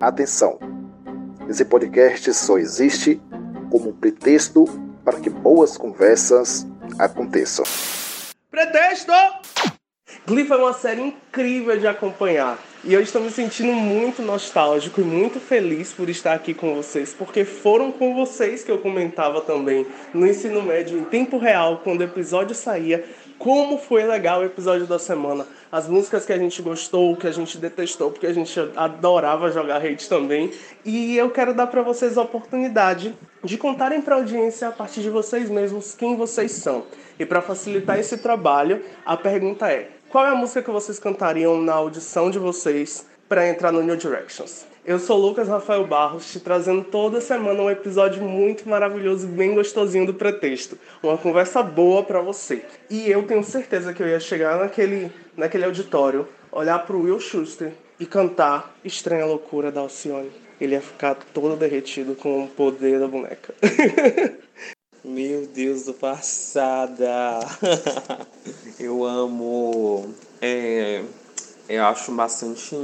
Atenção! Esse podcast só existe como pretexto para que boas conversas aconteçam. Pretexto! Glee foi uma série incrível de acompanhar. E eu estou me sentindo muito nostálgico e muito feliz por estar aqui com vocês, porque foram com vocês que eu comentava também no ensino médio em tempo real, quando o episódio saía, como foi legal o episódio da semana. As músicas que a gente gostou, que a gente detestou, porque a gente adorava jogar hate também. E eu quero dar para vocês a oportunidade de contarem para a audiência a partir de vocês mesmos quem vocês são. E para facilitar esse trabalho, a pergunta é: qual é a música que vocês cantariam na audição de vocês para entrar no New Directions? Eu sou Lucas Rafael Barros, te trazendo toda semana um episódio muito maravilhoso e bem gostosinho do pretexto. Uma conversa boa para você. E eu tenho certeza que eu ia chegar naquele, naquele auditório, olhar pro Will Schuster e cantar Estranha Loucura da Alcione. Ele ia ficar todo derretido com o poder da boneca. Meu Deus do passada! eu amo. É, eu acho bastante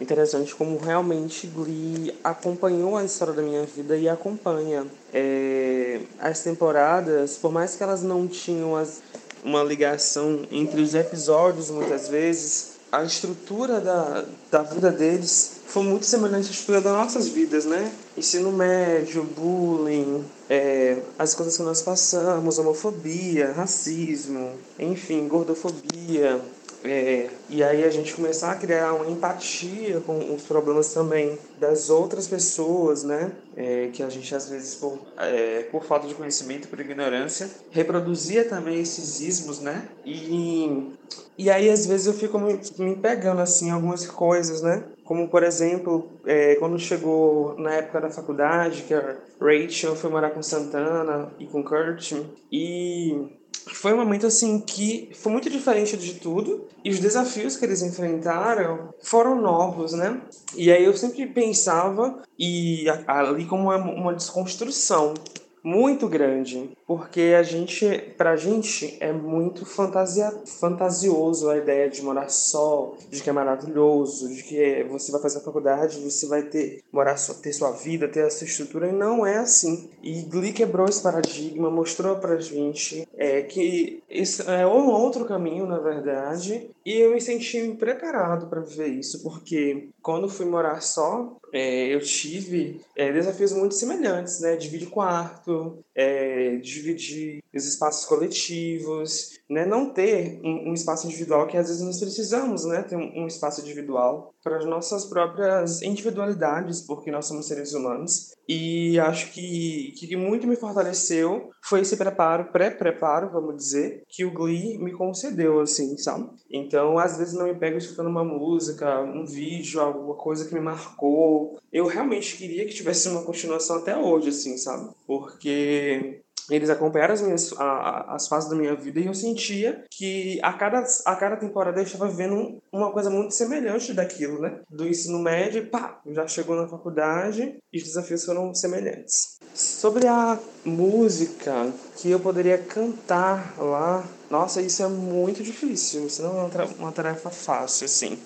interessante como realmente Glee acompanhou a história da minha vida e acompanha. É, as temporadas, por mais que elas não tinham as, uma ligação entre os episódios muitas vezes, a estrutura da, da vida deles foi muito semelhante à estrutura das nossas vidas, né? Ensino médio, bullying, é, as coisas que nós passamos, homofobia, racismo, enfim, gordofobia, é, e aí a gente começar a criar uma empatia com os problemas também das outras pessoas, né? É, que a gente às vezes por, é, por falta de conhecimento, por ignorância, reproduzia também esses ismos, né? E, e aí às vezes eu fico me, me pegando assim algumas coisas, né? Como por exemplo, é, quando chegou na época da faculdade, que a Rachel foi morar com Santana e com Kurt, e foi um momento assim que foi muito diferente de tudo e os desafios que eles enfrentaram foram novos, né? E aí eu sempre pensava e ali como uma desconstrução muito grande, porque a gente, pra gente é muito fantasia, fantasioso a ideia de morar só, de que é maravilhoso, de que você vai fazer a faculdade, você vai ter morar ter sua vida, ter essa estrutura, e não é assim. E Glee quebrou esse paradigma, mostrou pra gente é, que esse é um outro caminho, na verdade, e eu me senti preparado para viver isso, porque quando fui morar só, é, eu tive é, desafios muito semelhantes, né? Dividir quarto, é, dividir os espaços coletivos, né? Não ter um, um, espaço individual que às vezes nós precisamos, né? Ter um, um espaço individual para as nossas próprias individualidades, porque nós somos seres humanos. E acho que que muito me fortaleceu foi esse preparo, pré-preparo, vamos dizer, que o Glee me concedeu, assim, sabe? Então, às vezes não me pego escutando uma música, um vídeo, alguma coisa que me marcou. Eu realmente queria que tivesse uma continuação até hoje, assim, sabe? Porque eles acompanharam as, minhas, a, as fases da minha vida e eu sentia que a cada, a cada temporada eu estava vendo uma coisa muito semelhante daquilo, né? Do ensino médio, pá, já chegou na faculdade e os desafios foram semelhantes. Sobre a música que eu poderia cantar lá, nossa, isso é muito difícil, isso não é uma tarefa fácil, assim.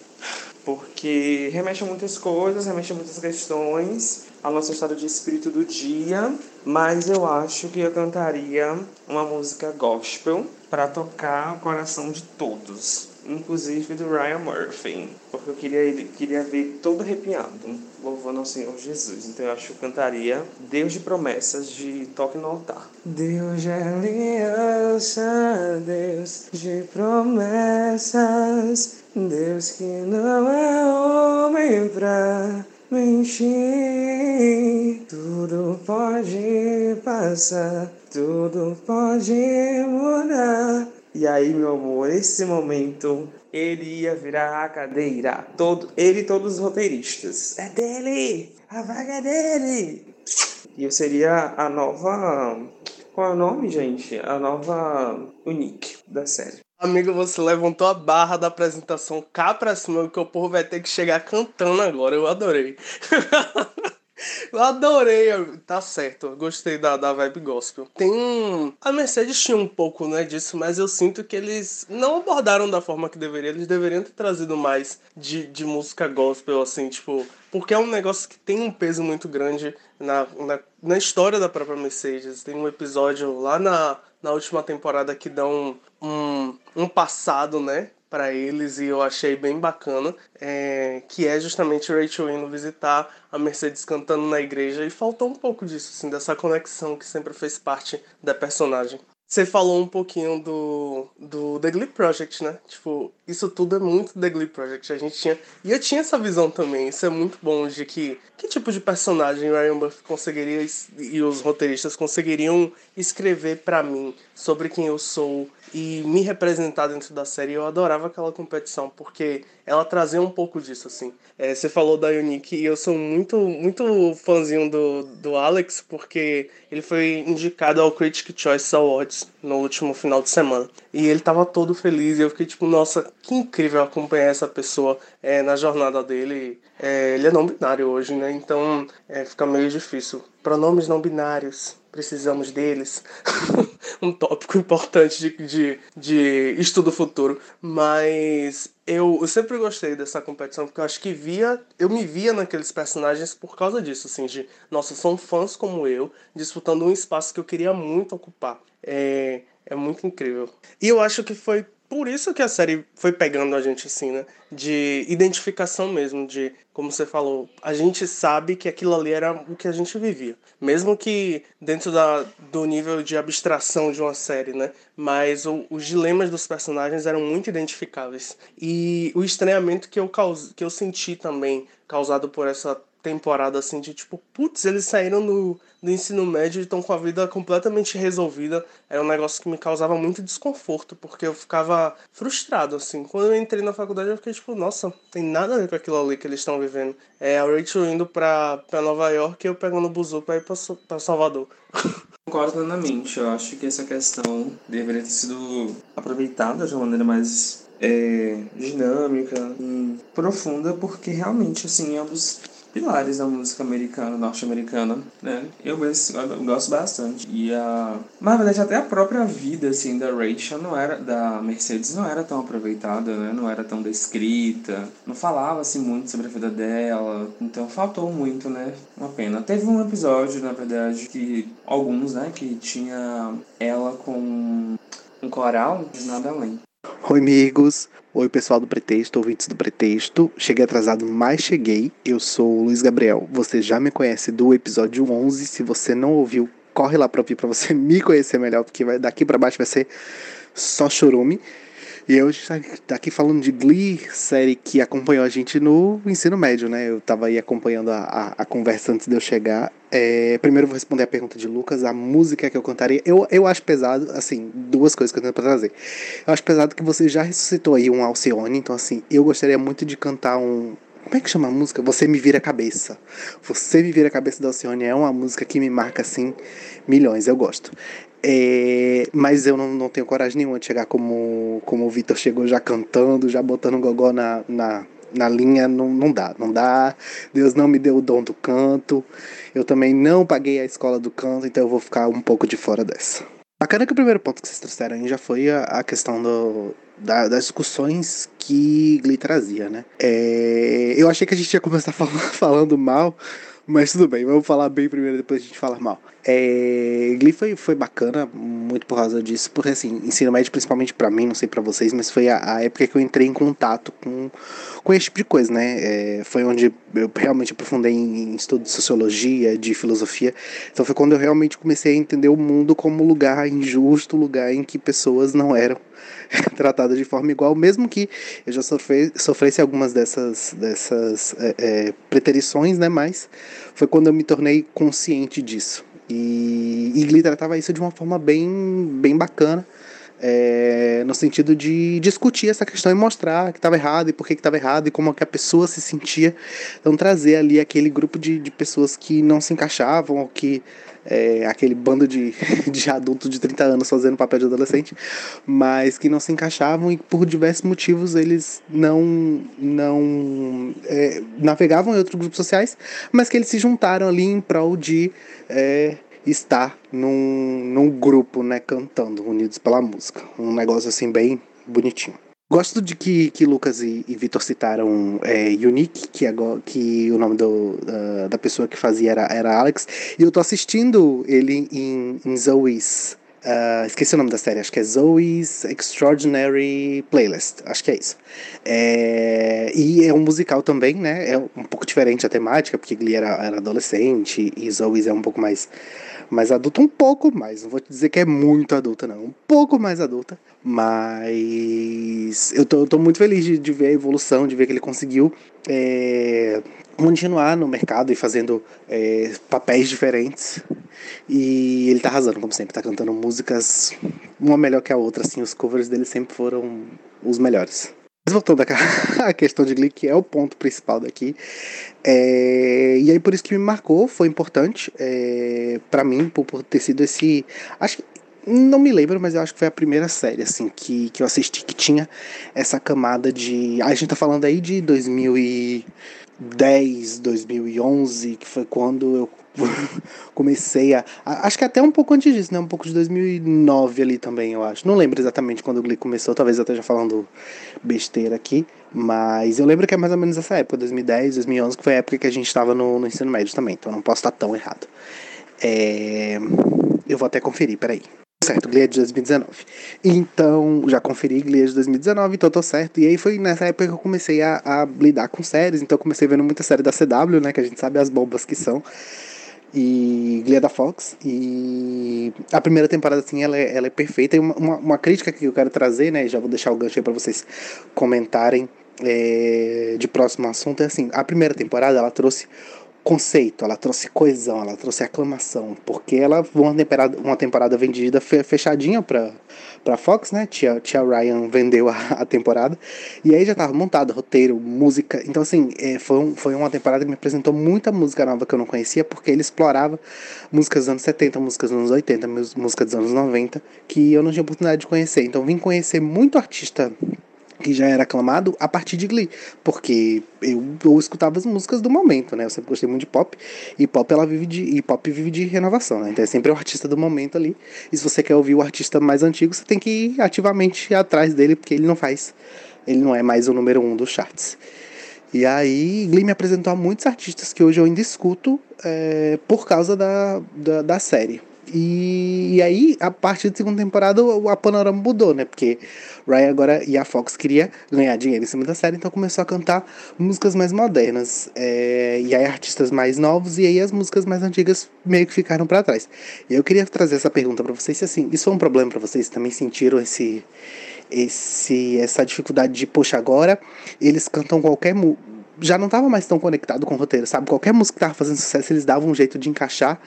Porque remete a muitas coisas, remete a muitas questões a nossa história de espírito do dia, mas eu acho que eu cantaria uma música gospel para tocar o coração de todos, inclusive do Ryan Murphy, porque eu queria ele queria ver todo arrepiado, louvando ao Senhor Jesus. Então eu acho que eu cantaria Deus de promessas de Toque no Altar. Deus de aliança, Deus de promessas, Deus que não é homem pra mentir. Tudo pode passar, tudo pode mudar. E aí, meu amor, esse momento ele ia virar a cadeira. Todo, ele e todos os roteiristas. É dele! A vaga é dele! E eu seria a nova. Qual é o nome, gente? A nova Unique da série. Amigo, você levantou a barra da apresentação cá pra cima, que o povo vai ter que chegar cantando agora. Eu adorei. Eu adorei, tá certo, gostei da, da vibe gospel. Tem um. A Mercedes tinha um pouco né, disso, mas eu sinto que eles não abordaram da forma que deveria. Eles deveriam ter trazido mais de, de música gospel, assim, tipo. Porque é um negócio que tem um peso muito grande na, na, na história da própria Mercedes. Tem um episódio lá na, na última temporada que dá um, um, um passado, né? Para eles e eu achei bem bacana, é, que é justamente Rachel indo visitar a Mercedes cantando na igreja e faltou um pouco disso, assim, dessa conexão que sempre fez parte da personagem. Você falou um pouquinho do, do The Glee Project, né? Tipo, isso tudo é muito The Glee Project. A gente tinha. E eu tinha essa visão também. Isso é muito bom de que. Que tipo de personagem Ryan Buff conseguiria. E os roteiristas conseguiriam escrever para mim sobre quem eu sou e me representar dentro da série. Eu adorava aquela competição, porque ela trazia um pouco disso, assim. É, você falou da Unique e eu sou muito, muito fãzinho do, do Alex, porque ele foi indicado ao Critic Choice Awards no último final de semana. E ele tava todo feliz e eu fiquei tipo, nossa, que incrível acompanhar essa pessoa é, na jornada dele. É, ele é não binário hoje, né? Então é, fica meio difícil. Pronomes não binários precisamos deles. um tópico importante de, de, de estudo futuro. Mas eu, eu, sempre gostei dessa competição, porque eu acho que via. Eu me via naqueles personagens por causa disso, assim, de nossa, são fãs como eu, disputando um espaço que eu queria muito ocupar. É, é muito incrível. E eu acho que foi por isso que a série foi pegando a gente assim, né? De identificação mesmo, de, como você falou, a gente sabe que aquilo ali era o que a gente vivia. Mesmo que dentro da, do nível de abstração de uma série, né? Mas o, os dilemas dos personagens eram muito identificáveis. E o estranhamento que eu, caus, que eu senti também, causado por essa temporada assim de tipo, putz, eles saíram do, do ensino médio e estão com a vida completamente resolvida. Era um negócio que me causava muito desconforto, porque eu ficava frustrado, assim. Quando eu entrei na faculdade, eu fiquei tipo, nossa, tem nada a ver com aquilo ali que eles estão vivendo. É a Rachel indo pra, pra Nova York e eu pegando o buzu pra ir pra, pra Salvador. Concordo plenamente. Eu acho que essa questão deveria ter sido aproveitada de uma maneira mais é, dinâmica, profunda, porque realmente, assim, ambos pilares da música americana, norte-americana, né? Eu, eu, gosto bastante. E a. Mas, na verdade, até a própria vida, assim, da Rachel não era. da Mercedes não era tão aproveitada, né? Não era tão descrita. Não falava-se muito sobre a vida dela. Então faltou muito, né? Uma pena. Teve um episódio, na verdade, que. Alguns, né? Que tinha ela com um coral, mas nada além. Oi, amigos. Oi, pessoal do Pretexto, ouvintes do Pretexto. Cheguei atrasado, mas cheguei. Eu sou o Luiz Gabriel. Você já me conhece do episódio 11. Se você não ouviu, corre lá para ouvir para você me conhecer melhor, porque vai, daqui para baixo vai ser só chorume. E hoje tá aqui falando de Glee, série que acompanhou a gente no ensino médio, né? Eu tava aí acompanhando a, a, a conversa antes de eu chegar. É, primeiro vou responder a pergunta de Lucas, a música que eu cantaria. Eu, eu acho pesado, assim, duas coisas que eu tenho pra trazer. Eu acho pesado que você já ressuscitou aí um Alcione, então assim, eu gostaria muito de cantar um, como é que chama a música? Você Me Vira a Cabeça. Você Me Vira a Cabeça da Alcione é uma música que me marca, assim, milhões. Eu gosto. É, mas eu não, não tenho coragem nenhuma de chegar como, como o Vitor chegou já cantando, já botando o gogó na, na, na linha, não, não dá, não dá. Deus não me deu o dom do canto. Eu também não paguei a escola do canto, então eu vou ficar um pouco de fora dessa. Bacana que o primeiro ponto que vocês trouxeram aí já foi a, a questão do, da, das discussões que Glee trazia, né? É, eu achei que a gente ia começar falando, falando mal, mas tudo bem, vamos falar bem primeiro, depois a gente fala mal. É, Glee foi, foi bacana, muito por causa disso, porque assim, ensino médio, principalmente para mim, não sei para vocês, mas foi a, a, época que eu entrei em contato com, com esse tipo de coisa, né? É, foi onde eu realmente aprofundei em, em estudo de sociologia, de filosofia. Então foi quando eu realmente comecei a entender o mundo como lugar injusto, lugar em que pessoas não eram tratada de forma igual, mesmo que eu já sofre, sofresse algumas dessas, dessas é, é, preterições, né? Mas foi quando eu me tornei consciente disso. E, e Glee isso de uma forma bem, bem bacana, é, no sentido de discutir essa questão e mostrar que estava errado e por que estava errado e como que a pessoa se sentia. Então trazer ali aquele grupo de, de pessoas que não se encaixavam ou que é, aquele bando de, de adultos de 30 anos fazendo papel de adolescente, mas que não se encaixavam e por diversos motivos eles não, não é, navegavam em outros grupos sociais, mas que eles se juntaram ali em prol de é, estar num, num grupo, né, cantando, unidos pela música. Um negócio assim bem bonitinho. Gosto de que, que Lucas e, e Vitor citaram é, Unique, que, agora, que o nome do, uh, da pessoa que fazia era, era Alex, e eu tô assistindo ele em, em Zoe's. Uh, esqueci o nome da série, acho que é Zoe's Extraordinary Playlist, acho que é isso. É, e é um musical também, né? É um pouco diferente a temática, porque Glee era, era adolescente e Zoe's é um pouco mais mais adulta, um pouco mais. Não vou te dizer que é muito adulta, não. Um pouco mais adulta. Mas eu tô, eu tô muito feliz de, de, ver a evolução, de ver que ele conseguiu é, continuar no mercado e fazendo é, papéis diferentes. E ele tá arrasando, como sempre, tá cantando músicas uma melhor que a outra, assim, os covers dele sempre foram os melhores. Mas voltando à questão de Glee, que é o ponto principal daqui, é, e aí por isso que me marcou, foi importante é, para mim, por, por, ter sido esse. Acho que. Não me lembro, mas eu acho que foi a primeira série assim que, que eu assisti que tinha essa camada de. A gente tá falando aí de 2010, 2011, que foi quando eu comecei a, Acho que até um pouco antes disso, né? Um pouco de 2009 ali também, eu acho. Não lembro exatamente quando o Glee começou, talvez eu esteja falando besteira aqui. Mas eu lembro que é mais ou menos essa época, 2010, 2011, que foi a época que a gente estava no, no ensino médio também. Então não posso estar tão errado. É... Eu vou até conferir, peraí. Certo, Glee é de 2019. Então, já conferi Glee é de 2019, então tô certo. E aí foi nessa época que eu comecei a, a lidar com séries. Então eu comecei vendo muita série da CW, né? Que a gente sabe as bombas que são e Glee da Fox. E a primeira temporada, assim, ela é, ela é perfeita. E uma, uma, crítica que eu quero trazer, né? Já vou deixar o gancho aí pra vocês comentarem é, de próximo assunto. É assim, a primeira temporada, ela trouxe conceito, ela trouxe coesão, ela trouxe aclamação, porque ela uma temporada, uma temporada vendida fechadinha para para Fox, né? Tia, tia Ryan vendeu a, a temporada e aí já tava montado roteiro, música. Então assim, é, foi, um, foi uma temporada que me apresentou muita música nova que eu não conhecia, porque ele explorava músicas dos anos 70, músicas dos anos 80, músicas dos anos 90, que eu não tinha oportunidade de conhecer. Então vim conhecer muito artista que já era aclamado a partir de Glee, porque eu, eu escutava as músicas do momento, né? Eu sempre gostei muito de pop, e pop ela vive de e pop vive de renovação, né? Então é sempre o artista do momento ali. E se você quer ouvir o artista mais antigo, você tem que ir ativamente atrás dele, porque ele não faz, ele não é mais o número um dos charts. E aí, Glee me apresentou a muitos artistas que hoje eu ainda escuto é, por causa da, da, da série. E, e, aí, a partir da segunda temporada, a panorama mudou, né? Porque Ryan agora e a Fox queria ganhar dinheiro em cima da série, então começou a cantar músicas mais modernas. É, e aí, artistas mais novos, e aí as músicas mais antigas meio que ficaram para trás. E eu queria trazer essa pergunta para vocês: se assim, isso foi um problema para vocês? Também sentiram esse, esse, essa dificuldade de, poxa, agora eles cantam qualquer música já não estava mais tão conectado com o roteiro, sabe? Qualquer música que tava fazendo sucesso, eles davam um jeito de encaixar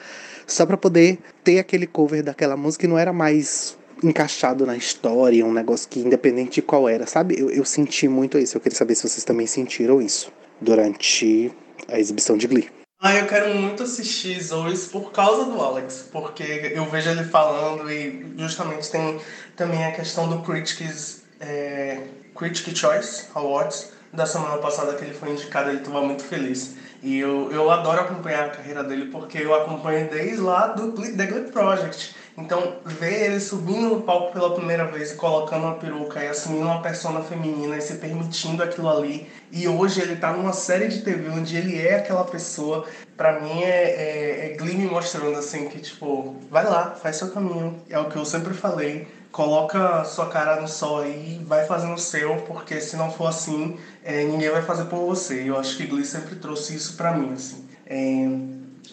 só para poder ter aquele cover daquela música e não era mais encaixado na história, um negócio que independente de qual era, sabe? Eu, eu senti muito isso. Eu queria saber se vocês também sentiram isso durante a exibição de Glee. Ah, eu quero muito assistir Zoes por causa do Alex, porque eu vejo ele falando e justamente tem também a questão do Critics, é, Critic Choice Awards da semana passada que ele foi indicado, ele estava muito feliz. E eu, eu adoro acompanhar a carreira dele porque eu acompanho desde lá do The Glee Project. Então, ver ele subindo no palco pela primeira vez e colocando uma peruca e assumindo uma persona feminina e se permitindo aquilo ali. E hoje ele tá numa série de TV onde ele é aquela pessoa. Pra mim é, é, é Glee me mostrando assim que, tipo, vai lá, faz seu caminho. É o que eu sempre falei coloca sua cara no sol aí, vai fazendo o seu, porque se não for assim, é, ninguém vai fazer por você. Eu acho que Glee sempre trouxe isso pra mim, assim. É,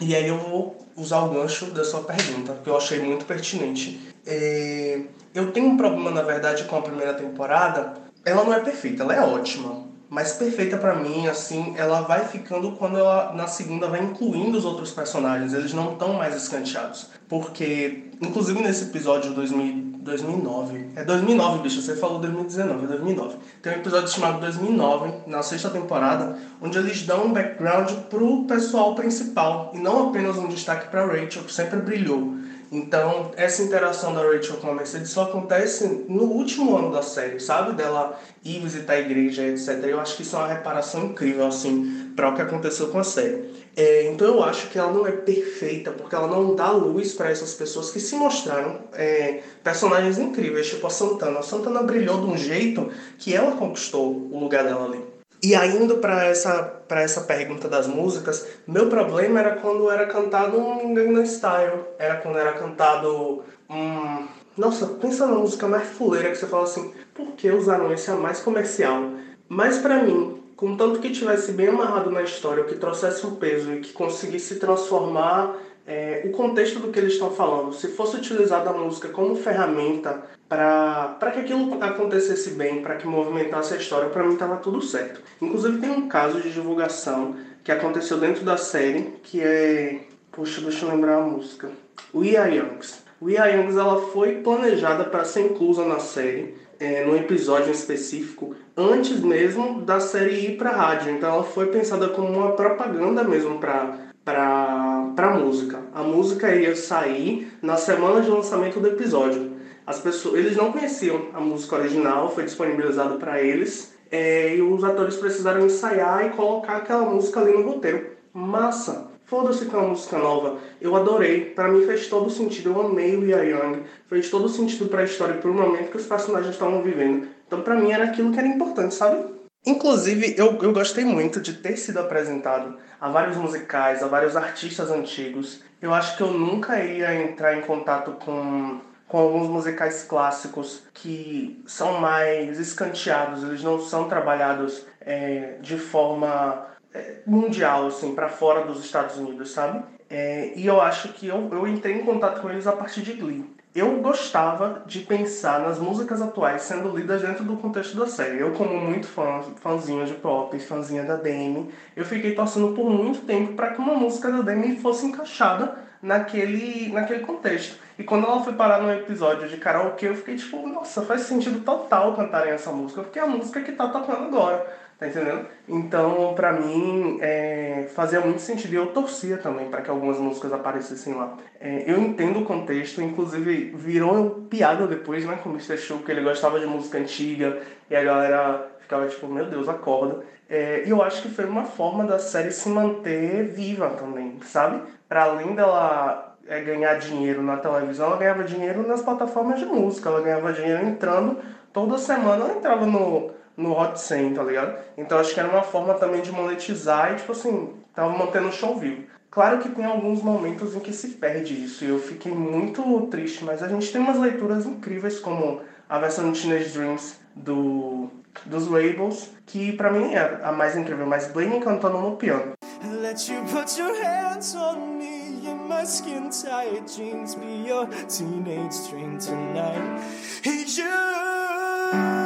e aí eu vou usar o gancho da sua pergunta, que eu achei muito pertinente. É, eu tenho um problema, na verdade, com a primeira temporada. Ela não é perfeita, ela é ótima. Mas perfeita para mim, assim, ela vai ficando quando ela na segunda vai incluindo os outros personagens, eles não estão mais escanteados. Porque, inclusive nesse episódio 2000, 2009, é 2009, bicho, você falou 2019, é 2009. Tem um episódio chamado 2009, na sexta temporada, onde eles dão um background pro pessoal principal e não apenas um destaque para Rachel, que sempre brilhou. Então, essa interação da Rachel com a Mercedes só acontece no último ano da série, sabe? Dela ir visitar a igreja, etc. Eu acho que isso é uma reparação incrível, assim, para o que aconteceu com a série. É, então, eu acho que ela não é perfeita, porque ela não dá luz para essas pessoas que se mostraram é, personagens incríveis, tipo a Santana. A Santana brilhou de um jeito que ela conquistou o lugar dela ali. E ainda para essa, para essa pergunta das músicas, meu problema era quando era cantado um Gangnam Style, era quando era cantado um... Nossa, pensa na música mais fuleira que você fala assim, por que usaram esse a mais comercial? Mas para mim, contanto que tivesse bem amarrado na história, que trouxesse um peso e que conseguisse transformar é, o contexto do que eles estão falando, se fosse utilizada a música como ferramenta para que aquilo acontecesse bem, para que movimentasse a história, para mim estava tudo certo. Inclusive tem um caso de divulgação que aconteceu dentro da série, que é... Poxa, deixa eu lembrar a música. We Are Youngs. We Are Youngs ela foi planejada para ser inclusa na série, é, num episódio específico, antes mesmo da série ir para rádio. Então ela foi pensada como uma propaganda mesmo para para música. A música ia sair na semana de lançamento do episódio. As pessoas, eles não conheciam a música original, foi disponibilizado para eles, é, e os atores precisaram ensaiar e colocar aquela música ali no roteiro. Massa! Foda-se é uma música nova. Eu adorei. Para mim fez todo sentido. Eu amei o Ia Young. Fez todo sentido para a história e pro momento que os personagens estavam vivendo. Então para mim era aquilo que era importante, sabe? Inclusive, eu, eu gostei muito de ter sido apresentado a vários musicais, a vários artistas antigos. Eu acho que eu nunca ia entrar em contato com com alguns musicais clássicos que são mais escanteados, eles não são trabalhados é, de forma é, mundial, assim, para fora dos Estados Unidos, sabe? É, e eu acho que eu, eu entrei em contato com eles a partir de Glee. Eu gostava de pensar nas músicas atuais sendo lidas dentro do contexto da série. Eu, como muito fã, fãzinho de pop, fãzinha da Demi, eu fiquei torcendo por muito tempo para que uma música da Demi fosse encaixada naquele, naquele contexto. E quando ela foi parar no episódio de karaokê, eu fiquei tipo, nossa, faz sentido total cantarem essa música, porque é a música que tá tocando agora, tá entendendo? Então, pra mim, é, fazia muito sentido e eu torcia também para que algumas músicas aparecessem lá. É, eu entendo o contexto, inclusive virou piada depois, né, com o Mr. Show, que ele gostava de música antiga e a galera ficava tipo, meu Deus, acorda. É, e eu acho que foi uma forma da série se manter viva também, sabe? Para além dela é, ganhar dinheiro na televisão, ela ganhava dinheiro nas plataformas de música, ela ganhava dinheiro entrando toda semana, ela entrava no, no Hot 100, tá ligado? Então acho que era uma forma também de monetizar e, tipo assim, tava mantendo o show vivo. Claro que tem alguns momentos em que se perde isso e eu fiquei muito triste, mas a gente tem umas leituras incríveis como a versão de Teenage Dreams do, dos Labels, que para mim é a mais incrível, mas Blaine cantando no piano. Let you put your hands on me in my skin tight jeans. Be your teenage dream tonight. You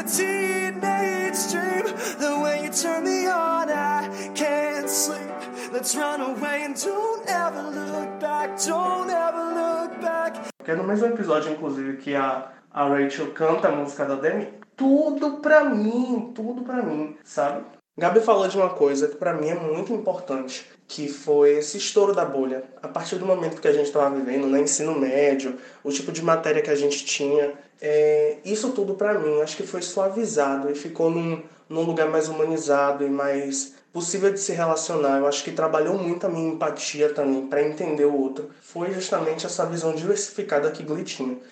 a teenage dream. The way you turn me on, I can't sleep. Let's run away and don't ever look back. Don't ever look back. Que é no mesmo episódio, inclusive, que a, a Rachel canta a música da Demi tudo pra mim, tudo pra mim, sabe? Gabi falou de uma coisa que para mim é muito importante, que foi esse estouro da bolha. A partir do momento que a gente estava vivendo, no né, ensino médio, o tipo de matéria que a gente tinha, é, isso tudo para mim acho que foi suavizado e ficou num, num lugar mais humanizado e mais possível de se relacionar. Eu acho que trabalhou muito a minha empatia também para entender o outro. Foi justamente essa visão diversificada que Glee.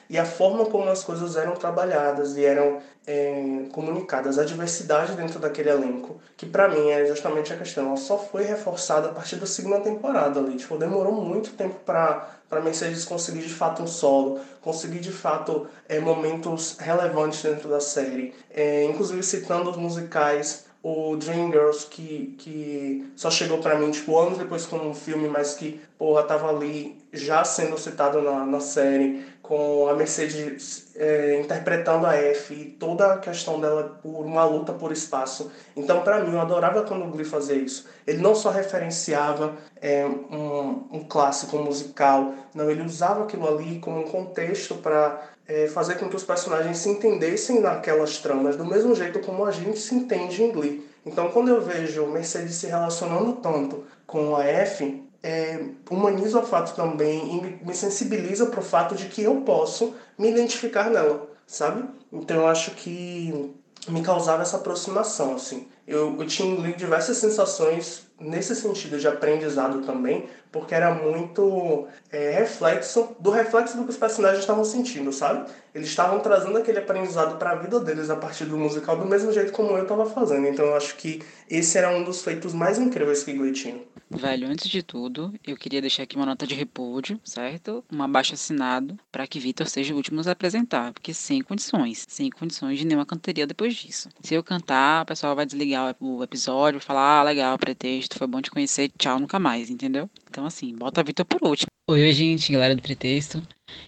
E a forma como as coisas eram trabalhadas e eram é, comunicadas, a diversidade dentro daquele elenco, que para mim é justamente a questão. Ela só foi reforçada a partir da segunda temporada ali. Tipo, demorou muito tempo para para Mercedes conseguir de fato um solo, conseguir de fato é, momentos relevantes dentro da série. É, inclusive citando os musicais o Dreamgirls, que, que só chegou para mim, tipo, anos depois como um filme, mas que, porra, tava ali já sendo citado na, na série, com a Mercedes é, interpretando a F e toda a questão dela por uma luta por espaço. Então, para mim, eu adorava quando o Glee fazia isso. Ele não só referenciava é, um, um clássico musical, não, ele usava aquilo ali como um contexto para é, fazer com que os personagens se entendessem naquelas tramas, do mesmo jeito como a gente se entende em Glee. Então, quando eu vejo Mercedes se relacionando tanto com a F, é, humaniza o fato também e me sensibiliza para o fato de que eu posso me identificar nela, sabe? Então eu acho que me causava essa aproximação, assim. Eu, eu tinha diversas sensações nesse sentido de aprendizado também, porque era muito é, reflexo do reflexo do que os personagens estavam sentindo, sabe? Eles estavam trazendo aquele aprendizado para a vida deles a partir do musical do mesmo jeito como eu estava fazendo. Então eu acho que esse era um dos feitos mais incríveis que Glee tinha. Velho, antes de tudo, eu queria deixar aqui uma nota de repúdio, certo? Um abaixo assinado para que Vitor seja o último a apresentar, porque sem condições, sem condições de nenhuma canteria depois disso. Se eu cantar, o pessoal vai desligar o episódio, falar, ah, legal, pretexto, foi bom te conhecer, tchau, nunca mais, entendeu? Então, assim, bota Vitor por último. Oi, oi, gente, galera do pretexto.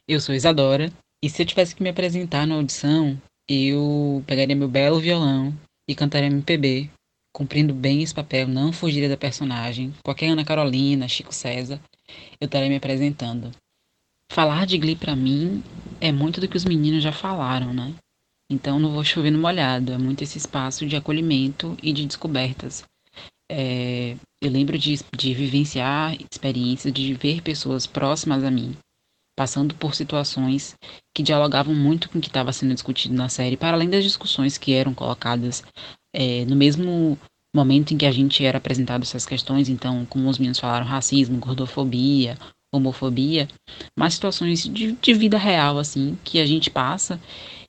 Eu sou Isadora, e se eu tivesse que me apresentar na audição, eu pegaria meu belo violão e cantaria MPB cumprindo bem esse papel, não fugiria da personagem. Qualquer Ana Carolina, Chico César, eu estaria me apresentando. Falar de Glee para mim é muito do que os meninos já falaram, né? Então não vou chover no molhado, é muito esse espaço de acolhimento e de descobertas. É, eu lembro de, de vivenciar experiências, de ver pessoas próximas a mim, passando por situações que dialogavam muito com o que estava sendo discutido na série, para além das discussões que eram colocadas é, no mesmo momento em que a gente era apresentado essas questões, então, como os meninos falaram, racismo, gordofobia, homofobia, mas situações de, de vida real, assim, que a gente passa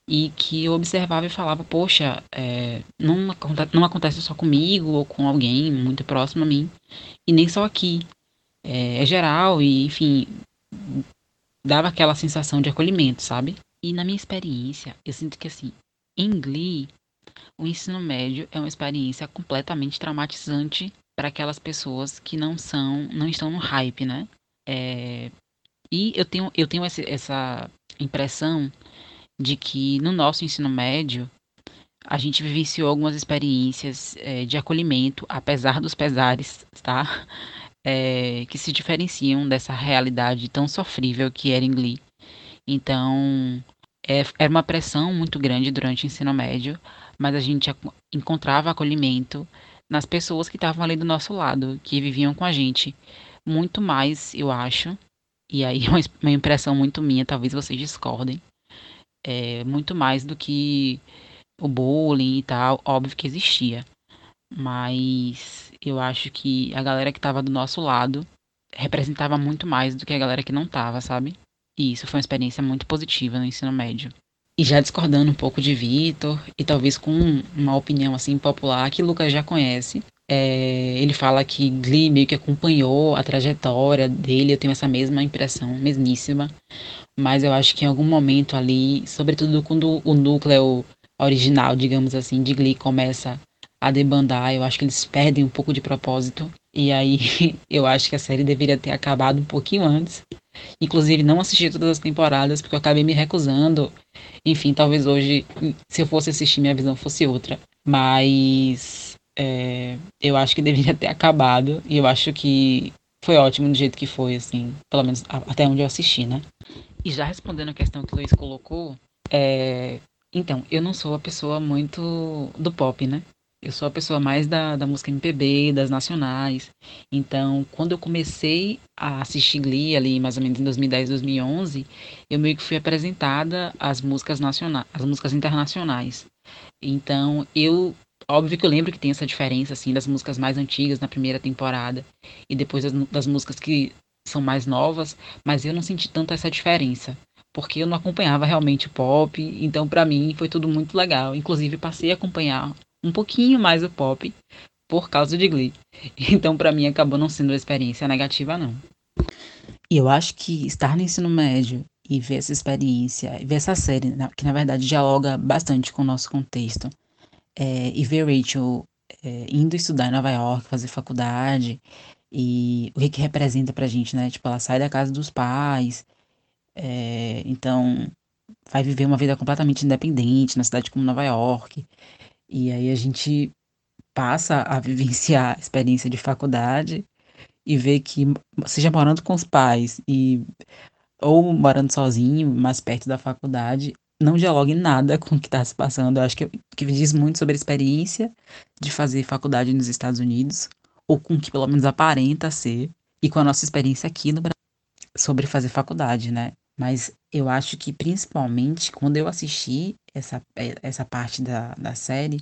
e que eu observava e falava, poxa, é, não, não acontece só comigo ou com alguém muito próximo a mim, e nem só aqui. É, é geral e, enfim, dava aquela sensação de acolhimento, sabe? E na minha experiência, eu sinto que, assim, em Glee, o ensino médio é uma experiência completamente traumatizante para aquelas pessoas que não são, não estão no hype, né? É, e eu tenho, eu tenho essa, essa impressão de que no nosso ensino médio a gente vivenciou algumas experiências é, de acolhimento, apesar dos pesares, tá? É, que se diferenciam dessa realidade tão sofrível que era em Glee. Então, é, era uma pressão muito grande durante o ensino médio, mas a gente encontrava acolhimento nas pessoas que estavam ali do nosso lado, que viviam com a gente. Muito mais, eu acho, e aí é uma impressão muito minha, talvez vocês discordem, é, muito mais do que o bullying e tal, óbvio que existia. Mas eu acho que a galera que estava do nosso lado representava muito mais do que a galera que não estava, sabe? E isso foi uma experiência muito positiva no ensino médio. E já discordando um pouco de Vitor, e talvez com uma opinião assim popular que Lucas já conhece, é, ele fala que Glee meio que acompanhou a trajetória dele, eu tenho essa mesma impressão, mesmíssima. Mas eu acho que em algum momento ali, sobretudo quando o núcleo original, digamos assim, de Glee começa a debandar, eu acho que eles perdem um pouco de propósito. E aí eu acho que a série deveria ter acabado um pouquinho antes. Inclusive, não assisti todas as temporadas, porque eu acabei me recusando. Enfim, talvez hoje, se eu fosse assistir, minha visão fosse outra. Mas é, eu acho que deveria ter acabado. E eu acho que foi ótimo do jeito que foi, assim. Pelo menos até onde eu assisti, né? E já respondendo a questão que o Luiz colocou, é, então, eu não sou a pessoa muito do pop, né? Eu sou a pessoa mais da, da música MPB, das nacionais. Então, quando eu comecei a assistir Glee ali, mais ou menos em 2010, 2011, eu meio que fui apresentada às músicas nacionais, às músicas internacionais. Então, eu óbvio que eu lembro que tem essa diferença assim das músicas mais antigas na primeira temporada e depois das, das músicas que são mais novas, mas eu não senti tanto essa diferença porque eu não acompanhava realmente o pop, então para mim foi tudo muito legal. Inclusive passei a acompanhar um pouquinho mais o pop por causa de Glee. Então, para mim, acabou não sendo uma experiência negativa, não. E eu acho que estar no ensino médio e ver essa experiência, ver essa série, que na verdade dialoga bastante com o nosso contexto, é, e ver Rachel é, indo estudar em Nova York, fazer faculdade, e o que, representa pra gente, né? Tipo, ela sai da casa dos pais, É, então, vai viver uma vida completamente independente na cidade como Nova York. E aí a gente passa a vivenciar a experiência de faculdade e ver que, seja morando com os pais e ou morando sozinho, mais perto da faculdade, não dialoga em nada com o que está se passando. Eu acho que, que diz muito sobre a experiência de fazer faculdade nos Estados Unidos, ou com o que pelo menos aparenta ser, e com a nossa experiência aqui no Brasil sobre fazer faculdade, né? Mas eu acho que principalmente quando eu assisti essa, essa parte da, da série,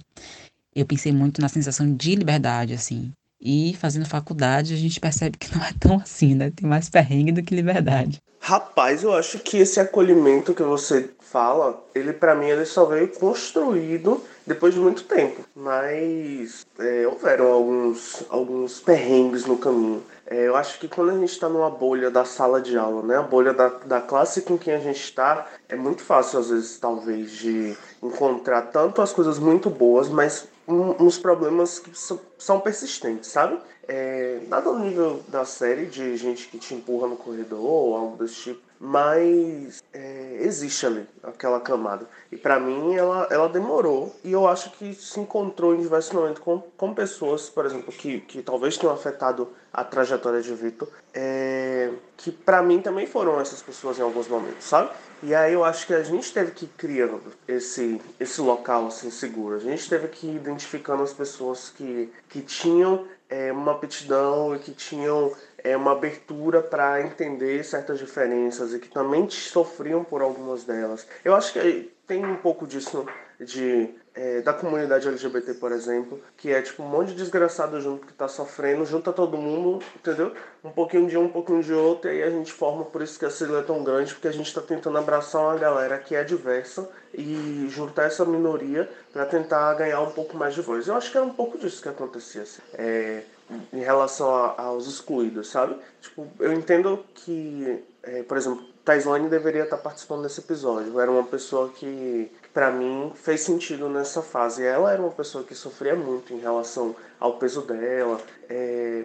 eu pensei muito na sensação de liberdade, assim. E fazendo faculdade, a gente percebe que não é tão assim, né? Tem mais perrengue do que liberdade. Rapaz, eu acho que esse acolhimento que você fala, ele para mim ele só veio construído depois de muito tempo. Mas é, houveram alguns, alguns perrengues no caminho. É, eu acho que quando a gente está numa bolha da sala de aula, né, a bolha da, da classe com quem a gente está, é muito fácil às vezes talvez de encontrar tanto as coisas muito boas, mas um, uns problemas que são, são persistentes, sabe? É, nada no nível da série de gente que te empurra no corredor ou algo desse tipo, mas é, existe ali aquela camada. E para mim ela, ela demorou e eu acho que se encontrou em diversos momentos com, com pessoas, por exemplo, que, que talvez tenham afetado a trajetória de Vitor, é, que para mim também foram essas pessoas em alguns momentos, sabe? E aí eu acho que a gente teve que ir criando esse, esse local assim seguro. A gente teve que ir identificando as pessoas que, que tinham é, uma aptidão e que tinham é, uma abertura para entender certas diferenças e que também sofriam por algumas delas. Eu acho que tem um pouco disso de é, da comunidade LGBT, por exemplo, que é tipo um monte de desgraçado junto que tá sofrendo, junta todo mundo, entendeu? Um pouquinho de um, um pouquinho de outro, e aí a gente forma, por isso que a sigla é tão grande, porque a gente tá tentando abraçar uma galera que é diversa e juntar essa minoria para tentar ganhar um pouco mais de voz. Eu acho que era um pouco disso que acontecia, assim, é, em relação a, aos excluídos, sabe? Tipo, eu entendo que, é, por exemplo, Taislane deveria estar participando desse episódio. Era uma pessoa que para mim fez sentido nessa fase. Ela era uma pessoa que sofria muito em relação ao peso dela, é,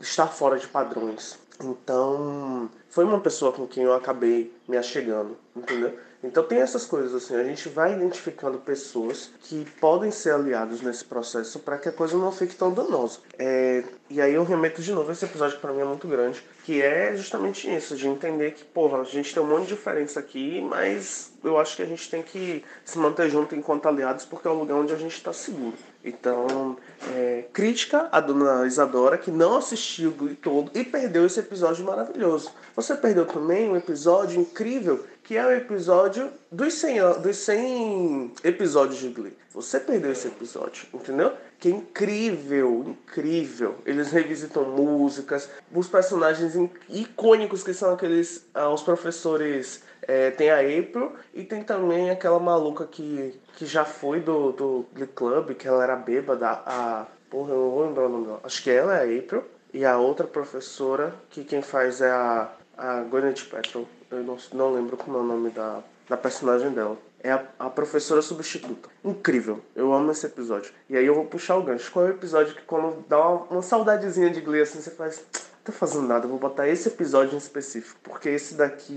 estar fora de padrões. Então, foi uma pessoa com quem eu acabei me achegando, entendeu? Então tem essas coisas assim, a gente vai identificando pessoas que podem ser aliados nesse processo para que a coisa não fique tão danosa. É, e aí eu remeto de novo esse episódio que para mim é muito grande, que é justamente isso, de entender que, porra, a gente tem um monte de diferença aqui, mas eu acho que a gente tem que se manter junto enquanto aliados porque é um lugar onde a gente está seguro. Então, é, crítica à dona Isadora, que não assistiu o todo e perdeu esse episódio maravilhoso. Você perdeu também um episódio incrível que é o episódio dos 100, dos 100 episódios de Glee. Você perdeu esse episódio, entendeu? Que é incrível, incrível. Eles revisitam músicas, os personagens icônicos que são aqueles, ah, os professores. É, tem a April e tem também aquela maluca que, que já foi do, do Glee Club, que ela era bêbada, a. Porra, eu não vou lembrar o nome dela. Acho que ela é a April. E a outra professora, que quem faz é a, a Gwyneth Paltrow eu não, não lembro como é o nome da, da personagem dela. É a, a, professora substituta. Incrível. Eu amo esse episódio. E aí eu vou puxar o gancho. Qual é o episódio que quando dá uma, uma saudadezinha de Glee assim, você faz tô fazendo nada, eu vou botar esse episódio em específico, porque esse daqui,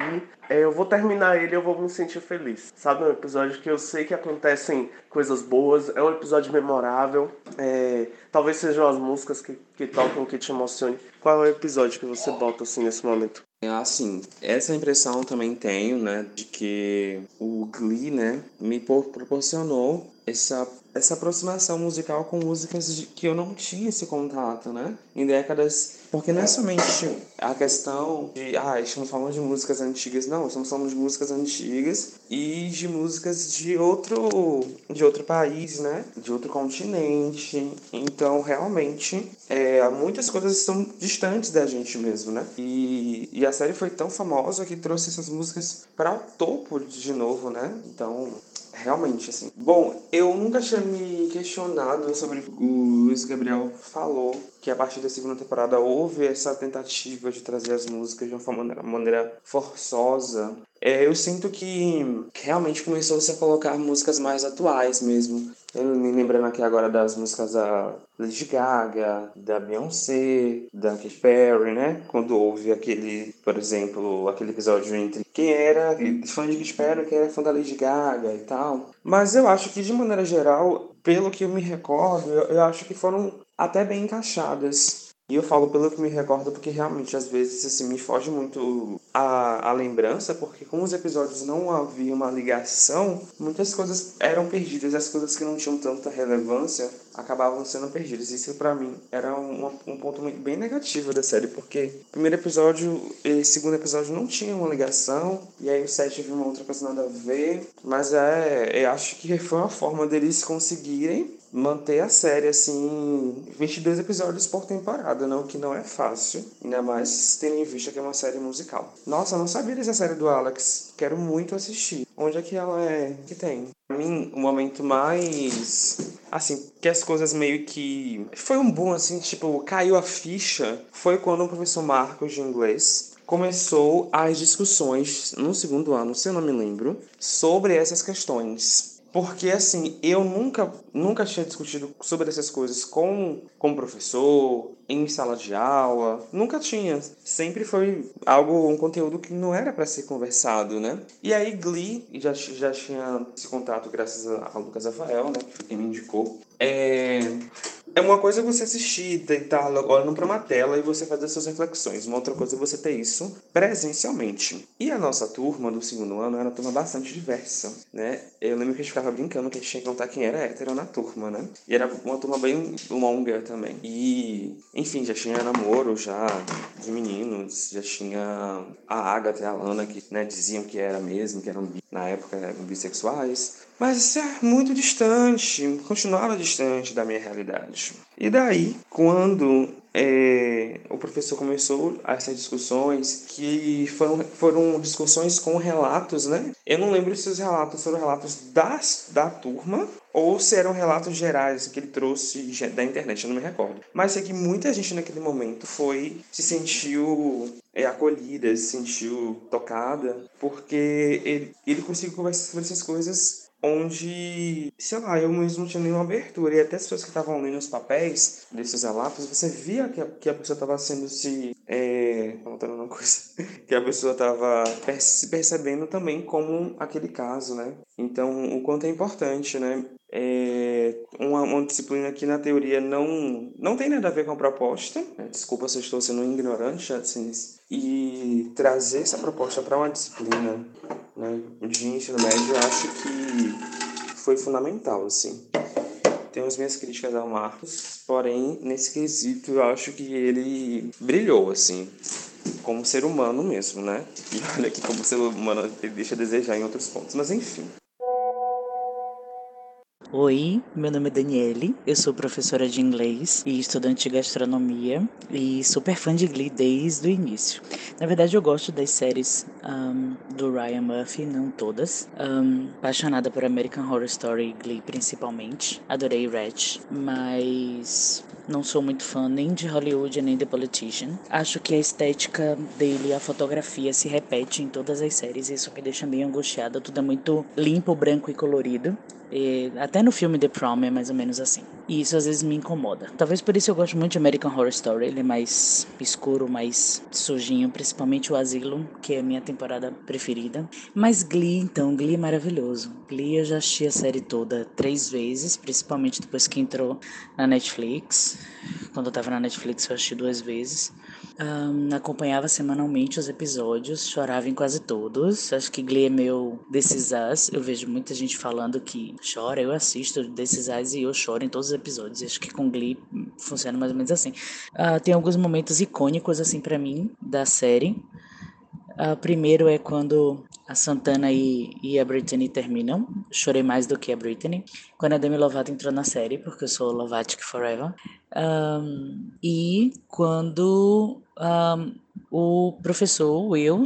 é, eu vou terminar ele e eu vou me sentir feliz. Sabe, é um episódio que eu sei que acontecem coisas boas, é um episódio memorável, é, talvez sejam as músicas que, que tocam, que te emocione. Qual é o episódio que você bota assim nesse momento? É assim, essa impressão também tenho, né, de que o Glee, né, me proporcionou essa essa aproximação musical com músicas que eu não tinha esse contato, né? Em décadas. Porque não é somente a questão de, ah, estamos falando de músicas antigas. Não, estamos falando de músicas antigas e de músicas de outro, de outro país, né? De outro continente. Então, realmente, é, muitas coisas estão distantes da gente mesmo, né? E, e a série foi tão famosa que trouxe essas músicas para o topo de novo, né? Então, realmente, assim. Bom, eu nunca tinha me questionado sobre o Luiz Gabriel falou que a partir da segunda temporada houve essa tentativa de trazer as músicas de uma maneira, maneira forçosa é, eu sinto que realmente começou -se a colocar músicas mais atuais mesmo. Eu me lembrando aqui agora das músicas da Lady Gaga, da Beyoncé, da Katy Perry, né? Quando houve aquele, por exemplo, aquele episódio entre quem era fã de Katy Perry, quem era fã da Lady Gaga e tal. Mas eu acho que, de maneira geral, pelo que eu me recordo, eu, eu acho que foram até bem encaixadas. E eu falo pelo que me recordo porque realmente às vezes assim, me foge muito a, a lembrança, porque como os episódios não havia uma ligação, muitas coisas eram perdidas, as coisas que não tinham tanta relevância acabavam sendo perdidas. Isso para mim era um, um ponto bem negativo da série, porque primeiro episódio e segundo episódio não tinha uma ligação, e aí o sete viu uma outra coisa nada a ver, mas é, eu acho que foi uma forma deles conseguirem manter a série assim 22 episódios por temporada, não que não é fácil, ainda mais tendo em vista que é uma série musical. Nossa, não sabia dessa série do Alex, quero muito assistir. Onde é que ela é? Que tem? Pra mim, o momento mais assim, que as coisas meio que foi um boom assim, tipo, caiu a ficha, foi quando o professor Marcos de inglês começou as discussões no segundo ano, se eu não me lembro, sobre essas questões porque, assim, eu nunca, nunca tinha discutido sobre essas coisas com, com professor, em sala de aula. Nunca tinha. Sempre foi algo, um conteúdo que não era para ser conversado, né? E aí, Glee, já, já tinha esse contato graças a, Lucas Rafael, né? Que me indicou. É, é uma coisa você assistir, estar olhando para uma tela e você fazer suas reflexões. Uma outra coisa é você ter isso presencialmente. E a nossa turma do segundo ano era uma turma bastante diversa, né? Eu lembro que a gente ficava brincando que a gente tinha que contar quem era hétero na turma, né? E era uma turma bem longa também. E, enfim, já tinha namoro já de meninos, já tinha a Agatha e a Lana que né, diziam que era mesmo, que eram na época eram bissexuais. Mas isso é muito distante, continuava distante da minha realidade. E daí, quando é, o professor começou essas discussões, que foram, foram discussões com relatos, né? Eu não lembro se os relatos foram relatos das, da turma ou se eram relatos gerais que ele trouxe da internet, eu não me recordo. Mas sei que muita gente naquele momento foi, se sentiu é, acolhida, se sentiu tocada, porque ele, ele conseguiu conversar sobre essas coisas onde, sei lá, eu mesmo não tinha nenhuma abertura. E até as pessoas que estavam lendo os papéis desses relatos, você via que a, que a pessoa estava sendo se. É, contando uma coisa. Que a pessoa estava se percebendo também como aquele caso, né? Então, o quanto é importante, né? É uma, uma disciplina que na teoria não, não tem nada a ver com a proposta. Né? Desculpa se eu estou sendo ignorante, assim, e trazer essa proposta para uma disciplina né, de ensino médio, eu acho que foi fundamental, assim. Tenho as minhas críticas ao Marcos, porém, nesse quesito, eu acho que ele brilhou, assim, como ser humano mesmo, né? E olha que como ser humano ele deixa a desejar em outros pontos, mas enfim. Oi, meu nome é Daniele, eu sou professora de inglês e estudante de gastronomia e super fã de Glee desde o início. Na verdade, eu gosto das séries um, do Ryan Murphy, não todas. Um, apaixonada por American Horror Story e Glee principalmente. Adorei Ratch, mas não sou muito fã nem de Hollywood nem de Politician. Acho que a estética dele, a fotografia se repete em todas as séries, e isso me deixa meio angustiada. Tudo é muito limpo, branco e colorido. E até no filme The Prom é mais ou menos assim. E isso às vezes me incomoda. Talvez por isso eu gosto muito de American Horror Story. Ele é mais escuro, mais sujinho, principalmente o Asylum, que é a minha temporada preferida. Mas Glee, então, Glee é maravilhoso. Glee eu já assisti a série toda três vezes, principalmente depois que entrou na Netflix. Quando eu tava na Netflix eu assisti duas vezes. Um, acompanhava semanalmente os episódios, chorava em quase todos. Acho que Glee é meu This. Eu vejo muita gente falando que chora, eu assisto This e eu choro em todos os episódios. Acho que com Glee funciona mais ou menos assim. Uh, tem alguns momentos icônicos assim para mim da série. Uh, primeiro é quando a Santana e, e, a Britney terminam. Chorei mais do que a Britney. Quando a Demi Lovato entrou na série, porque eu sou Lovatic Forever. Um, e quando um, o professor Will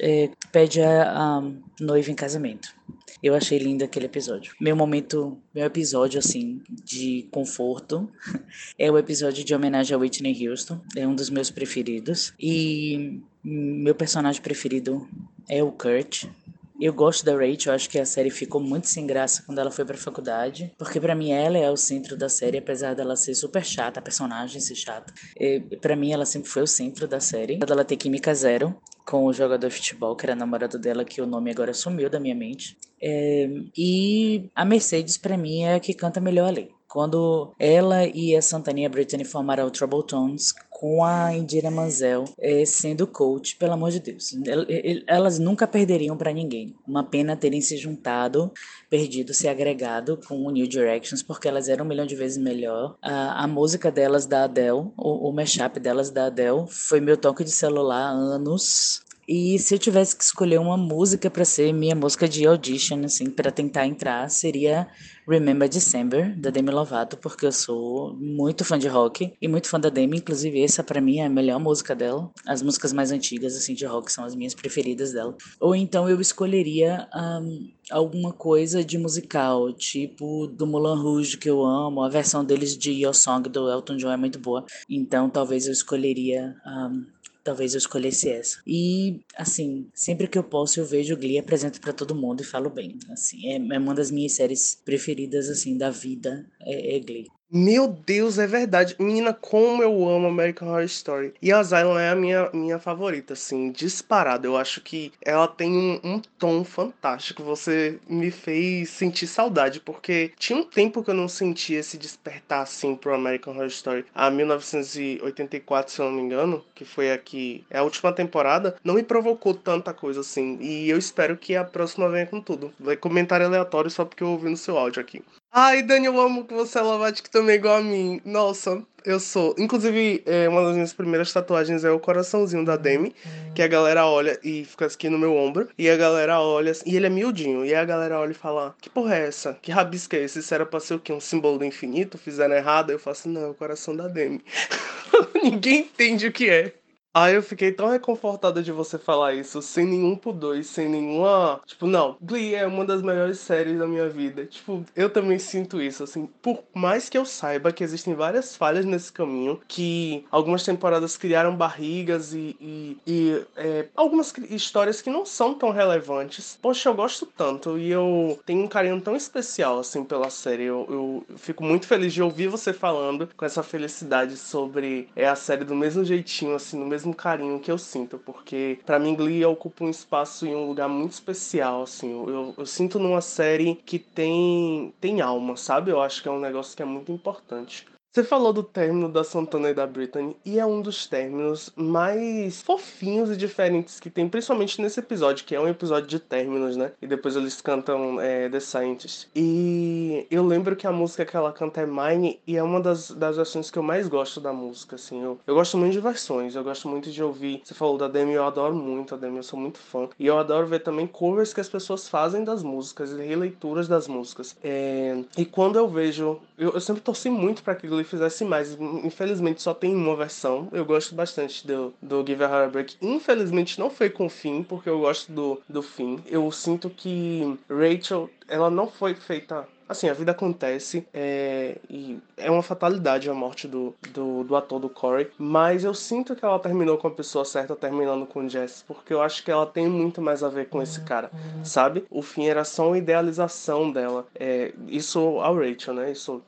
é, pede a, a noiva em casamento. Eu achei lindo aquele episódio. Meu momento, meu episódio assim de conforto é o episódio de homenagem a Whitney Houston. É um dos meus preferidos e meu personagem preferido é o Kurt. Eu gosto da Rachel, acho que a série ficou muito sem graça quando ela foi pra faculdade, porque para mim ela é o centro da série, apesar dela ser super chata, a personagem ser chata. para mim ela sempre foi o centro da série. Ela ter química zero com o jogador de futebol, que era namorado dela, que o nome agora sumiu da minha mente. É, e a Mercedes, para mim, é a que canta melhor ali. Quando ela e a Santana Brittany formaram o Trouble Tones, com a Indira Manzel é, sendo coach, pelo amor de Deus. Elas nunca perderiam para ninguém. Uma pena terem se juntado, perdido, se agregado com o New Directions, porque elas eram um milhão de vezes melhor. A, a música delas da Adele, o, o mashup delas da Adele, foi meu toque de celular há anos. E se eu tivesse que escolher uma música para ser minha música de audition, assim, para tentar entrar, seria Remember December, da Demi Lovato, porque eu sou muito fã de rock e muito fã da Demi, inclusive essa para mim é a melhor música dela. As músicas mais antigas, assim, de rock são as minhas preferidas dela. Ou então eu escolheria um, alguma coisa de musical, tipo do Moulin Rouge, que eu amo, a versão deles de Your Song do Elton John é muito boa. Então talvez eu escolheria... Um, talvez eu escolhesse essa. E, assim, sempre que eu posso, eu vejo Glee, apresento para todo mundo e falo bem. Assim, é, é, uma das minhas séries preferidas, assim, da vida, é, é Glee. Meu Deus, é verdade. Menina, como eu amo American Horror Story. E Asylum é a minha, minha favorita, assim, disparada. Eu acho que ela tem um, um, tom fantástico. Você me fez sentir saudade, porque tinha um tempo que eu não sentia esse despertar, assim, pro American Horror Story. A 1984, se eu não me engano, que foi aqui, é a última temporada, não me provocou tanta coisa, assim. E eu espero que a próxima venha com tudo. Vai comentário aleatório só porque eu ouvi no seu áudio aqui. Ai, Dani, eu amo que você é Lovatic também igual a mim. Nossa, eu sou. Inclusive, é, uma das minhas primeiras tatuagens é o coraçãozinho da Demi, que a galera olha e fica aqui no meu ombro. E a galera olha, e ele é miudinho. E a galera olha e fala: Que porra é essa? Que rabisco é esse? Isso era pra ser o quê? Um símbolo do infinito? Fizeram errado? Eu faço: Não, é o coração da Demi. Ninguém entende o que é. Ah, eu fiquei tão reconfortada de você falar isso, sem nenhum pudor, sem nenhuma. Tipo, não, Glee é uma das melhores séries da minha vida. Tipo, eu também sinto isso, assim. Por mais que eu saiba que existem várias falhas nesse caminho, que algumas temporadas criaram barrigas e, e, e é, algumas histórias que não são tão relevantes. Poxa, eu gosto tanto e eu tenho um carinho tão especial, assim, pela série. Eu, eu fico muito feliz de ouvir você falando com essa felicidade sobre é a série do mesmo jeitinho, assim, no mesmo mesmo carinho que eu sinto, porque para mim Glee ocupa um espaço em um lugar muito especial, assim. Eu, eu sinto numa série que tem tem alma, sabe? Eu acho que é um negócio que é muito importante. Você falou do término da Santana e da Britney, e é um dos términos mais fofinhos e diferentes que tem, principalmente nesse episódio, que é um episódio de términos, né? E depois eles cantam é, The Scientist. E eu lembro que a música que ela canta é Mine, e é uma das, das versões que eu mais gosto da música, assim. Eu, eu gosto muito de versões, eu gosto muito de ouvir. Você falou da Demi, eu adoro muito a Demi, eu sou muito fã. E eu adoro ver também covers que as pessoas fazem das músicas, e releituras das músicas. É... E quando eu vejo. Eu, eu sempre torci muito para que fizesse mais. Infelizmente só tem uma versão. Eu gosto bastante do, do Give a Heart a Break. Infelizmente não foi com o fim, porque eu gosto do, do fim. Eu sinto que Rachel, ela não foi feita Assim, a vida acontece é, e é uma fatalidade a morte do, do, do, ator do Corey, mas eu sinto que ela terminou com a pessoa certa terminando com o Jess, porque eu acho que ela tem muito mais a ver com esse cara, sabe? O fim era só uma idealização dela. É, isso ao Rachel, né? Isso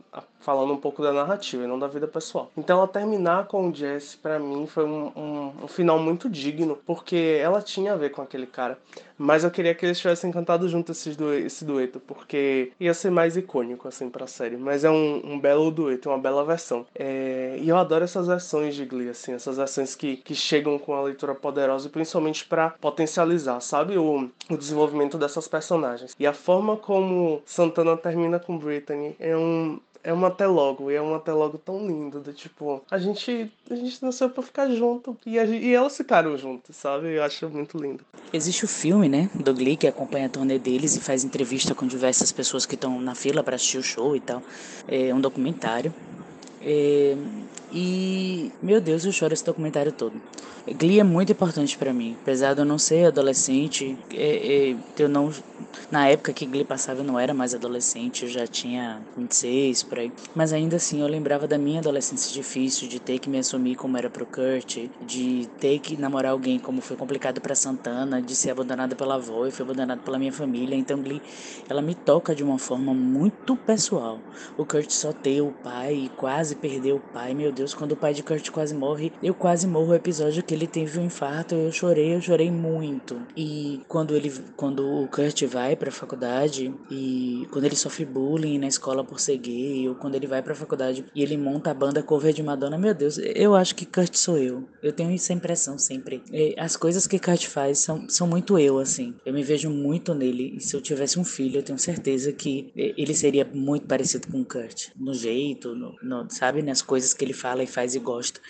falando um pouco da narrativa e não da vida pessoal. Então ela terminar com o Jesse, para mim, foi um, um, um, final muito digno, porque ela tinha a ver com aquele cara. Mas eu queria que eles tivessem cantado junto esse, dueto, esse dueto, porque ia ser mais icônico, assim, pra série. Mas é um, um belo dueto, uma bela versão. É... E eu adoro essas versões de Glee, assim, essas versões que, que chegam com a leitura poderosa, principalmente para potencializar, sabe, o, o desenvolvimento dessas personagens. E a forma como Santana termina com Brittany é um é um até logo, e é um até logo tão lindo, do tipo, a gente, a gente nasceu pra ficar junto, e, a, e elas ficaram juntas, sabe? Eu acho muito lindo. Existe o filme, né, do Glee, que acompanha a turnê deles e faz entrevista com diversas pessoas que estão na fila para assistir o show e tal. É um documentário. É, E, meu Deus, eu choro esse documentário todo. Glee é muito importante para mim, apesar de eu não ser adolescente, é, é, eu não na época que Glee passava eu não era mais adolescente, eu já tinha 26 por aí, mas ainda assim eu lembrava da minha adolescência difícil, de ter que me assumir como era pro Kurt, de ter que namorar alguém como foi complicado para Santana, de ser abandonada pela avó e foi abandonada pela minha família, então Glee ela me toca de uma forma muito pessoal. O Kurt só ter o pai e quase perdeu o pai, meu Deus, quando o pai de Kurt quase morre, eu quase morro o episódio que ele teve um infarto, eu chorei, eu chorei muito. E quando ele, quando o Kurt vai para a faculdade e quando ele sofre bullying na escola por ser gay, ou quando ele vai para a faculdade e ele monta a banda cover de Madonna, meu Deus, eu acho que Kurt sou eu. Eu tenho essa impressão sempre. As coisas que Kurt faz são, são muito eu, assim. Eu me vejo muito nele. E se eu tivesse um filho, eu tenho certeza que ele seria muito parecido com Kurt. No jeito, no, no, sabe? Nas coisas que ele fala e faz e gosta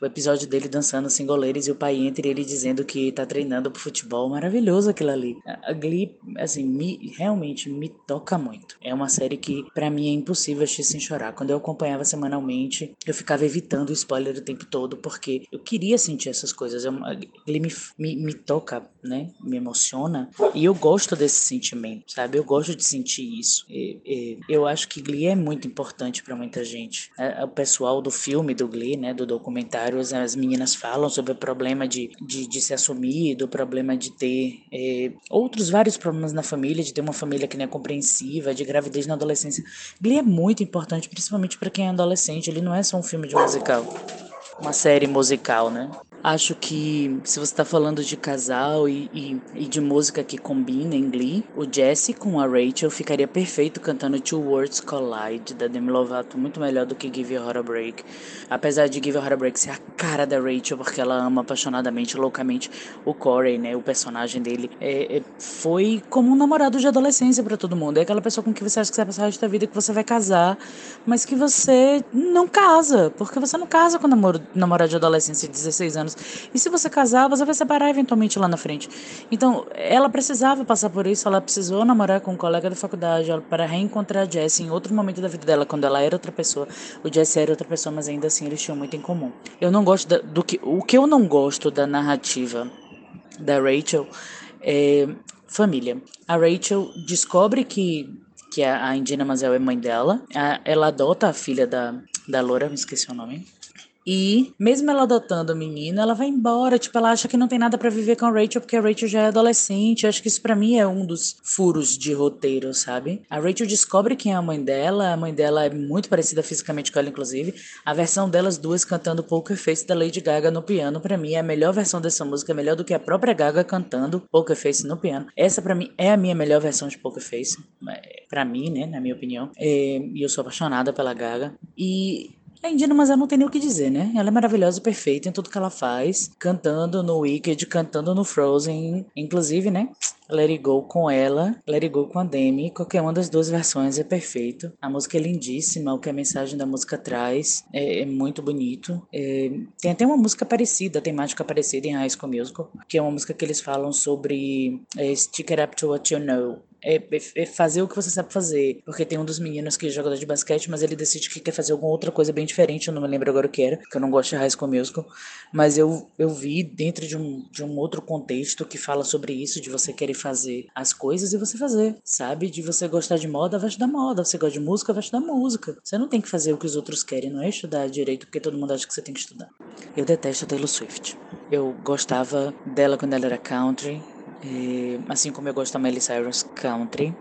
o episódio dele dançando singoleiros e o pai entre ele dizendo que tá treinando pro futebol. Maravilhoso aquilo ali. A Glee, assim, me, realmente me toca muito. É uma série que para mim é impossível assistir sem chorar. Quando eu acompanhava semanalmente, eu ficava evitando o spoiler o tempo todo porque eu queria sentir essas coisas. Eu, a Glee me, me, me toca, né? Me emociona e eu gosto desse sentimento, sabe? Eu gosto de sentir isso. E, e, eu acho que Glee é muito importante para muita gente. É, o pessoal do filme do Glee, né? Do documentário as meninas falam sobre o problema de, de, de se assumir, do problema de ter é, outros vários problemas na família, de ter uma família que não é compreensiva, de gravidez na adolescência. Glee é muito importante, principalmente para quem é adolescente. Ele não é só um filme de musical, uma série musical, né? Acho que se você está falando de casal e, e, e, de música que combina em Glee, o Jesse com a Rachel ficaria perfeito cantando Two Words Collide da Demi Lovato, muito melhor do que Give Your Heart a Break. Apesar de Give Your Heart a Break ser a cara da Rachel, porque ela ama apaixonadamente, loucamente o Corey, né, o personagem dele, é, é, foi como um namorado de adolescência para todo mundo. É aquela pessoa com que você acha que você vai passar o resto da vida, que você vai casar, mas que você não casa, porque você não casa com namoro, namorado de adolescência de 16 anos anos. E se você casar, você vai separar eventualmente lá na frente. Então, ela precisava passar por isso, ela precisou namorar com um colega da faculdade para reencontrar a Jessie em outro momento da vida dela, quando ela era outra pessoa. O Jesse era outra pessoa, mas ainda assim eles tinham muito em comum. Eu não gosto da, do que. O que eu não gosto da narrativa da Rachel é família. A Rachel descobre que que a Indina Mazel é mãe dela. ela adota a filha da, da Laura, me esqueci o nome. E, mesmo ela adotando a menina, ela vai embora. Tipo, ela acha que não tem nada para viver com a Rachel, porque a Rachel já é adolescente. Eu acho que isso para mim é um dos furos de roteiro, sabe? A Rachel descobre quem é a mãe dela. A mãe dela é muito parecida fisicamente com ela, inclusive. A versão delas duas cantando Poker Face da Lady Gaga no piano, para mim, é a melhor versão dessa música. Melhor do que a própria Gaga cantando Poker Face no piano. Essa, para mim, é a minha melhor versão de Poker Face. É, para mim, né? Na minha opinião. É, e eu sou apaixonada pela Gaga. E Indina, mas ela não tem nem o que dizer, né? Ela é maravilhosa perfeita em tudo que ela faz. Cantando no Wicked, cantando no Frozen. Inclusive, né? Let It Go com ela, Let It Go com a Demi. Qualquer uma das duas versões é perfeito. A música é lindíssima, o que a mensagem da música traz é, é muito bonito. É, tem até uma música parecida, temática parecida em High School Musical, que é uma música que eles falam sobre é, Stick It Up to What You Know é, é, fazer o que você sabe fazer. Porque tem um dos meninos que é jogador de basquete, mas ele decide que quer fazer alguma outra coisa bem diferente. Eu não me lembro agora o que era, que eu não gosto de High School Musical. Mas eu, eu vi dentro de um, de um outro contexto que fala sobre isso, de você querer fazer as coisas e você fazer, sabe? De você gostar de moda, vai estudar moda. Você gosta de música, vai estudar música. Você não tem que fazer o que os outros querem, não é estudar direito porque todo mundo acha que você tem que estudar. Eu detesto Taylor Swift. Eu gostava dela quando ela era country, é, assim como eu gosto da Miley Cyrus Country,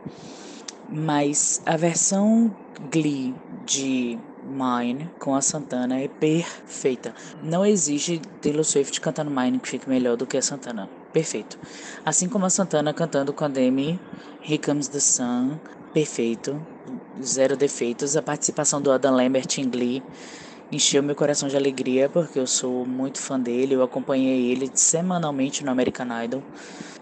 mas a versão Glee de Mine com a Santana é perfeita. Não existe Taylor Swift cantando Mine que fique melhor do que a Santana. Perfeito. Assim como a Santana cantando com a Demi, Here Comes the Sun, perfeito. Zero defeitos. A participação do Adam Lambert em Glee encheu meu coração de alegria porque eu sou muito fã dele, eu acompanhei ele semanalmente no American Idol.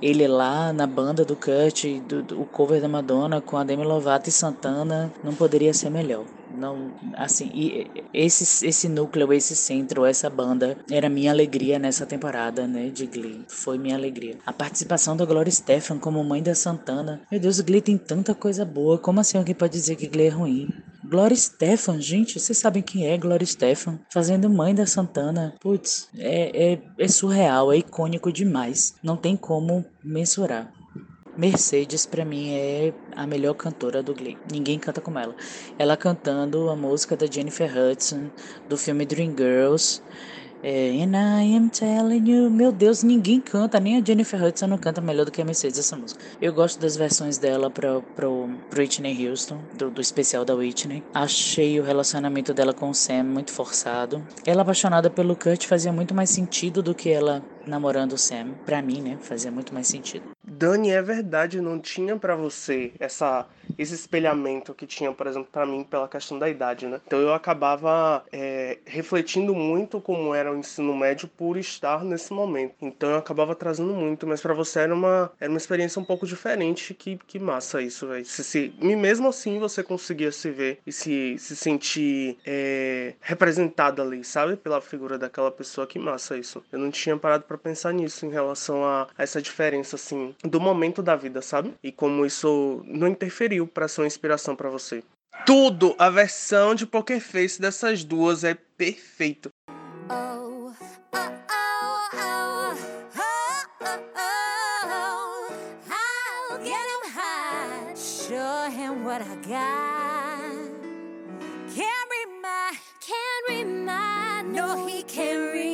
Ele lá na banda do Kurt, do, do, o cover da Madonna com a Demi Lovato e Santana, não poderia ser melhor. Não, assim, e esse, esse núcleo, esse centro, essa banda era minha alegria nessa temporada, né, de Glee. Foi minha alegria. A participação da Gloria Stefan como mãe da Santana. Meu Deus, Glee tem tanta coisa boa. Como assim alguém pode dizer que Glee é ruim? Gloria Stefan, gente, vocês sabem quem é Gloria Stefan? Fazendo mãe da Santana. Putz, é, é, é surreal, é icônico demais. Não tem como mensurar. Mercedes para mim é a melhor cantora do Glee. Ninguém canta como ela. Ela cantando a música da Jennifer Hudson do filme Dreamgirls. É, And I am telling you, meu Deus, ninguém canta, nem a Jennifer Hudson não canta melhor do que a Mercedes essa música. Eu gosto das versões dela pro, pro, pro Whitney Houston, do, do especial da Whitney. Achei o relacionamento dela com o Sam muito forçado. Ela apaixonada pelo Kurt fazia muito mais sentido do que ela namorando o Sam. Pra mim, né, fazia muito mais sentido. Dani, é verdade, não tinha para você essa esse espelhamento que tinha, por exemplo, para mim pela questão da idade, né? Então eu acabava é, refletindo muito como era o ensino médio por estar nesse momento. Então eu acabava trazendo muito, mas para você era uma era uma experiência um pouco diferente. Que, que massa isso, velho. Se, se, e mesmo assim você conseguia se ver e se, se sentir é, representado ali, sabe? Pela figura daquela pessoa. Que massa isso. Eu não tinha parado para pensar nisso em relação a, essa diferença, assim, do momento da vida, sabe? E como isso não interferiu para ser uma inspiração para você. Tudo! A versão de Poker Face dessas duas é perfeito. Oh, oh, oh, oh, oh, oh. Can't my, can't my, no, he can't my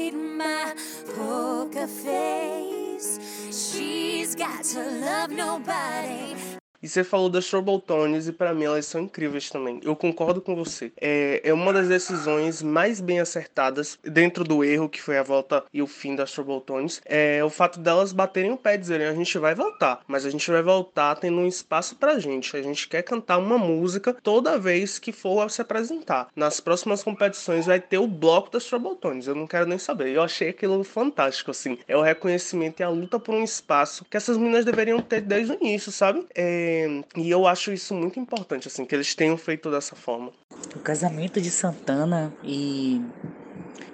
poker face. She's got to love nobody. E você falou das Troubletones e para mim elas são incríveis também. Eu concordo com você. É, é uma das decisões mais bem acertadas dentro do erro que foi a volta e o fim das Troubletones. É o fato delas baterem o pé e dizerem a gente vai voltar, mas a gente vai voltar tendo um espaço pra gente. A gente quer cantar uma música toda vez que for se apresentar. Nas próximas competições vai ter o bloco das Troubletones. Eu não quero nem saber. Eu achei aquilo fantástico assim. É o reconhecimento e a luta por um espaço que essas meninas deveriam ter desde o início, sabe? É, e eu acho isso muito importante, assim, que eles tenham feito dessa forma. O casamento de Santana e.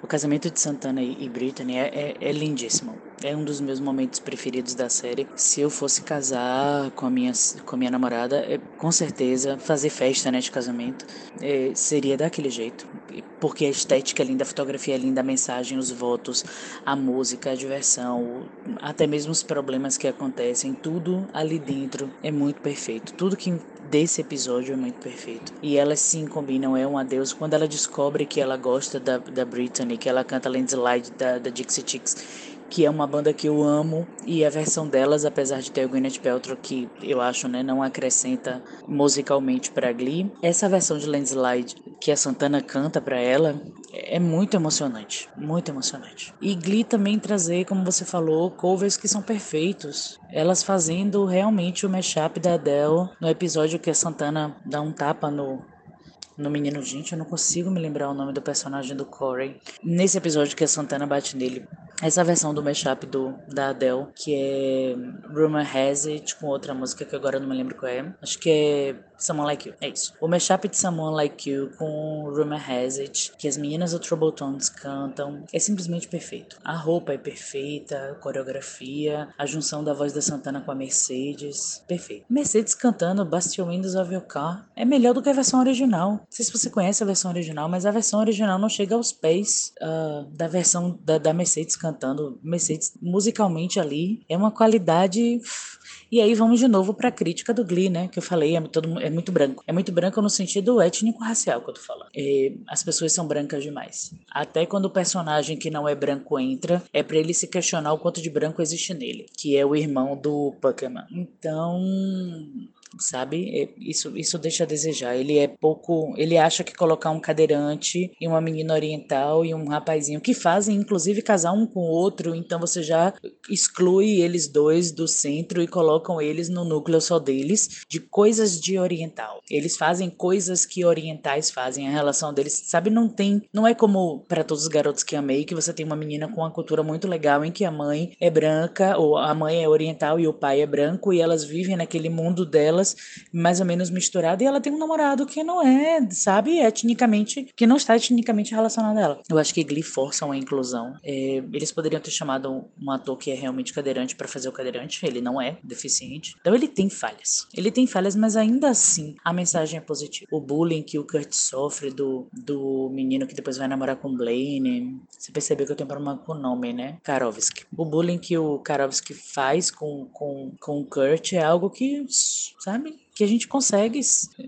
O casamento de Santana e Britney é, é, é, lindíssimo. É um dos meus momentos preferidos da série. Se eu fosse casar com a minha, com a minha namorada, é, com certeza fazer festa né, de casamento é, seria daquele jeito. Porque a estética é linda, a fotografia é linda, a mensagem, os votos, a música, a diversão, até mesmo os problemas que acontecem, tudo ali dentro é muito perfeito. Tudo que desse episódio é muito perfeito. E elas sim combinam, é um adeus. Quando ela descobre que ela gosta da, da Britney, que ela canta Landslide da, da Dixie Chicks, que é uma banda que eu amo e a versão delas, apesar de ter o Gwyneth Paltrow que eu acho, né, não acrescenta musicalmente para Glee, essa versão de Landslide que a Santana canta para ela é muito emocionante, muito emocionante. E Glee também trazer, como você falou, covers que são perfeitos. Elas fazendo realmente o mashup da Adele no episódio que a Santana dá um tapa no no menino, gente, eu não consigo me lembrar o nome do personagem do Corey. Nesse episódio que a Santana bate nele, essa versão do mashup do, da Adele, que é Rumor Has It, com outra música que agora eu não me lembro qual é. Acho que é Someone Like You. É isso. O mashup de Someone Like You com Rumor Has It, que as meninas do Trouble Tones cantam, é simplesmente perfeito. A roupa é perfeita, a coreografia, a junção da voz da Santana com a Mercedes, perfeito. Mercedes cantando Bust Your Windows of Your Car é melhor do que a versão original. Não sei se você conhece a versão original, mas a versão original não chega aos pés uh, da versão da, da Mercedes cantando. Mercedes, musicalmente ali, é uma qualidade e aí vamos de novo para a crítica do Glee, né? Que eu falei, é, todo, é muito branco. É muito branco no sentido étnico-racial que eu tô falando. E as pessoas são brancas demais. Até quando o personagem que não é branco entra, é para ele se questionar o quanto de branco existe nele, que é o irmão do Puckerman. Então, sabe? É, isso, isso deixa a desejar. Ele é pouco. Ele acha que colocar um cadeirante e uma menina oriental e um rapazinho que fazem, inclusive, casar um com o outro, então você já exclui eles dois do centro e colocam eles no núcleo só deles, de coisas de oriental. Eles fazem coisas que orientais fazem, a relação deles, sabe? Não tem. Não é como para todos os garotos que amei, que você tem uma menina com uma cultura muito legal em que a mãe é branca, ou a mãe é oriental e o pai é branco, e elas vivem naquele mundo delas delas mais ou menos misturada e ela tem um namorado que não é, sabe, etnicamente, que não está etnicamente relacionado a ela. Eu acho que Glee força uma inclusão. É, eles poderiam ter chamado um ator que é realmente cadeirante para fazer o cadeirante, ele não é deficiente. Então ele tem falhas. Ele tem falhas, mas ainda assim a mensagem é positiva. O bullying que o Kurt sofre do, do menino que depois vai namorar com Blaine. Você percebeu que eu tenho problema com o nome, né? Karovski. O bullying que o Karovski faz com, com, com o Kurt é algo que, sabe? que a gente consegue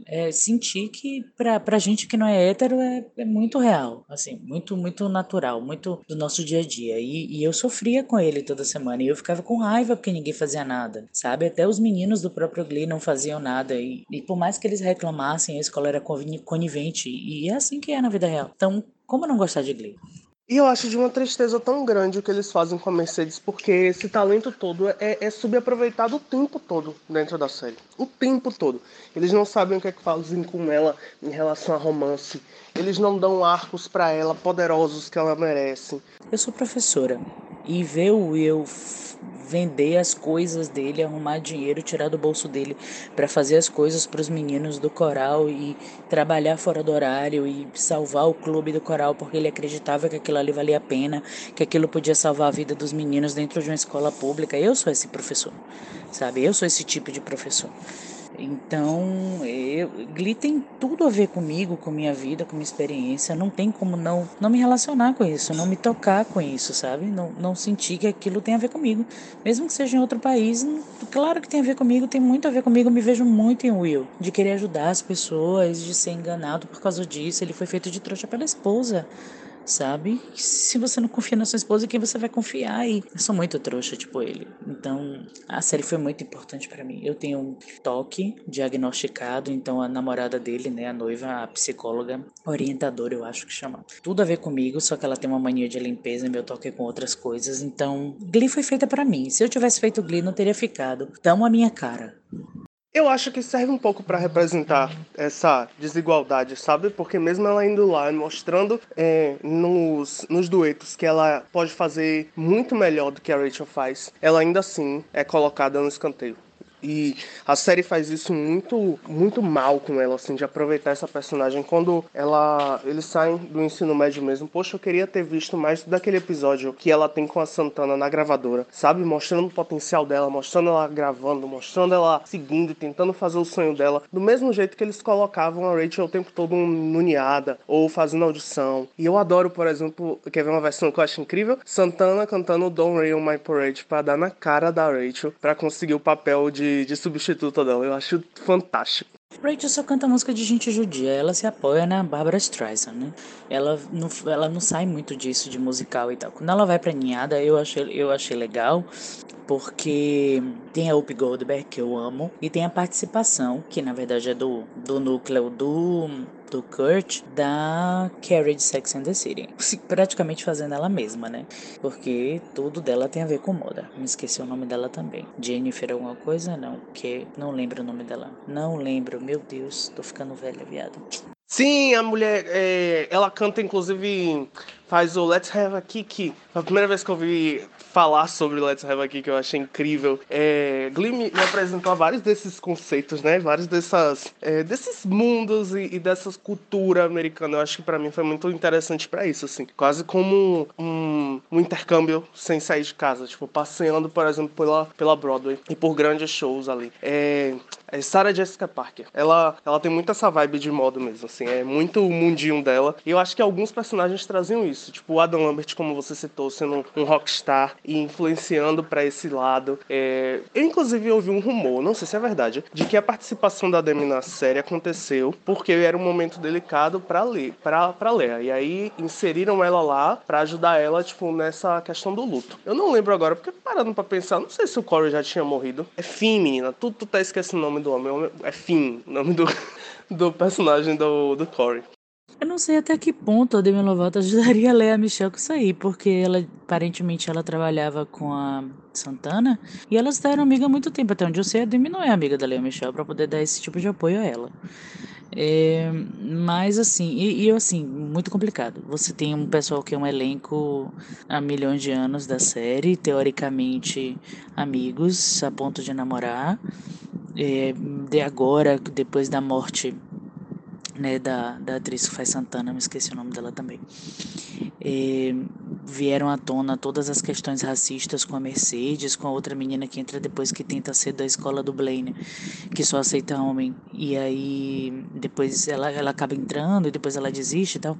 é, sentir que pra, pra gente que não é hétero é, é, muito real, assim, muito, muito natural, muito do nosso dia a dia. E, e, eu sofria com ele toda semana e eu ficava com raiva porque ninguém fazia nada, sabe? Até os meninos do próprio Glee não faziam nada e, e por mais que eles reclamassem, a escola era conivente e é assim que é na vida real. Então, como não gostar de Glee? E eu acho de uma tristeza tão grande o que eles fazem com a Mercedes, porque esse talento todo é, é subaproveitado o tempo todo dentro da série. O tempo todo. Eles não sabem o que é que fazem com ela em relação a romance. Eles não dão arcos para ela poderosos que ela merece. Eu sou professora e ver o Will vender as coisas dele, arrumar dinheiro, tirar do bolso dele para fazer as coisas para os meninos do coral e trabalhar fora do horário e salvar o clube do coral porque ele acreditava que aquilo ali valia a pena, que aquilo podia salvar a vida dos meninos dentro de uma escola pública. Eu sou esse professor, sabe? Eu sou esse tipo de professor. Então, eu, Glee tem tudo a ver comigo, com minha vida, com minha experiência. Não tem como não, não me relacionar com isso, não me tocar com isso, sabe? Não, não sentir que aquilo tem a ver comigo. Mesmo que seja em outro país, claro que tem a ver comigo, tem muito a ver comigo. Me vejo muito em Will, de querer ajudar as pessoas, de ser enganado por causa disso. Ele foi feito de trouxa pela esposa sabe? Se você não confia na sua esposa, quem você vai confiar? E eu sou muito trouxa, tipo ele. Então, a série foi muito importante para mim. Eu tenho um toque diagnosticado, então a namorada dele, né, a noiva, a psicóloga, orientadora, eu acho que chama. Tudo a ver comigo, só que ela tem uma mania de limpeza, meu toque é com outras coisas. Então, Glee foi feita para mim. Se eu tivesse feito Glee, não teria ficado tão a minha cara. Eu acho que serve um pouco para representar essa desigualdade, sabe? Porque mesmo ela indo lá mostrando é, nos, nos duetos que ela pode fazer muito melhor do que a Rachel faz, ela ainda assim é colocada no escanteio. E a série faz isso muito muito mal com ela, assim, de aproveitar essa personagem. Quando ela eles saem do ensino médio mesmo, poxa, eu queria ter visto mais daquele episódio que ela tem com a Santana na gravadora, sabe? Mostrando o potencial dela, mostrando ela gravando, mostrando ela seguindo, tentando fazer o sonho dela. Do mesmo jeito que eles colocavam a Rachel o tempo todo nuniada ou fazendo audição. E eu adoro, por exemplo, quer ver uma versão que eu acho incrível? Santana cantando Don't Rain on My Parade pra dar na cara da Rachel para conseguir o papel de de, substituta dela. Eu acho fantástico. Rachel só canta música de gente judia, ela se apoia na Barbara Streisand, né? Ela não, ela não sai muito disso de musical e tal. Quando ela vai pra Ninhada, eu achei, eu achei legal, porque tem a Up Goldberg, que eu amo, e tem a participação, que na verdade é do, do núcleo do do Kurt da Carrie de Sex and the City. Praticamente fazendo ela mesma, né? Porque tudo dela tem a ver com moda. Me esqueci o nome dela também. Jennifer alguma coisa? Não, que não lembro o nome dela. Não lembro, meu Deus, tô ficando velha, viado. Sim, a mulher, é, ela canta inclusive faz o Let's Have a Kiki. A primeira vez que eu vi falar sobre Let's Have a Kiki, eu achei incrível. É, Glee me, apresentou vários desses conceitos, né? Vários dessas, é, desses mundos e, e dessas cultura americana. Eu acho que para mim foi muito interessante para isso, assim. Quase como um, um, intercâmbio sem sair de casa. Tipo, passeando, por exemplo, pela, pela Broadway e por grandes shows ali. É, é Sarah Jessica Parker. Ela, ela tem muito essa vibe de moda mesmo, assim. É muito o mundinho dela. E eu acho que alguns personagens traziam isso. Tipo, o Adam Lambert, como você citou, sendo um rockstar e influenciando para esse lado. É... Eu, inclusive, ouvi um rumor, não sei se é verdade, de que a participação da Demi na série aconteceu porque era um momento delicado para ler, Lea. E aí inseriram ela lá para ajudar ela, tipo, nessa questão do luto. Eu não lembro agora, porque parando pra pensar, não sei se o Corey já tinha morrido. É Finn, menina. Tu, tu tá esquecendo o nome do homem. É Finn, o nome do, do personagem do, do Corey. Eu não sei até que ponto a Demi Lovato ajudaria a Lea Michelle com isso aí, porque ela aparentemente ela trabalhava com a Santana e elas eram amigas há muito tempo. Até onde eu sei, a Demi não é amiga da Lea Michelle para poder dar esse tipo de apoio a ela. É, mas assim, e, e, assim, muito complicado. Você tem um pessoal que é um elenco há milhões de anos da série, teoricamente amigos, a ponto de namorar. é, de agora, depois da morte né, da, da atriz que faz Santana, me esqueci o nome dela também. Vieram à tona todas as questões racistas com a Mercedes, com a outra menina que entra depois que tenta ser da escola do Blaine, que só aceita homem. E aí depois ela, ela acaba entrando e depois ela desiste e tal.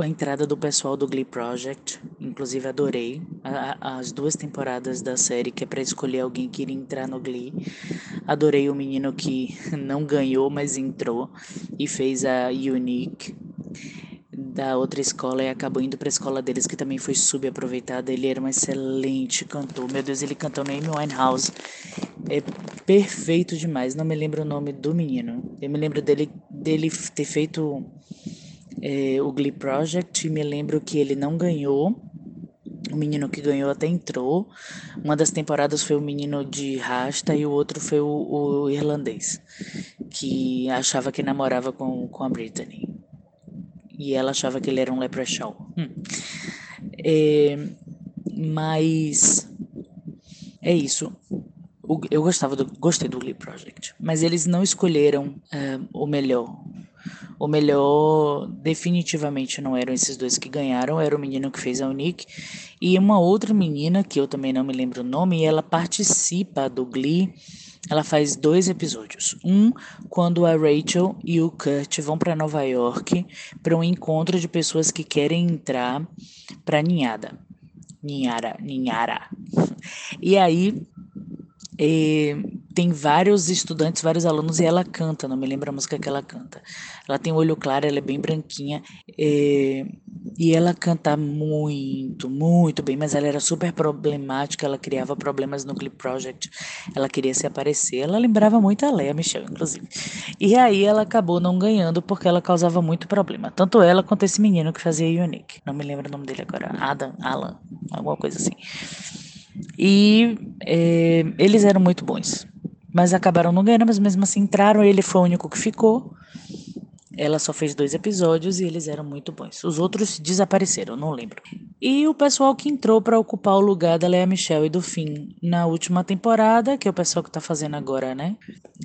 A entrada do pessoal do Glee Project, inclusive adorei as duas temporadas da série que é para escolher alguém que iria entrar no Glee. Adorei o menino que não ganhou, mas entrou e fez a Unique da outra escola e acabou indo para a escola deles, que também foi subaproveitada. Ele era um excelente cantor. Meu Deus, ele cantou no Amy Winehouse. É perfeito demais. Não me lembro o nome do menino. Eu me lembro dele, dele ter feito é, o Glee Project me lembro que ele não ganhou. O menino que ganhou até entrou. Uma das temporadas foi o menino de Rasta e o outro foi o, o irlandês, que achava que namorava com, com a Brittany. E ela achava que ele era um leprechaun. Hum. É, mas é isso. eu gostava do, gostei do Glee Project, mas eles não escolheram uh, o melhor. O melhor, definitivamente, não eram esses dois que ganharam, era o menino que fez a Unique e uma outra menina, que eu também não me lembro o nome, e ela participa do Glee. Ela faz dois episódios. Um, quando a Rachel e o Kurt vão para Nova York para um encontro de pessoas que querem entrar para ninhada. Ninhara, ninhara. E aí, eh, tem vários estudantes, vários alunos e ela canta, não me lembro a música que ela canta. Ela tem olho claro, ela é bem branquinha é, e ela canta muito, muito bem, mas ela era super problemática, ela criava problemas no Clip Project, ela queria se aparecer, ela lembrava muito a Leia Michelle, inclusive. E aí ela acabou não ganhando porque ela causava muito problema, tanto ela quanto esse menino que fazia Unique, não me lembro o nome dele agora, Adam, Alan, alguma coisa assim. E é, eles eram muito bons mas acabaram não ganhando, mas mesmo assim entraram, ele foi o único que ficou. Ela só fez dois episódios e eles eram muito bons. Os outros desapareceram, não lembro. E o pessoal que entrou para ocupar o lugar da Lea Michelle e do Finn na última temporada, que é o pessoal que tá fazendo agora, né?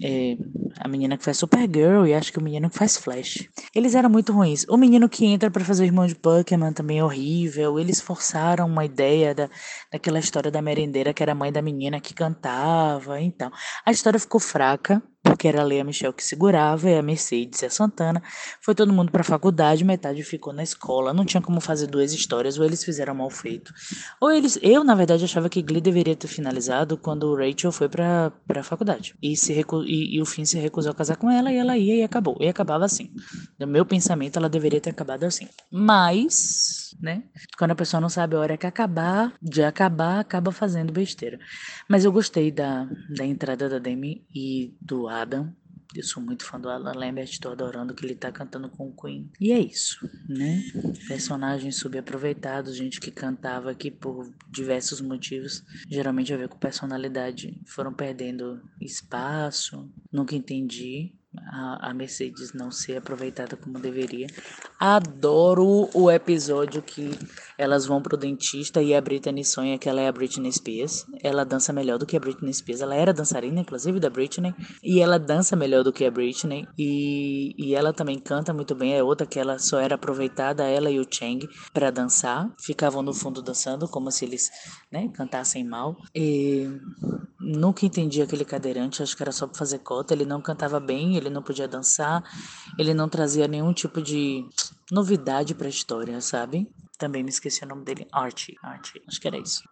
É, a menina que faz Supergirl e acho que o menino que faz Flash. Eles eram muito ruins. O menino que entra para fazer o irmão de Pokémon também é horrível. Eles forçaram uma ideia da, daquela história da merendeira que era a mãe da menina que cantava. Então, a história ficou fraca porque era a Leia Michel que segurava, e a Mercedes e a Santana. Foi todo mundo para a faculdade, metade ficou na escola. Não tinha como fazer duas histórias, ou eles fizeram mal feito. Ou eles. Eu, na verdade, achava que Glee deveria ter finalizado quando Rachel foi para a faculdade. E, se recu... E, e, o Finn se recusou a casar com ela, e ela ia e acabou. E acabava assim. No meu pensamento, ela deveria ter acabado assim. Mas né? Quando a pessoa não sabe a hora que acabar, de acabar, acaba fazendo besteira. Mas eu gostei da, da entrada da Demi e do Adam. Eu sou muito fã do Alan Lambert, estou adorando que ele tá cantando com o Queen. E é isso, né? Personagens subaproveitados, gente que cantava aqui por diversos motivos, geralmente a ver com personalidade, foram perdendo espaço. Nunca entendi a, a Mercedes não ser aproveitada como deveria. Adoro o episódio que elas vão pro dentista e a Britney sonha que ela é a Britney Spears. Ela dança melhor do que a Britney Spears. Ela era dançarina, inclusive, da Britney. E ela dança melhor do que a Britney. E, e ela também canta muito bem. É outra que ela só era aproveitada, ela e o Chang, para dançar. Ficavam no fundo dançando, como se eles né, cantassem mal. E nunca entendi aquele cadeirante. Acho que era só pra fazer cota. Ele não cantava bem, ele não podia dançar. Ele não trazia nenhum tipo de novidade pra história, sabe? Também me esqueci o nome dele. Archie. Archie. Acho que era isso.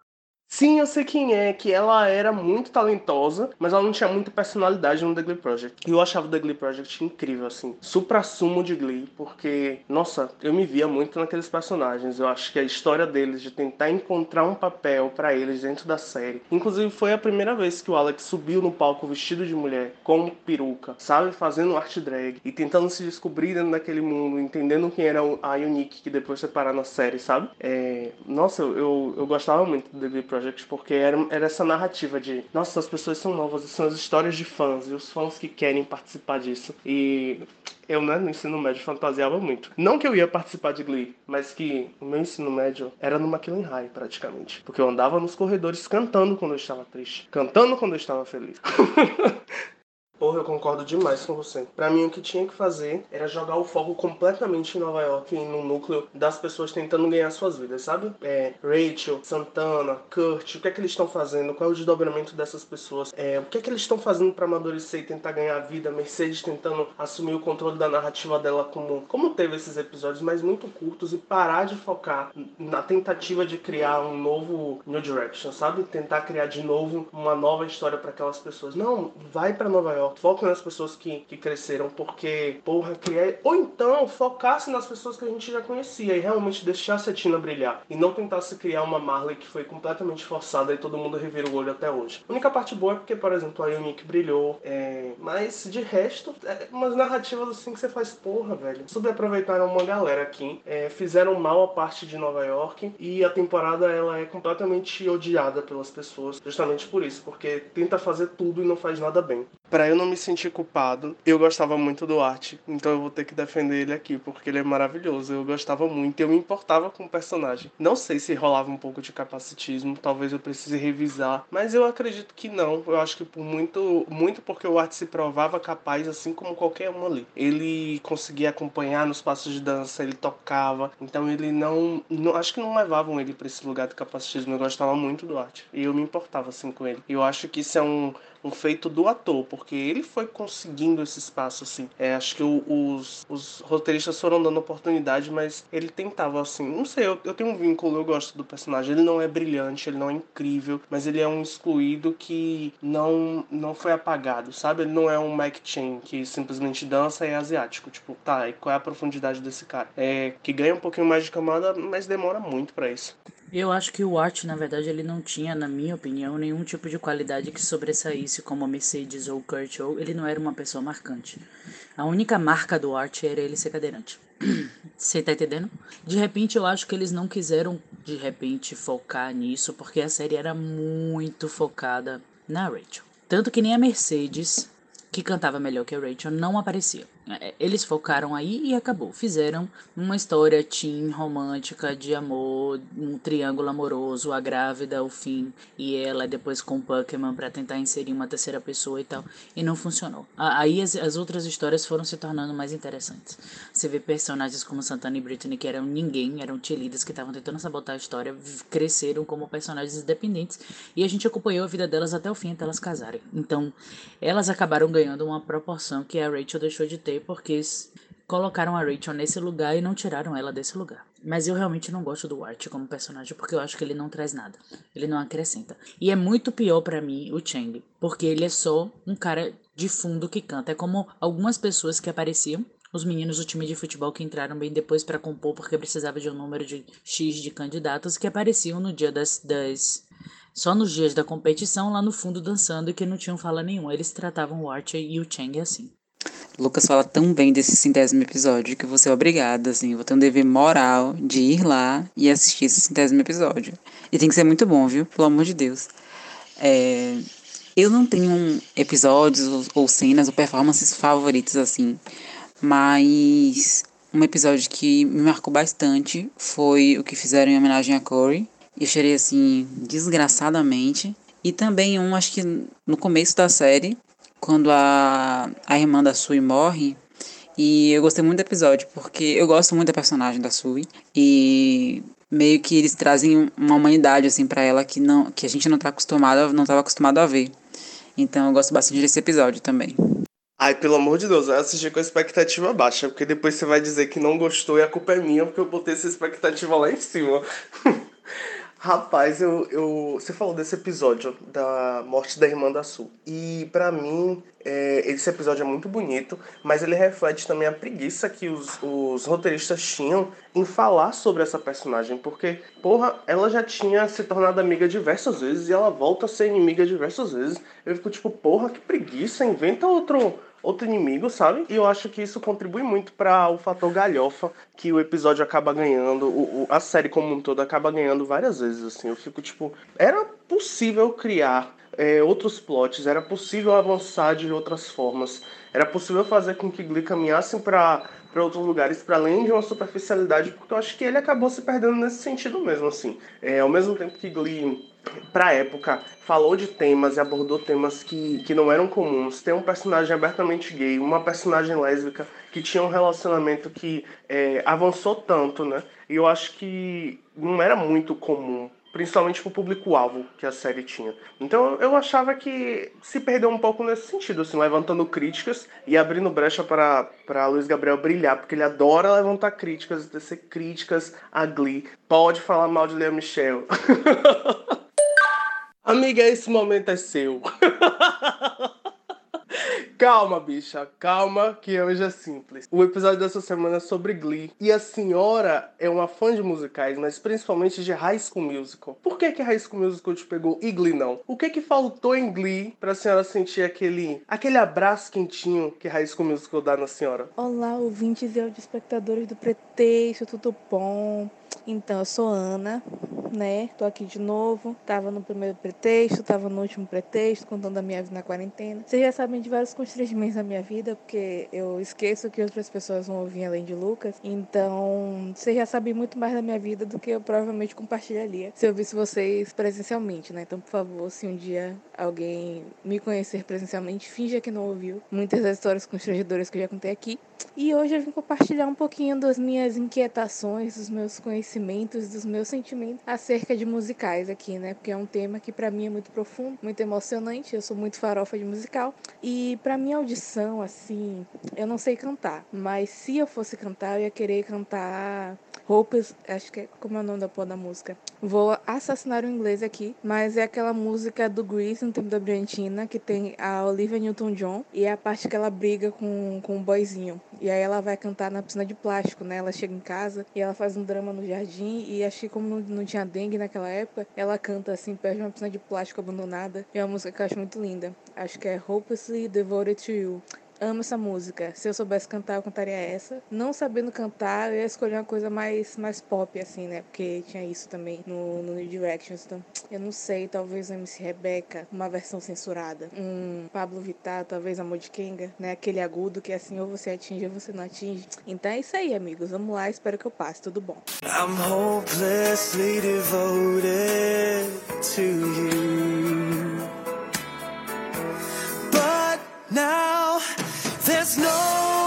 Sim, eu sei quem é, que ela era muito talentosa, mas ela não tinha muita personalidade no The Glee Project. E eu achava o The Glee Project incrível, assim, supra-sumo de Glee, porque, nossa, eu me via muito naqueles personagens. Eu acho que a história deles, de tentar encontrar um papel para eles dentro da série. Inclusive, foi a primeira vez que o Alex subiu no palco vestido de mulher, com peruca, sabe? Fazendo arte drag e tentando se descobrir dentro daquele mundo, entendendo quem era a Unique, que depois foi parar na série, sabe? É... Nossa, eu, eu, eu gostava muito do The Glee Project Porque era, era essa narrativa de, nossa, as pessoas são novas, são as histórias de fãs, e os fãs que querem participar disso. E eu, né, no ensino médio, fantasiava muito. Não que eu ia participar de Glee, mas que o meu ensino médio era no McLean High, praticamente. Porque eu andava nos corredores cantando quando eu estava triste, cantando quando eu estava feliz. Porra, eu concordo demais com você. Para mim, o que tinha que fazer era jogar o foco completamente em Nova York no núcleo das pessoas tentando ganhar suas vidas, sabe? É, Rachel, Santana, Kurt, o que é que eles estão fazendo? Qual é o desdobramento dessas pessoas? É, o que é que eles estão fazendo para amadurecer e tentar ganhar vida? Mercedes tentando assumir o controle da narrativa dela como, como teve esses episódios, mas muito curtos e parar de focar na tentativa de criar um novo New Direction, sabe? Tentar criar de novo uma nova história para aquelas pessoas. Não, vai para Nova York Foca nas pessoas que, que cresceram, porque, porra, criar. Ou então focasse nas pessoas que a gente já conhecia e realmente deixasse a Tina brilhar. E não tentasse criar uma Marley que foi completamente forçada e todo mundo revira o olho até hoje. A única parte boa é porque, por exemplo, a Unique brilhou. É... Mas de resto, é umas narrativas assim que você faz, porra, velho. Subaproveitaram uma galera aqui, é, fizeram mal a parte de Nova York e a temporada ela é completamente odiada pelas pessoas, justamente por isso, porque tenta fazer tudo e não faz nada bem. Pra eu não me sentir culpado, eu gostava muito do Art, então eu vou ter que defender ele aqui, porque ele é maravilhoso. Eu gostava muito, eu me importava com o personagem. Não sei se rolava um pouco de capacitismo, talvez eu precise revisar, mas eu acredito que não. Eu acho que por muito, muito porque o Art se provava capaz, assim como qualquer um ali. Ele conseguia acompanhar nos passos de dança, ele tocava, então ele não, não acho que não levavam ele para esse lugar de capacitismo. Eu gostava muito do Art e eu me importava assim com ele. Eu acho que isso é um um feito do ator, porque ele foi conseguindo esse espaço, assim. É, acho que o, os, os roteiristas foram dando oportunidade, mas ele tentava, assim. Não sei, eu, eu tenho um vínculo, eu gosto do personagem. Ele não é brilhante, ele não é incrível, mas ele é um excluído que não, não foi apagado, sabe? Ele não é um Mike Chen que simplesmente dança e é asiático. Tipo, tá, e qual é a profundidade desse cara? É que ganha um pouquinho mais de camada, mas demora muito para isso. Eu acho que o Art, na verdade, ele não tinha, na minha opinião, nenhum tipo de qualidade que sobressaísse como a Mercedes ou Kurt ou ele não era uma pessoa marcante. A única marca do Art era ele ser cadeirante. Você tá entendendo? De repente eu acho que eles não quiseram de repente focar nisso, porque a série era muito focada na Rachel. Tanto que nem a Mercedes, que cantava melhor que a Rachel, não aparecia. É, eles focaram aí e acabou. Fizeram uma história teen romântica de amor, um triângulo amoroso, a grávida, o fim e ela depois com o Pokémon para tentar inserir uma terceira pessoa e tal. E não funcionou. Aí as, as outras histórias foram se tornando mais interessantes. Você vê personagens como Santana e Britney que eram ninguém, eram cheerleaders que estavam tentando sabotar a história, cresceram como personagens independentes e a gente acompanhou a vida delas até o fim, até elas casarem. Então, elas acabaram ganhando uma proporção que a Rachel deixou de ter porque colocaram a Rachel nesse lugar e não tiraram ela desse lugar. Mas eu realmente não gosto do Art como personagem porque eu acho que ele não traz nada. Ele não acrescenta. E é muito pior para mim o Chang, porque ele é só um cara de fundo que canta. É como algumas pessoas que apareciam os meninos do time de futebol que entraram bem depois para compor porque precisava de um número de X de candidatos que apareciam no dia das, das só nos dias da competição lá no fundo dançando que não tinham fala nenhuma. Eles tratavam o Archer e o Chang assim. Lucas fala tão bem desse centésimo episódio que você é obrigada, assim, vou ter um dever moral de ir lá e assistir esse centésimo episódio. E tem que ser muito bom, viu? Pelo amor de Deus. É, eu não tenho episódios ou, ou cenas ou performances favoritas, assim, mas um episódio que me marcou bastante foi o que fizeram em homenagem a Corey. Eu chorei, assim, desgraçadamente. E também um, acho que no começo da série, quando a, a irmã da Sui morre. E eu gostei muito do episódio, porque eu gosto muito da personagem da Sui. E meio que eles trazem uma humanidade assim para ela que não que a gente não tá acostumado, não estava acostumado a ver. Então eu gosto bastante desse episódio também. Ai, pelo amor de Deus, vai assistir com a expectativa baixa, porque depois você vai dizer que não gostou e a culpa é minha, porque eu botei essa expectativa lá em cima. Rapaz, eu, eu, você falou desse episódio da morte da irmã da Sul. E para mim, é, esse episódio é muito bonito, mas ele reflete também a preguiça que os, os roteiristas tinham em falar sobre essa personagem. Porque, porra, ela já tinha se tornado amiga diversas vezes e ela volta a ser inimiga diversas vezes. Eu fico tipo, porra, que preguiça, inventa outro outro inimigo, sabe? E eu acho que isso contribui muito para o fator galhofa que o episódio acaba ganhando, o, o, a série como um todo acaba ganhando várias vezes, assim. Eu fico tipo, era possível criar é, outros plots, era possível avançar de outras formas, era possível fazer com que Glee caminhasse para para outros lugares, para além de uma superficialidade, porque eu acho que ele acabou se perdendo nesse sentido mesmo, assim. É, ao mesmo tempo que Glee pra época, falou de temas e abordou temas que, que não eram comuns. Tem um personagem abertamente gay, uma personagem lésbica que tinha um relacionamento que é, avançou tanto, né? E eu acho que não era muito comum principalmente pro público-alvo que a série tinha. Então eu achava que se perdeu um pouco nesse sentido, assim, levantando críticas e abrindo brecha para, para Luiz Gabriel brilhar, porque ele adora levantar críticas, tecer críticas a Glee. Pode falar mal de Lea Michelle. Amiga, esse momento é seu. Calma, bicha, calma, que hoje é simples. O episódio dessa semana é sobre Glee. E a senhora é uma fã de musicais, mas principalmente de High School Musical. Por que que High School Musical te pegou e Glee não? O que que faltou em Glee pra senhora sentir aquele, aquele abraço quentinho que High School Musical dá na senhora? Olá, ouvintes e espectadores do Pretexto, tudo bom? Então, eu sou Ana, né? Tô aqui de novo. Tava no primeiro pretexto, tava no último pretexto, contando a minha vida na quarentena. Vocês já sabem de vários constrangimentos da minha vida, porque eu esqueço que outras pessoas vão ouvir além de Lucas. Então, vocês já sabem muito mais da minha vida do que eu provavelmente compartilharia se eu visse vocês presencialmente, né? Então, por favor, se um dia alguém me conhecer presencialmente, finja que não ouviu muitas das histórias constrangedoras que eu já contei aqui. E hoje eu vim compartilhar um pouquinho das minhas inquietações, dos meus conhecimentos, dos meus sentimentos acerca de musicais aqui, né? Porque é um tema que para mim é muito profundo, muito emocionante. Eu sou muito farofa de musical e para minha audição assim, eu não sei cantar, mas se eu fosse cantar, eu ia querer cantar Roupas, acho que é como é o nome da porra da música. Vou assassinar o inglês aqui, mas é aquela música do Grease no tempo da Brilhantina, que tem a Olivia Newton-John e é a parte que ela briga com, com um boyzinho. E aí ela vai cantar na piscina de plástico, né? Ela chega em casa e ela faz um drama no jardim e acho que como não, tinha dengue naquela época, ela canta assim perto de uma piscina de plástico abandonada. E é uma música que eu acho muito linda. Acho que é Hopelessly Devoted to You amo essa música. Se eu soubesse cantar, eu cantaria essa. Não sabendo cantar, eu ia escolher uma coisa mais, mais pop, assim, né? Porque tinha isso também no, no New Directions. Então, eu não sei, talvez o MC Rebeca, uma versão censurada. Um Pablo Vittar, talvez Amor de Kenga, né? Aquele agudo que assim, ou você atinge ou você não atinge. Então é isso aí, amigos. Vamos lá, espero que eu passe. Tudo bom. I'm hopelessly devoted to you. Now there's no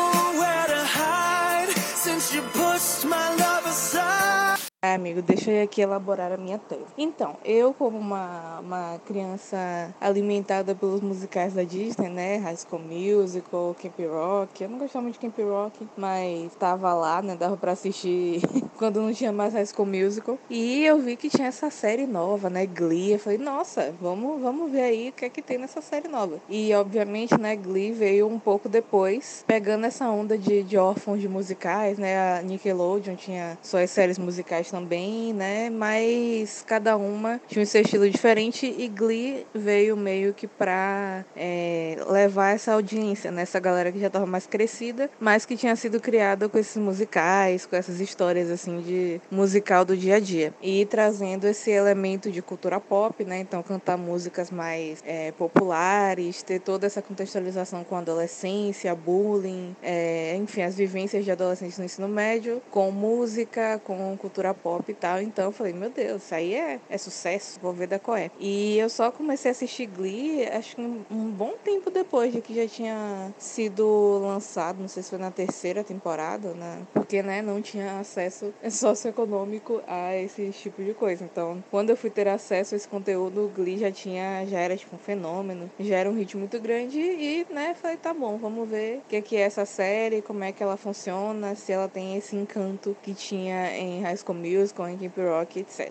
amigo, deixa eu aqui elaborar a minha tese. Então, eu, como uma, uma criança alimentada pelos musicais da Disney, né? High School Musical, Camp Rock. Eu não gostava muito de Camp Rock, mas tava lá, né? Dava pra assistir quando não tinha mais High School Musical. E eu vi que tinha essa série nova, né? Glee. Eu falei, nossa, vamos, vamos ver aí o que é que tem nessa série nova. E, obviamente, né? Glee veio um pouco depois, pegando essa onda de, de órfãos de musicais, né? A Nickelodeon tinha suas séries musicais também, né? Mas cada uma tinha o seu estilo diferente e Glee veio meio que pra é, levar essa audiência, né? Essa galera que já tava mais crescida, mas que tinha sido criada com esses musicais, com essas histórias assim de musical do dia a dia. E trazendo esse elemento de cultura pop, né? Então cantar músicas mais é, populares, ter toda essa contextualização com a adolescência, bullying, é, enfim, as vivências de adolescentes no ensino médio, com música, com cultura pop e tal. Então eu falei, meu Deus, isso aí é, é sucesso, vou ver da qual é. E eu só comecei a assistir Glee, acho que um, um bom tempo depois de que já tinha sido lançado, não sei se foi na terceira temporada, né? Porque, né, não tinha acesso socioeconômico a esse tipo de coisa. Então, quando eu fui ter acesso a esse conteúdo, o Glee já tinha, já era tipo um fenômeno, já era um hit muito grande e, né, falei, tá bom, vamos ver o que é, que é essa série, como é que ela funciona, se ela tem esse encanto que tinha em High School Musical, em Camp Rock, etc.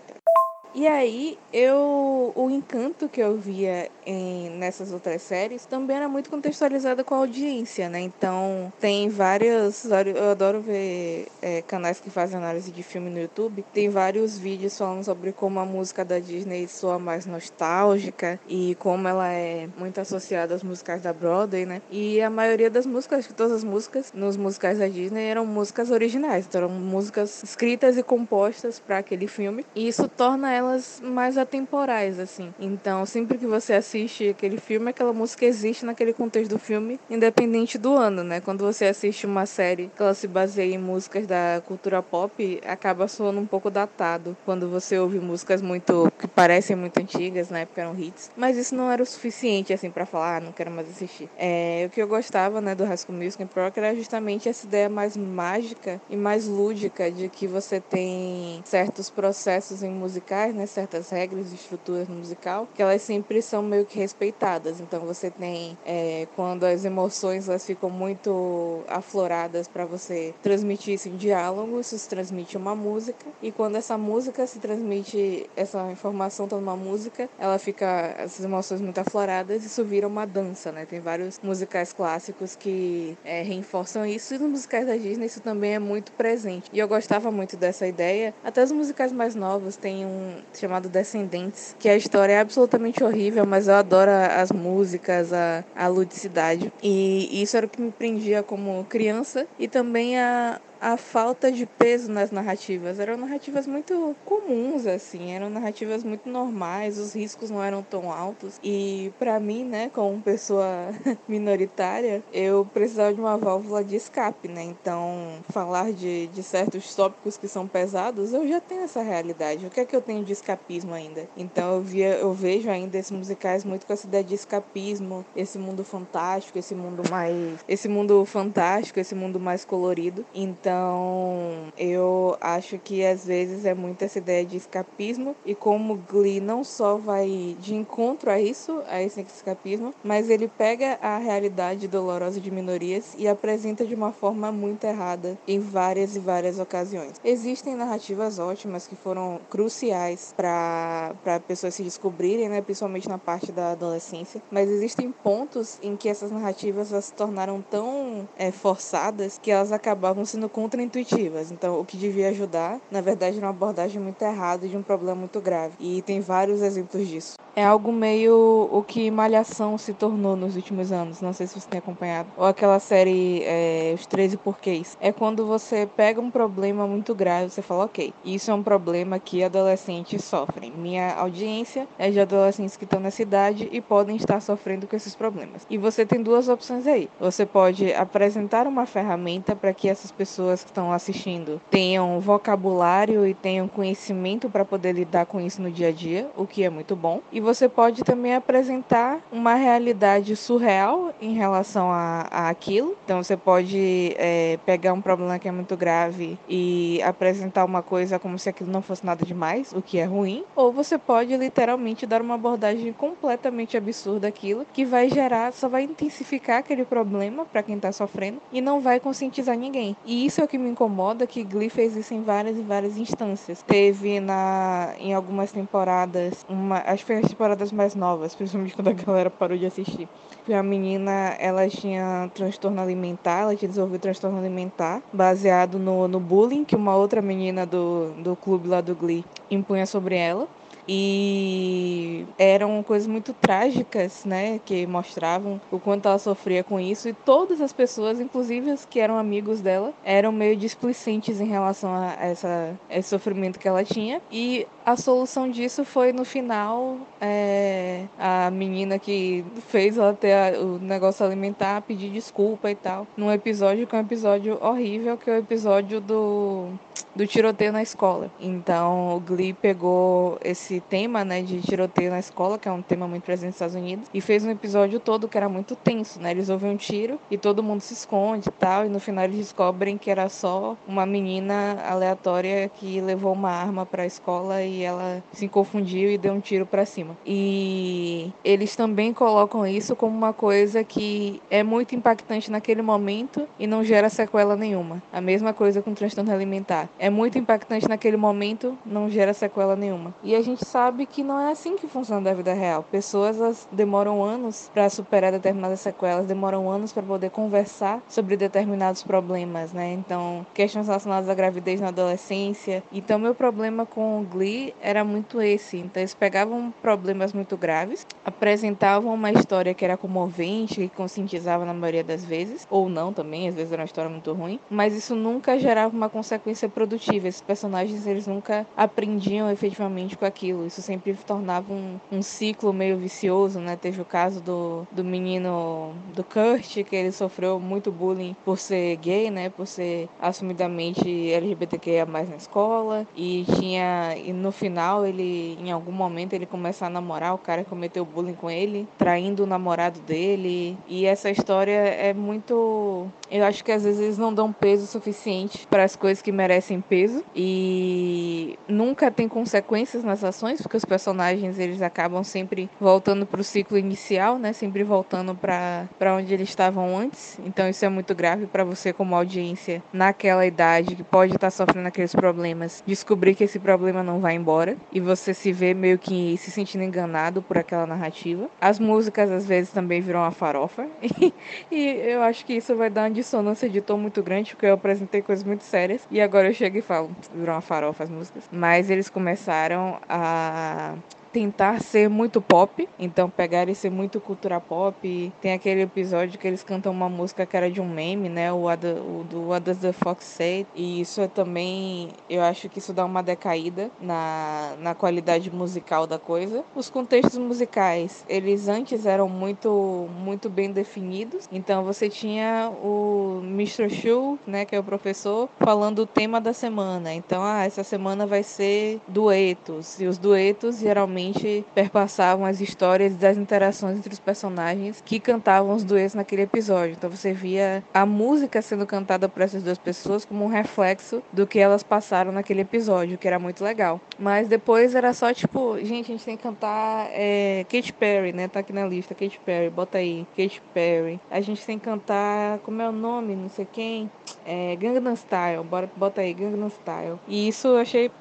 E aí, eu o encanto que eu via em, nessas outras séries também era muito contextualizado com a audiência, né? Então, tem várias. Eu adoro ver é, canais que fazem análise de filme no YouTube. Tem vários vídeos falando sobre como a música da Disney soa mais nostálgica e como ela é muito associada às músicas da Broadway, né? E a maioria das músicas, acho que todas as músicas nos musicais da Disney eram músicas originais, então eram músicas escritas e compostas para aquele filme. E isso torna elas mais atemporais, assim. Então, sempre que você assiste aquele filme, aquela música existe naquele contexto do filme, independente do ano, né? Quando você assiste uma série que ela se baseia em músicas da cultura pop, acaba soando um pouco datado quando você ouve músicas muito que parecem muito antigas, na época eram hits. Mas isso não era o suficiente, assim, para falar, ah, não quero mais assistir. É, o que eu gostava, né, do High School Musical Rock era justamente essa ideia mais mágica e mais lúdica de que você tem certos processos em musicais, né, certas regras e estruturas no musical, que elas sempre são meio que respeitadas. Então você tem é, quando as emoções elas ficam muito afloradas para você transmitir isso em diálogo, isso se transmite uma música, e quando essa música se transmite, essa informação tá numa música, ela fica, essas emoções muito afloradas, isso vira uma dança, né? Tem vários musicais clássicos que é, reforçam isso, e nos musicais da Disney isso também é muito presente. E eu gostava muito dessa ideia. Até os musicais mais novos tem um chamado Descendentes, que a história é absolutamente horrível, mas eu adoro as músicas, a, a ludicidade. E isso era o que me prendia como criança e também a, a falta de peso nas narrativas. Eram narrativas muito comuns, assim, eram narrativas muito normais, os riscos não eram tão altos. E para mim, né, como pessoa minoritária, eu precisava de uma válvula de escape, né? Então, falar de, de certos tópicos que são pesados, eu já tenho essa realidade. O que é que eu tenho de escapismo ainda? Então, eu, via, eu vejo ainda esses musicais muito com essa ideia de escapismo, esse mundo fantástico, esse mundo mais. esse mundo fantástico, esse mundo mais colorido. Então, então, eu acho que às vezes é muito essa ideia de escapismo e como Glee não só vai de encontro a isso, a esse escapismo, mas ele pega a realidade dolorosa de minorias e apresenta de uma forma muito errada em várias e várias ocasiões. Existem narrativas ótimas que foram cruciais para pessoas se descobrirem, né, principalmente na parte da adolescência, mas existem pontos em que essas narrativas se tornaram tão é, forçadas que elas acabavam sendo contraintuitivas. Então, o que devia ajudar, na verdade, era uma abordagem muito errada de um problema muito grave. E tem vários exemplos disso. É algo meio o que Malhação se tornou nos últimos anos. Não sei se você tem acompanhado. Ou aquela série é, Os 13 Porquês. É quando você pega um problema muito grave, você fala, ok, isso é um problema que adolescentes sofrem. Minha audiência é de adolescentes que estão nessa idade e podem estar sofrendo com esses problemas. E você tem duas opções aí. Você pode apresentar uma ferramenta para que essas pessoas que estão assistindo tenham vocabulário e tenham conhecimento para poder lidar com isso no dia a dia, o que é muito bom. E você pode também apresentar uma realidade surreal em relação a, a aquilo. Então você pode é, pegar um problema que é muito grave e apresentar uma coisa como se aquilo não fosse nada demais, o que é ruim. Ou você pode literalmente dar uma abordagem completamente absurda aquilo, que vai gerar, só vai intensificar aquele problema para quem está sofrendo e não vai conscientizar ninguém. E isso é o que me incomoda, que Glee fez isso em várias e várias instâncias. Teve na em algumas temporadas, uma, acho que foi as temporadas mais novas, principalmente quando a galera parou de assistir. A menina, ela tinha transtorno alimentar, ela tinha desenvolvido transtorno alimentar, baseado no, no bullying que uma outra menina do, do clube lá do Glee impunha sobre ela e eram coisas muito trágicas, né, que mostravam o quanto ela sofria com isso. E todas as pessoas, inclusive os que eram amigos dela, eram meio displicentes em relação a essa esse sofrimento que ela tinha. E a solução disso foi no final é, a menina que fez ela ter a, o negócio alimentar pedir desculpa e tal num episódio que é um episódio horrível que é o episódio do do tiroteio na escola. Então, o Glee pegou esse tema, né, de tiroteio na escola, que é um tema muito presente nos Estados Unidos, e fez um episódio todo que era muito tenso, né? Eles ouvem um tiro e todo mundo se esconde e tal, e no final eles descobrem que era só uma menina aleatória que levou uma arma para a escola e ela se confundiu e deu um tiro para cima. E eles também colocam isso como uma coisa que é muito impactante naquele momento e não gera sequela nenhuma. A mesma coisa com o transtorno alimentar é muito impactante naquele momento, não gera sequela nenhuma. E a gente sabe que não é assim que funciona da vida real. Pessoas demoram anos para superar determinadas sequelas, demoram anos para poder conversar sobre determinados problemas, né? Então, questões relacionadas à gravidez na adolescência. Então, meu problema com o Glee era muito esse. Então, eles pegavam problemas muito graves, apresentavam uma história que era comovente, que conscientizava na maioria das vezes, ou não também, às vezes era uma história muito ruim, mas isso nunca gerava uma consequência produtiva. Esses personagens, eles nunca aprendiam efetivamente com aquilo. Isso sempre tornava um, um ciclo meio vicioso, né? Teve o caso do, do menino do Kurt, que ele sofreu muito bullying por ser gay, né? Por ser assumidamente LGBTQIA na escola. E tinha. E no final ele, em algum momento, ele começa a namorar o cara que cometeu bullying com ele, traindo o namorado dele. E essa história é muito. Eu acho que às vezes eles não dão peso suficiente para as coisas que merecem peso. E nunca tem consequências nas ações, porque os personagens eles acabam sempre voltando para o ciclo inicial, né? Sempre voltando para onde eles estavam antes. Então isso é muito grave para você como audiência naquela idade que pode estar tá sofrendo aqueles problemas, descobrir que esse problema não vai embora e você se vê meio que se sentindo enganado por aquela narrativa. As músicas às vezes também viram uma farofa e eu acho que isso vai dar uma dissonância de tom muito grande porque eu apresentei coisas muito sérias e agora eu chego e falo, virou uma farofa as músicas. Mas eles começaram a tentar ser muito pop, então pegar e ser muito cultura pop. Tem aquele episódio que eles cantam uma música que era de um meme, né? O, o do What Does the Fox Say? E isso é também, eu acho que isso dá uma decaída na, na qualidade musical da coisa. Os contextos musicais, eles antes eram muito, muito bem definidos. Então você tinha o Mr. Shu, né? Que é o professor, falando o tema da semana. Então, ah, essa semana vai ser duetos. E os duetos geralmente realmente perpassavam as histórias das interações entre os personagens que cantavam os duetos naquele episódio. Então você via a música sendo cantada por essas duas pessoas como um reflexo do que elas passaram naquele episódio, que era muito legal. Mas depois era só tipo, gente, a gente tem que cantar é, Katy Perry, né? Tá aqui na lista, Katy Perry, bota aí, Katy Perry. A gente tem que cantar, como é o nome, não sei quem, é, Gangnam Style, bota aí, Gangnam Style. E isso eu achei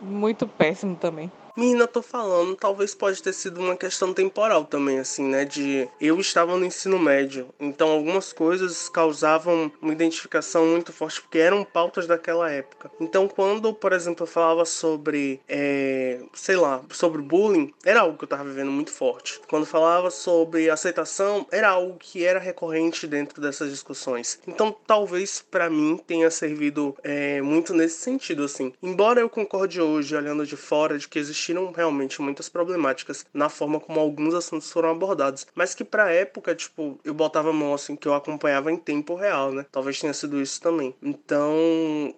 muito péssimo também. Menina, tô falando, talvez pode ter sido uma questão temporal também, assim, né? De eu estava no ensino médio, então algumas coisas causavam uma identificação muito forte, porque eram pautas daquela época. Então, quando, por exemplo, eu falava sobre, é, sei lá, sobre bullying, era algo que eu tava vivendo muito forte. Quando falava sobre aceitação, era algo que era recorrente dentro dessas discussões. Então, talvez para mim tenha servido é, muito nesse sentido, assim. Embora eu concorde hoje, olhando de fora, de que existiram realmente muitas problemáticas na forma como alguns assuntos foram abordados, mas que pra época, tipo, eu botava a mão assim que eu acompanhava em tempo real, né? Talvez tenha sido isso também. Então,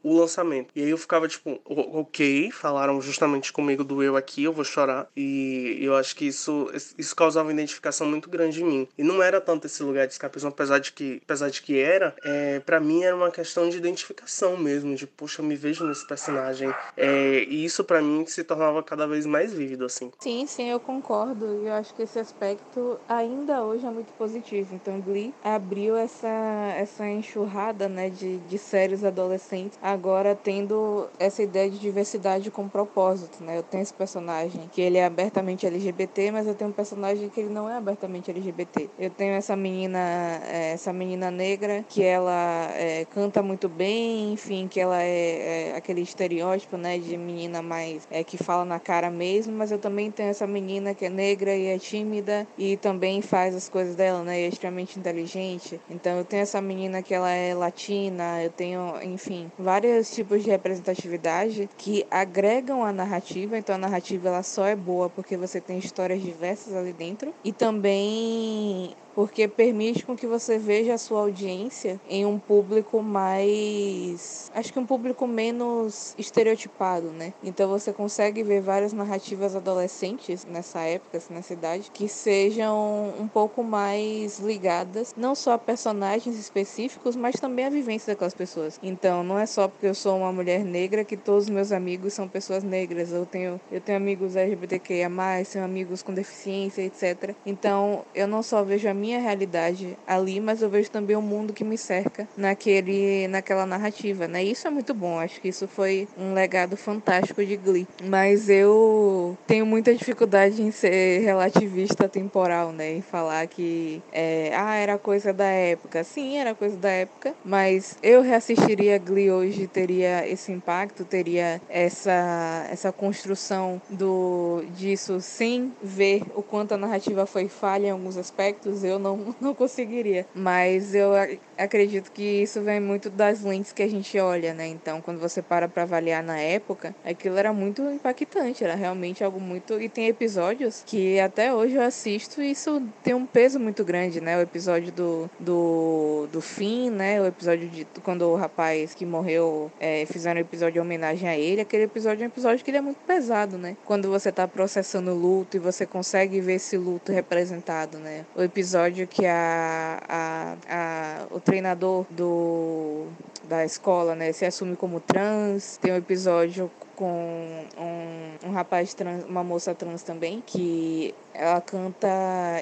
o lançamento. E aí eu ficava tipo, ok, falaram justamente comigo do eu aqui, eu vou chorar. E eu acho que isso isso causava uma identificação muito grande em mim. E não era tanto esse lugar de escapismo, apesar de que, apesar de que era, é, para mim era uma questão de identificação mesmo, de puxa, eu me vejo nesse personagem. É, e isso para mim se tornava cada vez mais vívido, assim. Sim, sim, eu concordo. Eu acho que esse aspecto ainda hoje é muito positivo. Então, Glee abriu essa, essa enxurrada, né, de, de séries adolescentes, agora tendo essa ideia de diversidade com propósito, né? Eu tenho esse personagem que ele é abertamente LGBT, mas eu tenho um personagem que ele não é abertamente LGBT. Eu tenho essa menina, é, essa menina negra que ela é, canta muito bem, enfim, que ela é, é aquele estereótipo, né, de menina mais é, que fala na cara mesmo, mas eu também tenho essa menina que é negra e é tímida e também faz as coisas dela, né? E é extremamente inteligente. Então eu tenho essa menina que ela é latina, eu tenho, enfim, vários tipos de representatividade que agregam a narrativa. Então a narrativa ela só é boa porque você tem histórias diversas ali dentro e também porque permite com que você veja a sua audiência em um público mais, acho que um público menos estereotipado, né? Então você consegue ver várias narrativas adolescentes nessa época, assim, nessa idade, que sejam um pouco mais ligadas não só a personagens específicos, mas também a vivência daquelas pessoas. Então não é só porque eu sou uma mulher negra que todos os meus amigos são pessoas negras. Eu tenho eu tenho amigos LGBTQIA+, tenho amigos com deficiência, etc. Então eu não só vejo a minha minha realidade ali, mas eu vejo também o mundo que me cerca naquele, naquela narrativa, né? Isso é muito bom. Acho que isso foi um legado fantástico de Glee. Mas eu tenho muita dificuldade em ser relativista temporal, né? Em falar que é, ah, era coisa da época. Sim, era coisa da época, mas eu reassistiria Glee hoje, teria esse impacto, teria essa, essa construção do disso sem ver o quanto a narrativa foi falha em alguns aspectos, eu não, não conseguiria. Mas eu acredito que isso vem muito das lentes que a gente olha, né? Então, quando você para para avaliar na época, aquilo era muito impactante, era realmente algo muito. E tem episódios que até hoje eu assisto e isso tem um peso muito grande, né? O episódio do, do, do fim, né? O episódio de quando o rapaz que morreu é, fizeram um episódio em homenagem a ele. Aquele episódio é um episódio que ele é muito pesado, né? Quando você tá processando o luto e você consegue ver esse luto representado, né? O episódio que a, a, a, o treinador do, da escola, né, se assume como trans. Tem um episódio com um, um rapaz trans, uma moça trans também, que ela canta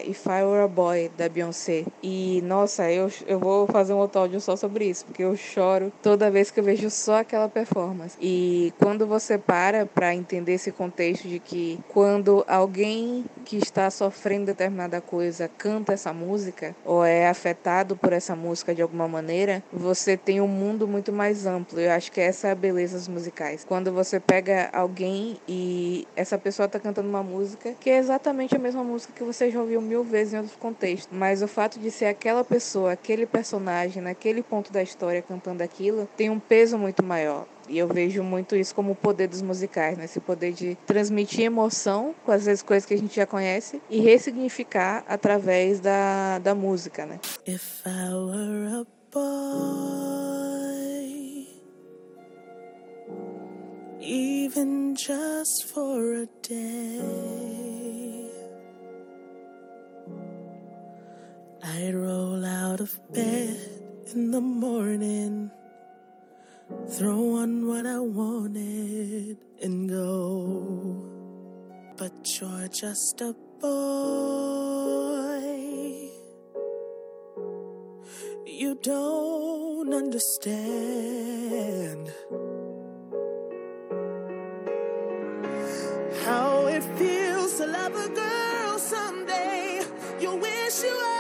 If I Were a Boy, da Beyoncé. E, nossa, eu, eu vou fazer um outro áudio só sobre isso, porque eu choro toda vez que eu vejo só aquela performance. E quando você para para entender esse contexto de que quando alguém que está sofrendo determinada coisa canta essa música, ou é afetado por essa música de alguma maneira, você tem um mundo muito mais amplo. Eu acho que essa é a beleza dos musicais. Quando você pega alguém e essa pessoa está cantando uma música que é exatamente a mesma música que você já ouviu mil vezes em outros contextos, mas o fato de ser aquela pessoa, aquele personagem, naquele ponto da história cantando aquilo, tem um peso muito maior. E eu vejo muito isso como o poder dos musicais, né? Esse poder de transmitir emoção com as vezes coisas que a gente já conhece e ressignificar através da, da música, né? If I were a boy, even just for a day, I'd roll out of bed in the morning, throw on what I wanted, and go. But you're just a boy. You don't understand how it feels to love a girl someday. You wish you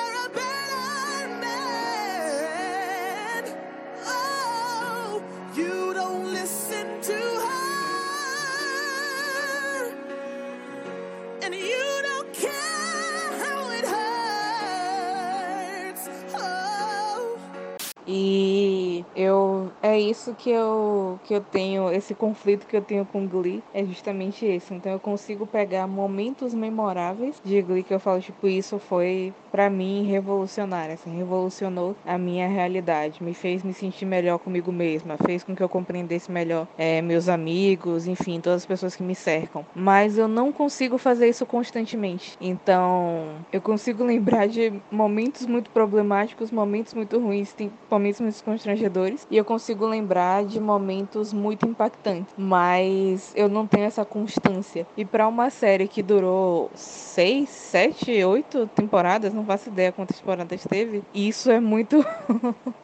é isso que eu que eu tenho, esse conflito que eu tenho com Glee é justamente esse. Então eu consigo pegar momentos memoráveis de Glee que eu falo tipo isso foi pra mim revolucionário, assim, revolucionou a minha realidade, me fez me sentir melhor comigo mesma, fez com que eu compreendesse melhor é, meus amigos, enfim, todas as pessoas que me cercam. Mas eu não consigo fazer isso constantemente. Então eu consigo lembrar de momentos muito problemáticos, momentos muito ruins, momentos muito constrangedores e eu consigo lembrar de momentos muito impactantes, mas eu não tenho essa constância. E para uma série que durou seis, sete, oito temporadas, não faço ideia quantas temporadas teve, isso é muito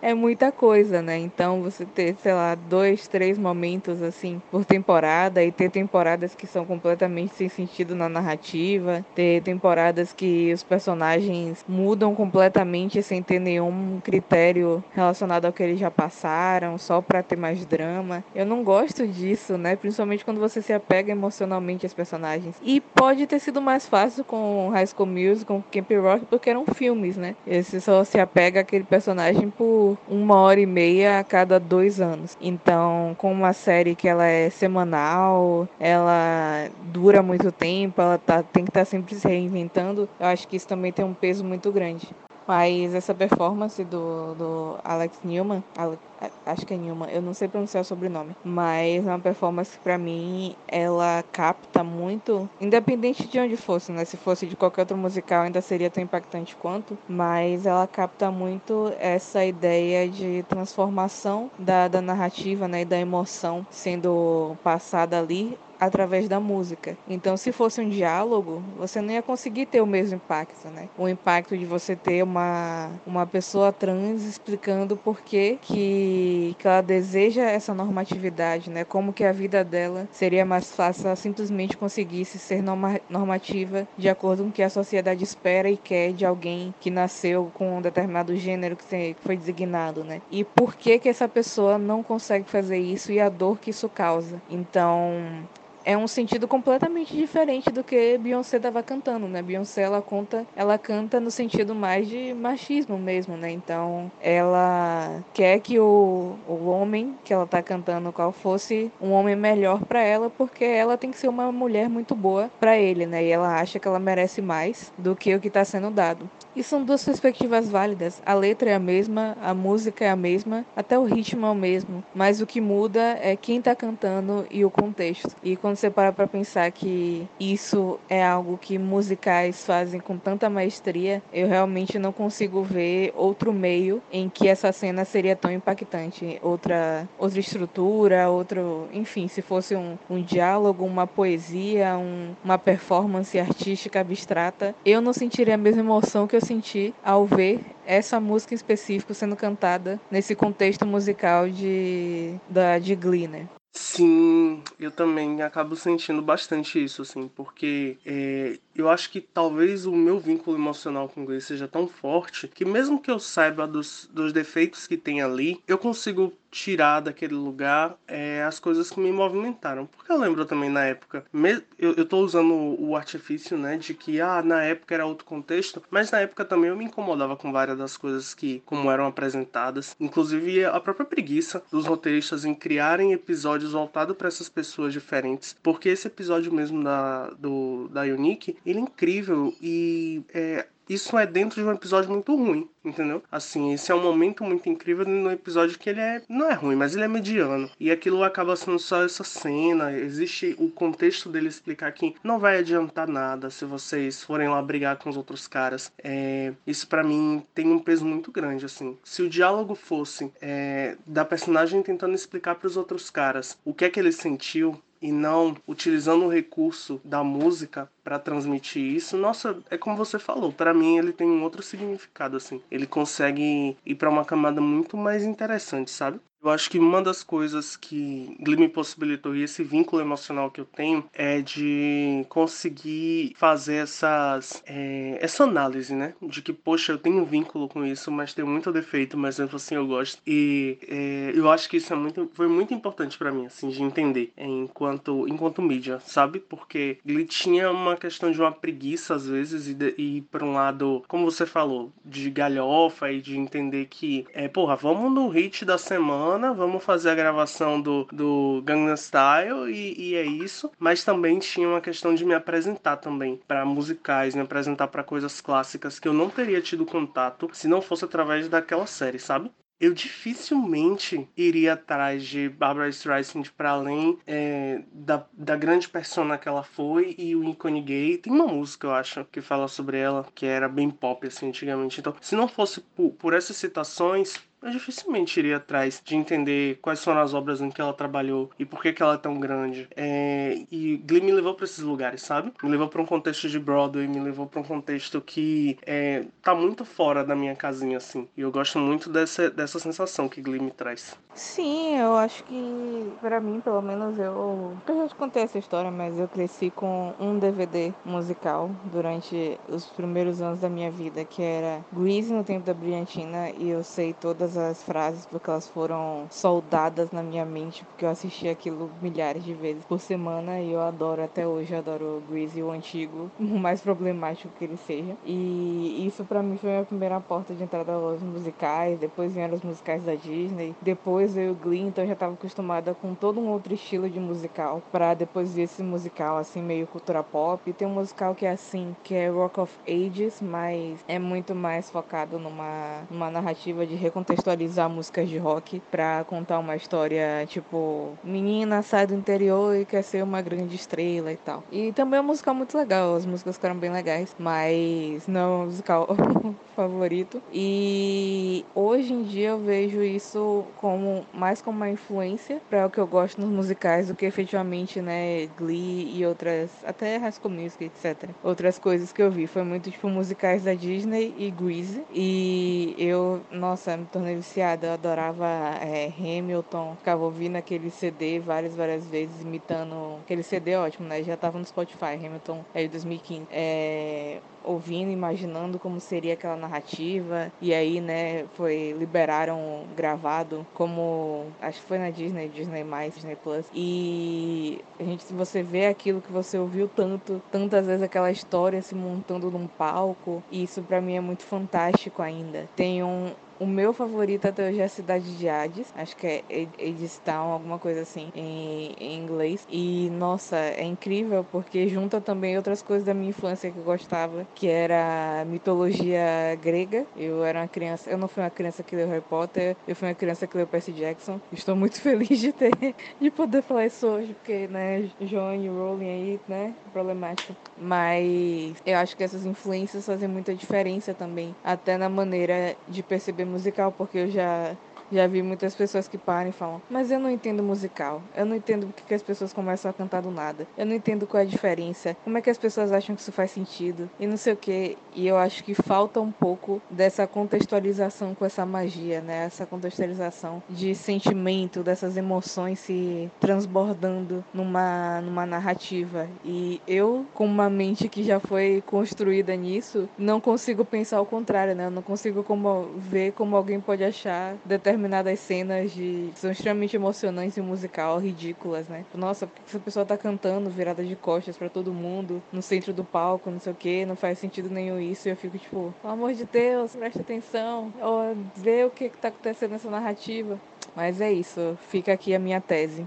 é muita coisa, né? Então você ter, sei lá, dois, três momentos assim por temporada e ter temporadas que são completamente sem sentido na narrativa, ter temporadas que os personagens mudam completamente sem ter nenhum critério relacionado ao que eles já passaram, só para ter mais drama. Eu não gosto disso, né? Principalmente quando você se apega emocionalmente aos personagens. E pode ter sido mais fácil com High School Music, com Camp Rock, porque eram filmes, né? Esse só se apega àquele personagem por uma hora e meia a cada dois anos. Então, com uma série que ela é semanal, ela dura muito tempo, ela tá, tem que estar sempre se reinventando, eu acho que isso também tem um peso muito grande. Mas essa performance do, do Alex Newman, Ale- a- acho que é Newman, eu não sei pronunciar o sobrenome, mas é uma performance que pra mim ela capta muito, independente de onde fosse, né? Se fosse de qualquer outro musical ainda seria tão impactante quanto, mas ela capta muito essa ideia de transformação da, da narrativa, né? E da emoção sendo passada ali através da música. Então, se fosse um diálogo, você não ia conseguir ter o mesmo impacto, né? O impacto de você ter uma, uma pessoa trans explicando por que, que, que ela deseja essa normatividade, né? Como que a vida dela seria mais fácil se ela simplesmente conseguisse ser norma, normativa de acordo com o que a sociedade espera e quer de alguém que nasceu com um determinado gênero que foi designado, né? E por que que essa pessoa não consegue fazer isso e a dor que isso causa. Então, é um sentido completamente diferente do que Beyoncé estava cantando, né? Beyoncé ela conta, ela canta no sentido mais de machismo mesmo, né? Então, ela quer que o, o homem que ela tá cantando qual fosse um homem melhor para ela, porque ela tem que ser uma mulher muito boa para ele, né? E ela acha que ela merece mais do que o que está sendo dado. E são duas perspectivas válidas. A letra é a mesma, a música é a mesma, até o ritmo é o mesmo, mas o que muda é quem está cantando e o contexto. E quando você para para pensar que isso é algo que musicais fazem com tanta maestria, eu realmente não consigo ver outro meio em que essa cena seria tão impactante. Outra, outra estrutura, outro, enfim, se fosse um, um diálogo, uma poesia, um, uma performance artística abstrata, eu não sentiria a mesma emoção que eu senti ao ver essa música em específico sendo cantada nesse contexto musical de, da, de Glee, né? Sim, eu também acabo sentindo bastante isso, assim, porque é, eu acho que talvez o meu vínculo emocional com o inglês seja tão forte que mesmo que eu saiba dos, dos defeitos que tem ali, eu consigo tirar daquele lugar é, as coisas que me movimentaram. Porque eu lembro também na época, me, eu, eu tô usando o artifício, né, de que ah, na época era outro contexto, mas na época também eu me incomodava com várias das coisas que como eram apresentadas, inclusive a própria preguiça dos roteiristas em criarem episódios voltados para essas pessoas diferentes, porque esse episódio mesmo da do da Unique, ele é incrível e é, isso é dentro de um episódio muito ruim, entendeu? Assim, esse é um momento muito incrível no episódio que ele é não é ruim, mas ele é mediano. E aquilo acaba sendo só essa cena. Existe o contexto dele explicar que não vai adiantar nada se vocês forem lá brigar com os outros caras. É, isso para mim tem um peso muito grande, assim. Se o diálogo fosse é, da personagem tentando explicar para os outros caras o que é que ele sentiu e não utilizando o recurso da música para transmitir isso, nossa, é como você falou, para mim ele tem um outro significado assim. Ele consegue ir para uma camada muito mais interessante, sabe? Eu acho que uma das coisas que me possibilitou e esse vínculo emocional que eu tenho é de conseguir fazer essas é, essa análise, né? De que, poxa, eu tenho um vínculo com isso, mas tem muito defeito, mas mesmo assim eu gosto. E é, eu acho que isso é muito, foi muito importante para mim, assim, de entender enquanto, enquanto mídia, sabe? Porque Glee tinha uma questão de uma preguiça às vezes e, de, e por um lado, como você falou, de galhofa e de entender que, é, porra, vamos no hit da semana semana, vamos fazer a gravação do, do Gangnam Style e, e é isso. Mas também tinha uma questão de me apresentar também para musicais, me apresentar para coisas clássicas que eu não teria tido contato se não fosse através daquela série, sabe? eu dificilmente iria atrás de Barbara Streisand para além é, da, da grande persona que ela foi e o ícone gay. Tem uma música, eu acho, que fala sobre ela, que era bem pop, assim, antigamente. Então, se não fosse por, por essas citações, eu dificilmente iria atrás de entender quais foram as obras em que ela trabalhou e por que, que ela é tão grande. É, e Glee me levou para esses lugares, sabe? Me levou para um contexto de Broadway, me levou para um contexto que é, tá muito fora da minha casinha, assim. E eu gosto muito dessa, dessa sensação que Glee me traz. Sim, eu acho que, para mim, pelo menos, eu. Eu já te contei essa história, mas eu cresci com um DVD musical durante os primeiros anos da minha vida, que era Grease no Tempo da Brilhantina, e eu sei todas todas as frases porque elas foram soldadas na minha mente, porque eu assisti aquilo milhares de vezes por semana e eu adoro até hoje, adoro o Greasy, o antigo, o mais problemático que ele seja. E isso para mim foi a primeira porta de entrada aos musicais, depois vieram os musicais da Disney, depois veio o Glee, então eu já estava acostumada com todo um outro estilo de musical, para depois ver esse musical assim meio cultura pop. E tem um musical que é assim, que é Rock of Ages, mas é muito mais focado numa, numa narrativa de recontextualização contextualizar músicas de rock pra contar uma história, tipo, menina sai do interior e quer ser uma grande estrela e tal. E também é uma música muito legal, as músicas ficaram bem legais, mas não é um musical favorito. E hoje em dia eu vejo isso como mais como uma influência para o que eu gosto nos musicais do que efetivamente, né, Glee e outras, até High Music, etc. Outras coisas que eu vi foi muito tipo musicais da Disney e Grease e eu, nossa, me tornei viciada, eu adorava é, Hamilton, ficava ouvindo aquele CD várias, várias vezes, imitando aquele CD ótimo, né? Já tava no Spotify, Hamilton é de 2015. É, ouvindo, imaginando como seria aquela narrativa. E aí, né, foi liberaram gravado como acho que foi na Disney, Disney Disney Plus. E a gente se você vê aquilo que você ouviu tanto, tantas vezes aquela história se montando num palco, isso para mim é muito fantástico ainda. Tem um o meu favorito até hoje é a Cidade de Hades. Acho que é Edestown, alguma coisa assim, em, em, inglês. E, nossa, é incrível porque junta também outras coisas da minha infância que eu gostava, que era mitologia grega. Eu era uma criança, eu não fui uma criança que leu Harry Potter, eu fui uma criança que leu Percy Jackson. Estou muito feliz de ter, de poder falar isso hoje, porque, né, Joanne Rowling aí, né, problemático. Mas eu acho que essas influências fazem muita diferença também, até na maneira de perceber musical, porque eu já já vi muitas pessoas que param e falam, mas eu não entendo musical. Eu não entendo porque que as pessoas começam a cantar do nada. Eu não entendo qual é a diferença. Como é que as pessoas acham que isso faz sentido? E não sei o que. E eu acho que falta um pouco dessa contextualização com essa magia, né? Essa contextualização de sentimento, dessas emoções se transbordando numa, numa narrativa. E eu, com uma mente que já foi construída nisso, não consigo pensar o contrário, né? Eu não consigo como ver como alguém pode achar determinado determinadas cenas de são extremamente emocionantes e musical, ridículas, né? Nossa, porque essa pessoa tá cantando virada de costas para todo mundo, no centro do palco, não sei o que, não faz sentido nenhum isso. E eu fico tipo, pelo amor de Deus, presta atenção, ou vê o que, que tá acontecendo nessa narrativa. Mas é isso, fica aqui a minha tese.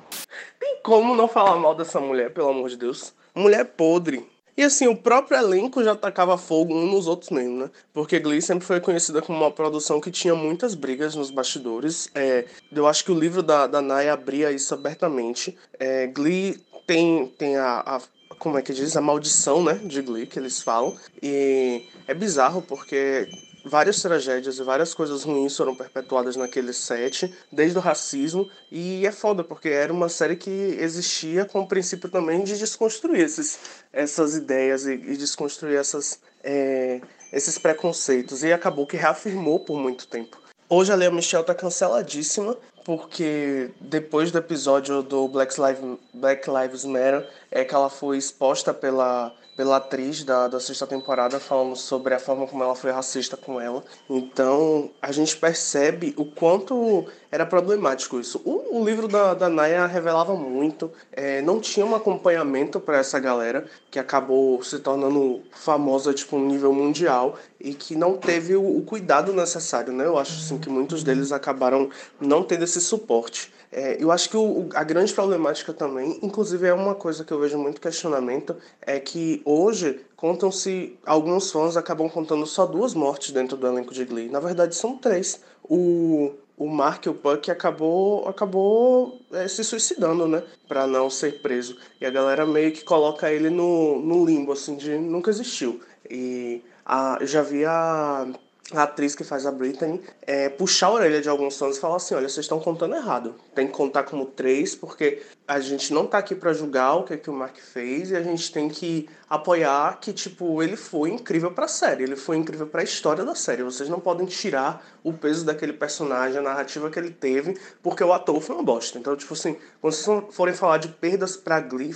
Tem como não falar mal dessa mulher, pelo amor de Deus? Mulher podre. E assim, o próprio elenco já tacava fogo uns nos outros mesmo, né? Porque Glee sempre foi conhecida como uma produção que tinha muitas brigas nos bastidores. É, eu acho que o livro da, da Naya abria isso abertamente. É, Glee tem, tem a, a como é que diz, a maldição, né, de Glee, que eles falam. E é bizarro porque várias tragédias e várias coisas ruins foram perpetuadas naquele set, desde o racismo, e é foda, porque era uma série que existia com o princípio também de desconstruir esses, essas ideias e, e desconstruir essas, é, esses preconceitos, e acabou que reafirmou por muito tempo. Hoje a Lea Michelle tá canceladíssima, porque depois do episódio do Black Lives, Black Lives Matter, é que ela foi exposta pela pela atriz da, da sexta temporada falando sobre a forma como ela foi racista com ela. Então a gente percebe o quanto era problemático isso. O, o livro da, da Naya revelava muito, é, não tinha um acompanhamento para essa galera que acabou se tornando famosa tipo um nível mundial e que não teve o, o cuidado necessário, né? Eu acho assim, que muitos deles acabaram não tendo esse suporte. É, eu acho que o, a grande problemática também, inclusive é uma coisa que eu vejo muito questionamento, é que hoje contam-se, alguns fãs acabam contando só duas mortes dentro do elenco de Glee. Na verdade são três. O, o Mark o Puck acabou, acabou é, se suicidando, né? Pra não ser preso. E a galera meio que coloca ele no, no limbo, assim, de nunca existiu. E a, eu já vi a a atriz que faz a Britney é, puxar a orelha de alguns fãs e falar assim: olha, vocês estão contando errado. Tem que contar como três, porque a gente não tá aqui para julgar o que, é que o Mark fez e a gente tem que apoiar que, tipo, ele foi incrível pra série, ele foi incrível pra história da série. Vocês não podem tirar o peso daquele personagem, a narrativa que ele teve, porque o ator foi uma bosta. Então, tipo assim, quando vocês forem falar de perdas pra Glee,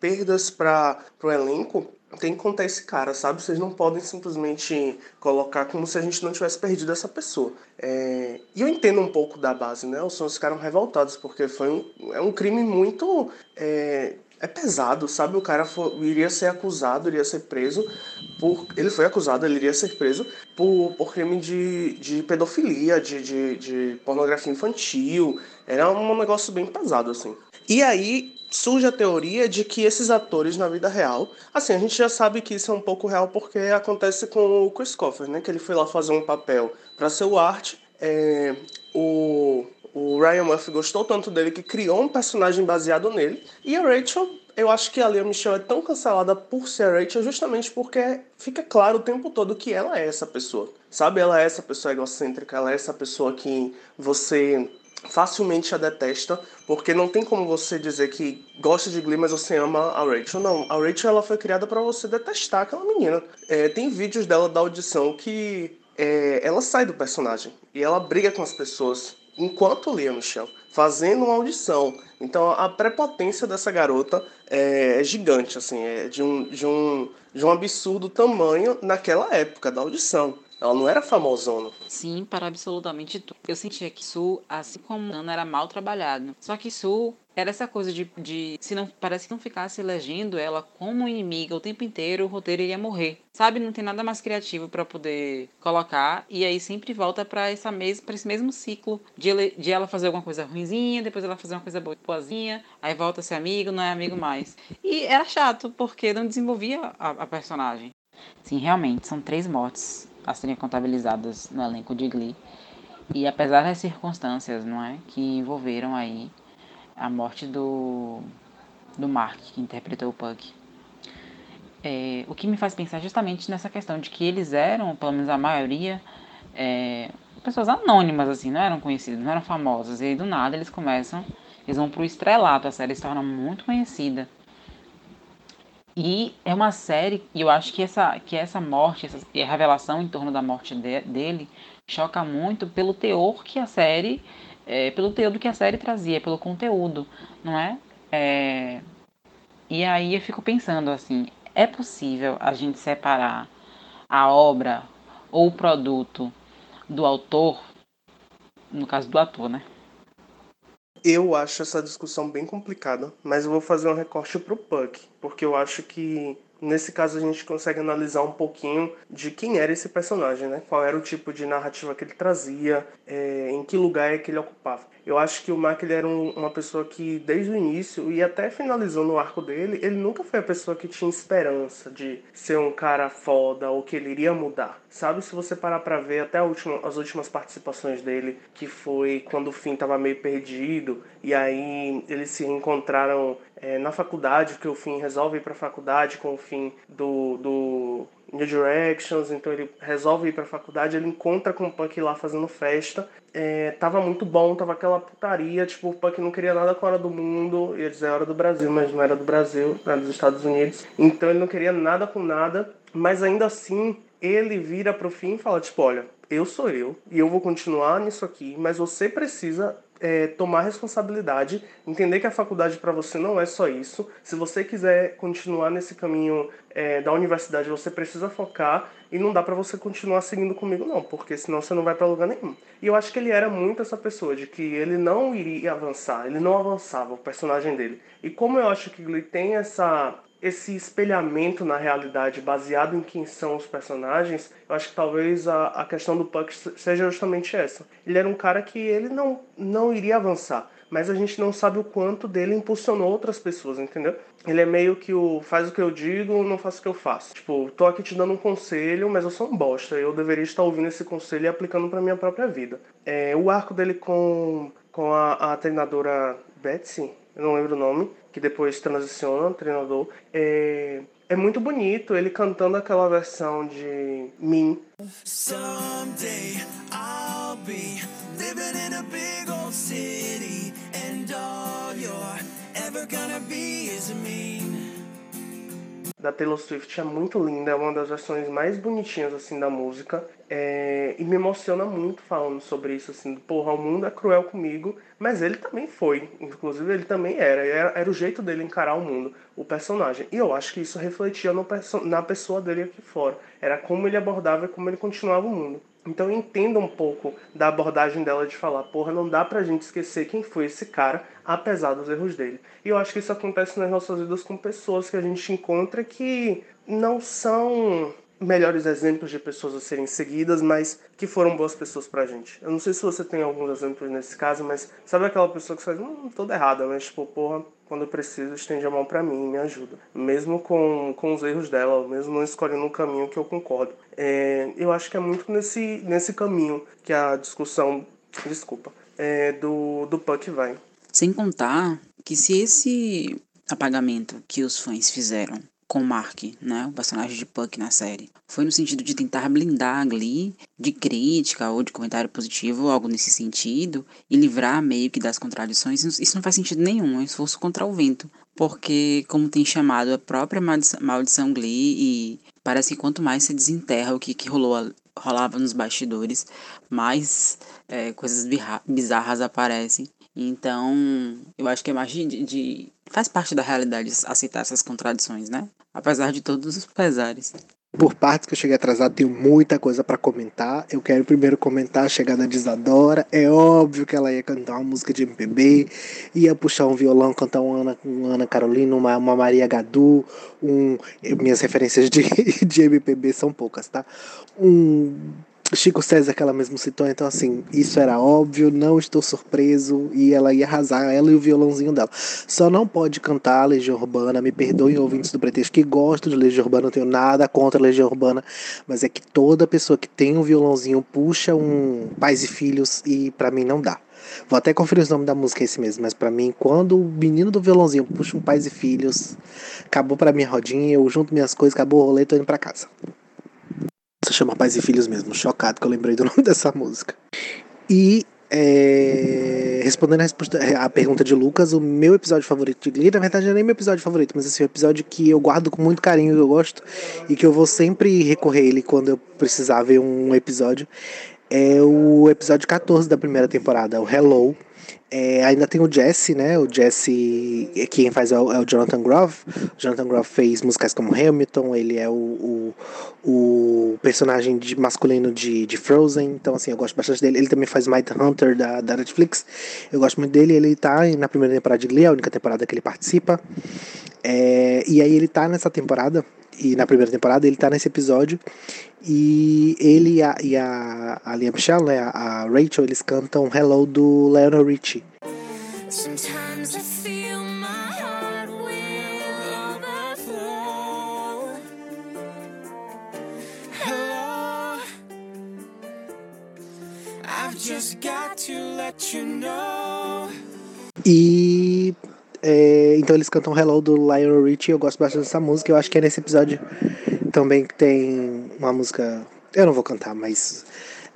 perdas para pro elenco, tem que contar esse cara, sabe? Vocês não podem simplesmente colocar como se a gente não tivesse perdido essa pessoa. É... E eu entendo um pouco da base, né? Os fãs ficaram revoltados, porque foi um, é um crime muito. É, é pesado, sabe? O cara for, iria ser acusado, iria ser preso por. Ele foi acusado, ele iria ser preso por, por crime de, de pedofilia, de, de, de pornografia infantil. Era um negócio bem pesado, assim. E aí, surge a teoria de que esses atores na vida real, assim, a gente já sabe que isso é um pouco real porque acontece com o Chris Coffer, né, que ele foi lá fazer um papel para ser o Art é, o, o Ryan Murphy gostou tanto dele que criou um personagem baseado nele. E a Rachel, eu acho que a Lea Michelle é tão cancelada por ser a Rachel justamente porque fica claro o tempo todo que ela é essa pessoa. Sabe? Ela é essa pessoa egocêntrica, ela é essa pessoa que você facilmente a detesta, porque não tem como você dizer que gosta de Glee, mas você ama a Rachel. Não, a Rachel ela foi criada para você detestar aquela menina. É, tem vídeos dela da audição que é, ela sai do personagem e ela briga com as pessoas enquanto Lia Michelle, fazendo uma audição. Então a prepotência dessa garota é, é gigante, assim, é de um, de, um, de um absurdo tamanho naquela época da audição. Ela não era famosona. Sim, para absolutamente tudo. Eu sentia que Su, assim como Ana, era mal trabalhado. Só que Su era essa coisa de, de se não parece que não ficasse elegendo ela como inimiga o tempo inteiro, o roteiro iria morrer. Sabe, não tem nada mais criativo para poder colocar e aí sempre volta para essa mes para esse mesmo ciclo de, ele, de ela fazer alguma coisa ruinzinha, depois ela fazer uma coisa boazinha, aí volta a ser amigo, não é amigo mais. E era chato porque não desenvolvia a, a personagem. Sim, realmente são três mortes a serem contabilizadas no elenco de Glee. E apesar das circunstâncias, não é, que envolveram aí a morte do do Mark, que interpretou o Puck, é, o que me faz pensar justamente nessa questão de que eles eram, pelo menos a maioria, é, pessoas anônimas, assim, não eram conhecidas, não eram famosas. E aí, do nada, eles começam, eles vão pro estrelato, a série se torna muito conhecida. E é uma série, e eu acho que essa, que essa morte, essa, a revelação em torno da morte de, dele, choca muito pelo teor que a série, é, pelo teor que a série trazia, pelo conteúdo, não é? é? E aí eu fico pensando assim, é possível a gente separar a obra ou o produto do autor, no caso do ator, né? Eu acho essa discussão bem complicada, mas eu vou fazer um recorte pro Puck, porque eu acho que nesse caso a gente consegue analisar um pouquinho de quem era esse personagem, né? Qual era o tipo de narrativa que ele trazia, é, em que lugar é que ele ocupava. Eu acho que o Mark ele era um, uma pessoa que, desde o início e até finalizou no arco dele, ele nunca foi a pessoa que tinha esperança de ser um cara foda ou que ele iria mudar. Sabe, se você parar pra ver até última, as últimas participações dele, que foi quando o Finn tava meio perdido, e aí eles se encontraram é, na faculdade, que o Finn resolve ir pra faculdade com o fim do, do New Directions, então ele resolve ir pra faculdade, ele encontra com o Puck lá fazendo festa. É, tava muito bom, tava aquela putaria, tipo, o Puck não queria nada com a hora do mundo, ia dizer a hora do Brasil, mas não era do Brasil, era dos Estados Unidos. Então ele não queria nada com nada, mas ainda assim ele vira pro fim e fala, tipo, olha, eu sou eu e eu vou continuar nisso aqui, mas você precisa é, tomar responsabilidade, entender que a faculdade para você não é só isso. Se você quiser continuar nesse caminho é, da universidade, você precisa focar e não dá para você continuar seguindo comigo não, porque senão você não vai para lugar nenhum. E eu acho que ele era muito essa pessoa de que ele não iria avançar, ele não avançava o personagem dele. E como eu acho que ele tem essa esse espelhamento na realidade baseado em quem são os personagens, eu acho que talvez a, a questão do Puck seja justamente essa. Ele era um cara que ele não, não iria avançar, mas a gente não sabe o quanto dele impulsionou outras pessoas, entendeu? Ele é meio que o faz o que eu digo, não faço o que eu faço. Tipo, tô aqui te dando um conselho, mas eu sou um bosta. Eu deveria estar ouvindo esse conselho e aplicando para minha própria vida. É, o arco dele com, com a, a treinadora Betsy, eu não lembro o nome, que depois transiciona, treinador, é, é muito bonito ele cantando aquela versão de Mim. Someday I'll be living in a big old city, and all you're ever gonna be is me. Da Taylor Swift é muito linda, é uma das versões mais bonitinhas assim da música. É, e me emociona muito falando sobre isso, assim, porra, o mundo é cruel comigo, mas ele também foi, inclusive ele também era, era, era o jeito dele encarar o mundo, o personagem. E eu acho que isso refletia no, na pessoa dele aqui fora, era como ele abordava e como ele continuava o mundo. Então entenda um pouco da abordagem dela de falar, porra, não dá pra gente esquecer quem foi esse cara, apesar dos erros dele. E eu acho que isso acontece nas nossas vidas com pessoas que a gente encontra que não são melhores exemplos de pessoas a serem seguidas, mas que foram boas pessoas pra gente. Eu não sei se você tem alguns exemplos nesse caso, mas sabe aquela pessoa que faz, hum, toda errada, mas tipo, porra, quando eu preciso, estende a mão para mim e me ajuda. Mesmo com, com os erros dela, mesmo não escolhendo um caminho que eu concordo. É, eu acho que é muito nesse, nesse caminho que a discussão, desculpa, é, do, do Puck vai. Sem contar que se esse apagamento que os fãs fizeram com Mark, né, o personagem de Puck na série, foi no sentido de tentar blindar a Glee de crítica ou de comentário positivo algo nesse sentido e livrar meio que das contradições, isso não faz sentido nenhum, é um esforço contra o vento, porque como tem chamado a própria maldição, maldição Glee e parece que quanto mais se desenterra o que, que rolou rolava nos bastidores, mais é, coisas bizarras aparecem. Então, eu acho que é mais de, de, Faz parte da realidade aceitar essas contradições, né? Apesar de todos os pesares. Por partes que eu cheguei atrasado, tenho muita coisa para comentar. Eu quero primeiro comentar a chegada de Isadora. É óbvio que ela ia cantar uma música de MPB, ia puxar um violão, cantar uma Ana, uma Ana Carolina, uma, uma Maria Gadu. Um, minhas referências de, de MPB são poucas, tá? Um Chico César que ela mesmo citou, então assim, isso era óbvio, não estou surpreso, e ela ia arrasar, ela e o violãozinho dela. Só não pode cantar Legião Urbana, me perdoem ouvintes do pretexto que gostam de Legião Urbana, não tenho nada contra Legião Urbana, mas é que toda pessoa que tem um violãozinho puxa um pais e filhos, e para mim não dá. Vou até conferir o nome da música esse mesmo, mas para mim, quando o menino do violãozinho puxa um pais e filhos, acabou para minha rodinha, eu junto minhas coisas, acabou o rolê, tô indo pra casa. Se chama Pais e Filhos mesmo, chocado que eu lembrei do nome dessa música. E é, respondendo a, resposta, a, pergunta de Lucas, o meu episódio favorito de Glee, na verdade não é nem meu episódio favorito, mas assim, o episódio que eu guardo com muito carinho, que eu gosto, e que eu vou sempre recorrer ele quando eu precisar ver um episódio, é o episódio 14 da primeira temporada, o Hello, é, ainda tem o Jesse, né? O Jesse, quem faz é o, é o Jonathan Groff. O Jonathan Groff fez músicas como Hamilton, ele é o, o, o personagem de, masculino de, de Frozen, então assim, eu gosto bastante dele. Ele também faz Might Hunter da, da Netflix, eu gosto muito dele. Ele tá na primeira temporada de Glee, a única temporada que ele participa. É, e aí ele tá nessa temporada, e na primeira temporada ele tá nesse episódio e ele e a, e a, a Lia Michelle, né, a Rachel, eles cantam Hello do Lionel Richie. E é, então eles cantam Hello do Lionel Richie, eu gosto bastante dessa música. Eu acho que é nesse episódio também que tem uma música. Eu não vou cantar, mas.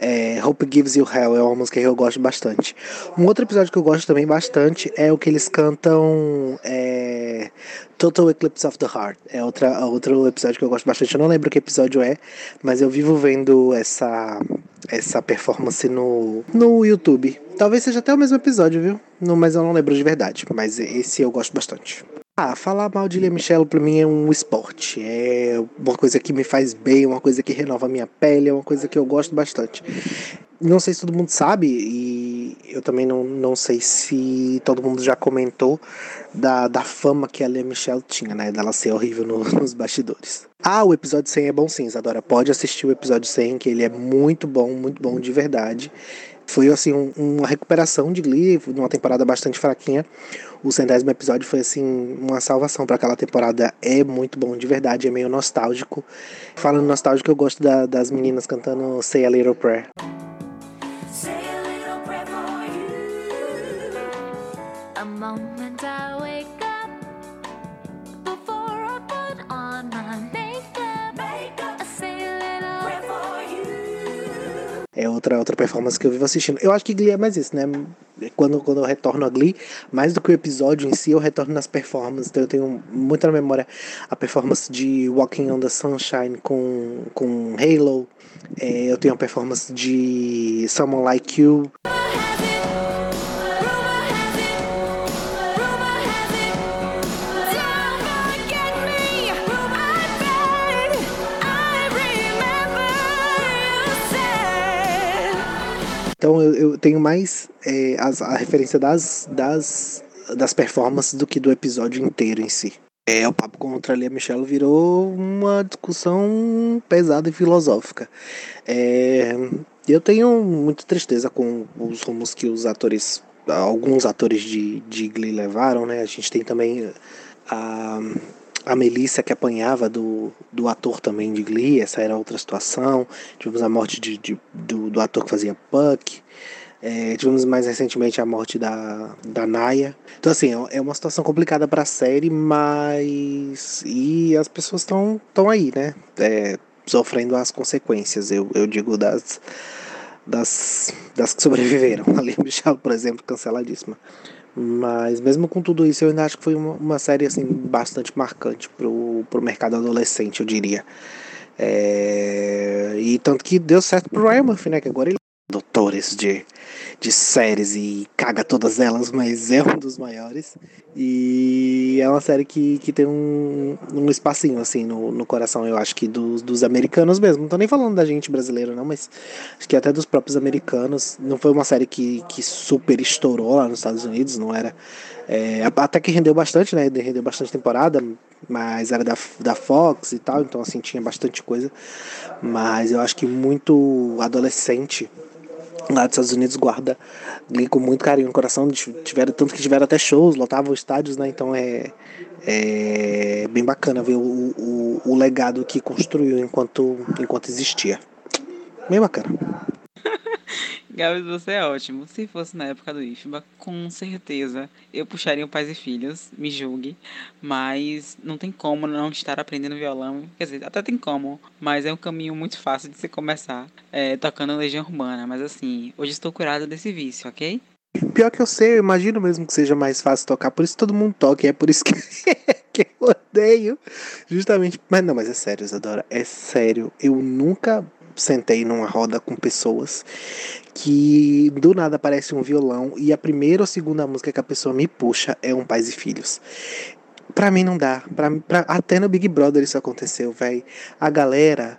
É, Hope Gives You Hell é uma música que eu gosto bastante. Um outro episódio que eu gosto também bastante é o que eles cantam é, Total Eclipse of the Heart. É outra, outro episódio que eu gosto bastante. Eu não lembro que episódio é, mas eu vivo vendo essa, essa performance no, no YouTube. Talvez seja até o mesmo episódio, viu? Não, mas eu não lembro de verdade. Mas esse eu gosto bastante. Ah, falar mal de Lia Michelle pra mim é um esporte. É uma coisa que me faz bem, uma coisa que renova a minha pele, é uma coisa que eu gosto bastante. Não sei se todo mundo sabe, e eu também não, não sei se todo mundo já comentou da, da fama que a Lia Michelle tinha, né? Dela ser horrível no, nos bastidores. Ah, o episódio 100 é bom sim, Isadora. Pode assistir o episódio 100, que ele é muito bom, muito bom de verdade. Foi assim um, uma recuperação de Glee, numa temporada bastante fraquinha. O centésimo episódio foi assim uma salvação para aquela temporada. É muito bom, de verdade, é meio nostálgico. Falando nostálgico, eu gosto da, das meninas cantando Say a Little Prayer. É outra, outra performance que eu vivo assistindo. Eu acho que Glee é mais isso, né? Quando, quando eu retorno a Glee, mais do que o episódio em si, eu retorno nas performances. Então eu tenho muito na memória a performance de Walking on the Sunshine com, com Halo. É, eu tenho a performance de Someone Like You. Então eu, eu tenho mais é, as, a referência das, das, das performances do que do episódio inteiro em si. É, o papo contra a Lia Michelle virou uma discussão pesada e filosófica. É, eu tenho muita tristeza com os rumos que os atores alguns atores de, de Glee levaram, né? A gente tem também a, a Melissa que apanhava do, do ator também de Glee, essa era outra situação. Tivemos a morte de, de do, do ator que fazia Puck. É, tivemos mais recentemente a morte da, da Naya. Então, assim, é uma situação complicada para a série, mas. E as pessoas estão aí, né? É, sofrendo as consequências, eu, eu digo, das, das, das que sobreviveram. Ali, Michelle, por exemplo, canceladíssima. Mas mesmo com tudo isso, eu ainda acho que foi uma, uma série assim, bastante marcante pro, pro mercado adolescente, eu diria. É, e tanto que deu certo pro Ryan Murphy, né? Que agora ele doutores de, de séries e caga todas elas, mas é um dos maiores. E é uma série que, que tem um, um espacinho assim no, no coração, eu acho que dos, dos americanos mesmo. Não tô nem falando da gente brasileira, não, mas acho que até dos próprios americanos. Não foi uma série que, que super estourou lá nos Estados Unidos, não era. É, até que rendeu bastante, né? Rendeu bastante temporada, mas era da, da Fox e tal, então assim tinha bastante coisa. Mas eu acho que muito adolescente lá dos Estados Unidos guarda com muito carinho no coração. Tiveram, tanto que tiveram até shows, lotavam estádios, né? Então é, é bem bacana ver o, o, o legado que construiu enquanto, enquanto existia. Bem bacana. Gabs, você é ótimo. Se fosse na época do IFBA, com certeza eu puxaria o Pais e Filhos, me julgue. Mas não tem como não estar aprendendo violão. Quer dizer, até tem como, mas é um caminho muito fácil de se começar é, tocando Legião Urbana. Mas assim, hoje estou curado desse vício, ok? Pior que eu sei, eu imagino mesmo que seja mais fácil tocar, por isso todo mundo toca, e é por isso que, que eu odeio. Justamente. Mas não, mas é sério, Isadora, é sério. Eu nunca sentei numa roda com pessoas que do nada aparece um violão e a primeira ou segunda música que a pessoa me puxa é um Pais e Filhos. Pra mim não dá. Pra, pra, até no Big Brother isso aconteceu, velho. A galera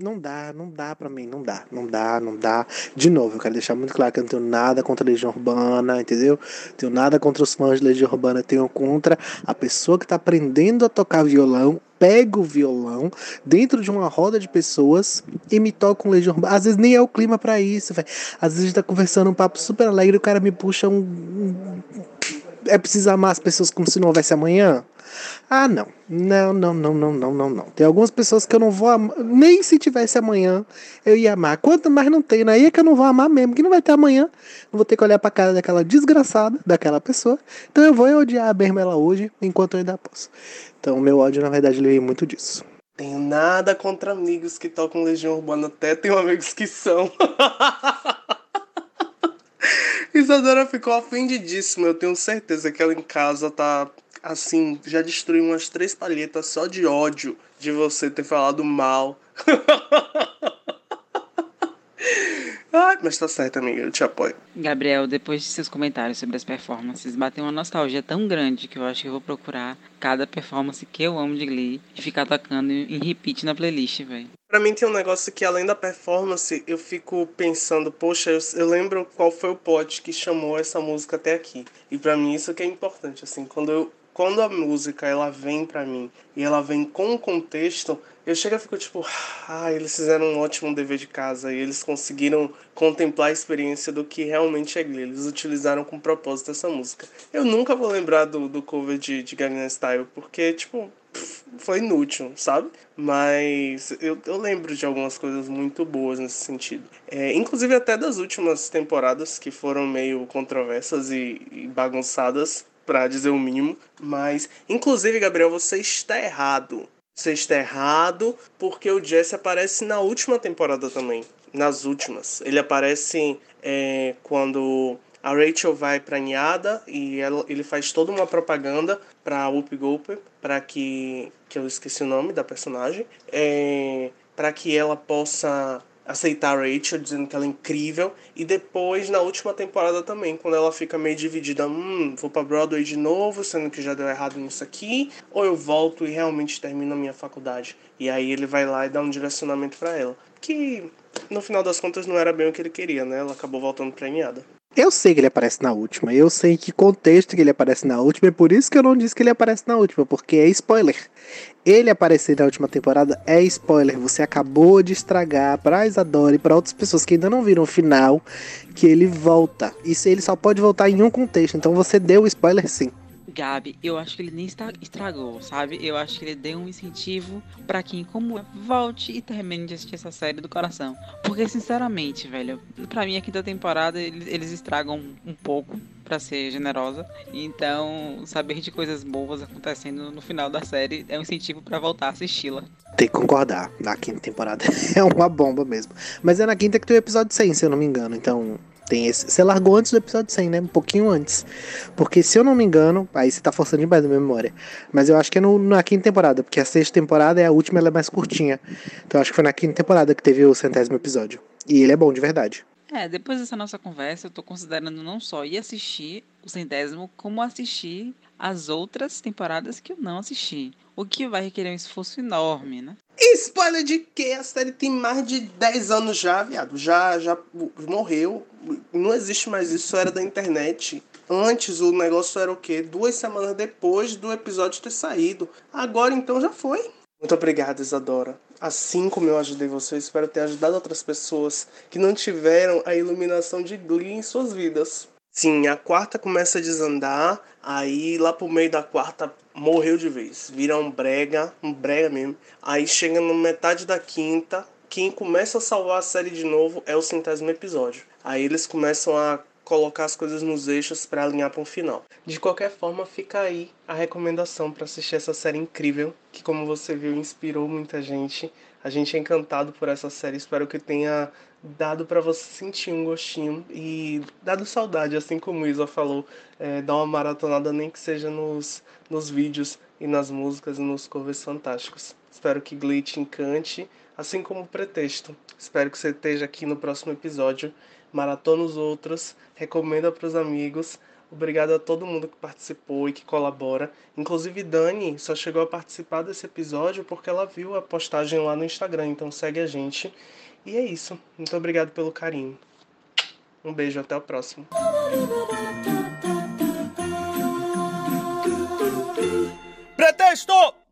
não dá, não dá pra mim, não dá, não dá, não dá. De novo, eu quero deixar muito claro que eu não tenho nada contra a Legião Urbana, entendeu? Tenho nada contra os fãs de Legião Urbana, tenho contra a pessoa que tá aprendendo a tocar violão, pega o violão dentro de uma roda de pessoas e me toca um Legião Urbana. Às vezes nem é o clima para isso, velho. Às vezes a gente tá conversando um papo super alegre e o cara me puxa um. É preciso amar as pessoas como se não houvesse amanhã? Ah, não. Não, não, não, não, não, não, não. Tem algumas pessoas que eu não vou amar. Nem se tivesse amanhã, eu ia amar. Quanto mais não tem, aí é que eu não vou amar mesmo. Que não vai ter amanhã. Não vou ter que olhar pra cara daquela desgraçada, daquela pessoa. Então eu vou odiar mesmo ela hoje, enquanto eu ainda posso. Então meu ódio, na verdade, ele vem muito disso. Tenho nada contra amigos que tocam Legião Urbana, até tenho amigos que são. Isadora ficou ofendidíssima. Eu tenho certeza que ela em casa tá assim, já destruiu umas três palhetas só de ódio de você ter falado mal. Ai, mas tá certo, amiga, eu te apoio. Gabriel, depois de seus comentários sobre as performances, bateu uma nostalgia tão grande que eu acho que eu vou procurar cada performance que eu amo de Glee e ficar tocando em repeat na playlist, velho. Pra mim tem um negócio que além da performance, eu fico pensando, poxa, eu, eu lembro qual foi o pote que chamou essa música até aqui. E pra mim isso que é importante, assim, quando eu quando a música ela vem para mim e ela vem com o contexto, eu chego e fico tipo, ah, eles fizeram um ótimo dever de casa e eles conseguiram contemplar a experiência do que realmente é Glee. Eles utilizaram com propósito essa música. Eu nunca vou lembrar do, do cover de, de Gangnam Style, porque, tipo, foi inútil, sabe? Mas eu, eu lembro de algumas coisas muito boas nesse sentido. É, inclusive até das últimas temporadas que foram meio controversas e, e bagunçadas para dizer o mínimo. Mas, inclusive, Gabriel, você está errado. Você está errado porque o Jesse aparece na última temporada também. Nas últimas. Ele aparece é, quando a Rachel vai pra Niada e ela, ele faz toda uma propaganda pra Whoop Goldberg, para que que eu esqueci o nome da personagem, é, para que ela possa aceitar a Rachel, dizendo que ela é incrível. E depois, na última temporada também, quando ela fica meio dividida, hum, vou pra Broadway de novo, sendo que já deu errado nisso aqui, ou eu volto e realmente termino a minha faculdade. E aí ele vai lá e dá um direcionamento para ela. Que no final das contas não era bem o que ele queria, né? Ela acabou voltando premiada. Eu sei que ele aparece na última, eu sei em que contexto que ele aparece na última, e por isso que eu não disse que ele aparece na última, porque é spoiler. Ele aparecer na última temporada é spoiler. Você acabou de estragar pra Isadora e pra outras pessoas que ainda não viram o final que ele volta. Isso ele só pode voltar em um contexto, então você deu o spoiler sim. Gabi, eu acho que ele nem estra- estragou, sabe? Eu acho que ele deu um incentivo pra quem, como eu, volte e termine de assistir essa série do coração. Porque, sinceramente, velho, pra mim a quinta temporada eles, eles estragam um pouco, pra ser generosa. Então, saber de coisas boas acontecendo no final da série é um incentivo pra voltar a assisti-la. Tem que concordar, na quinta temporada é uma bomba mesmo. Mas é na quinta que tem o episódio 100, se eu não me engano. Então, tem esse. Você largou antes do episódio 100, né? Um pouquinho antes. Porque se eu não me engano, aí você tá forçando demais a minha memória. Mas eu acho que é no, na quinta temporada, porque a sexta temporada é a última, ela é mais curtinha. Então acho que foi na quinta temporada que teve o centésimo episódio. E ele é bom de verdade. É, depois dessa nossa conversa, eu tô considerando não só ir assistir o centésimo, como assistir as outras temporadas que eu não assisti. O que vai requerer um esforço enorme, né? Spoiler de que a série tem mais de 10 anos já, viado. Já, já morreu. Não existe mais isso, era da internet. Antes o negócio era o quê? Duas semanas depois do episódio ter saído. Agora então já foi. Muito obrigado, Isadora. Assim como eu ajudei você, eu espero ter ajudado outras pessoas que não tiveram a iluminação de Glee em suas vidas. Sim, a quarta começa a desandar, aí lá pro meio da quarta morreu de vez. Vira um brega, um brega mesmo. Aí chega na metade da quinta, quem começa a salvar a série de novo é o centésimo episódio. Aí eles começam a colocar as coisas nos eixos para alinhar para um final. De qualquer forma, fica aí a recomendação para assistir essa série incrível, que como você viu, inspirou muita gente. A gente é encantado por essa série, espero que tenha dado para você sentir um gostinho e dado saudade, assim como o Isa falou, é, dar uma maratonada nem que seja nos, nos vídeos e nas músicas e nos covers fantásticos. Espero que te encante, assim como o pretexto. Espero que você esteja aqui no próximo episódio. Maratona os outros, recomenda para os amigos. Obrigado a todo mundo que participou e que colabora. Inclusive Dani só chegou a participar desse episódio porque ela viu a postagem lá no Instagram, então segue a gente. E é isso. Muito obrigado pelo carinho. Um beijo, até o próximo. Pretexto!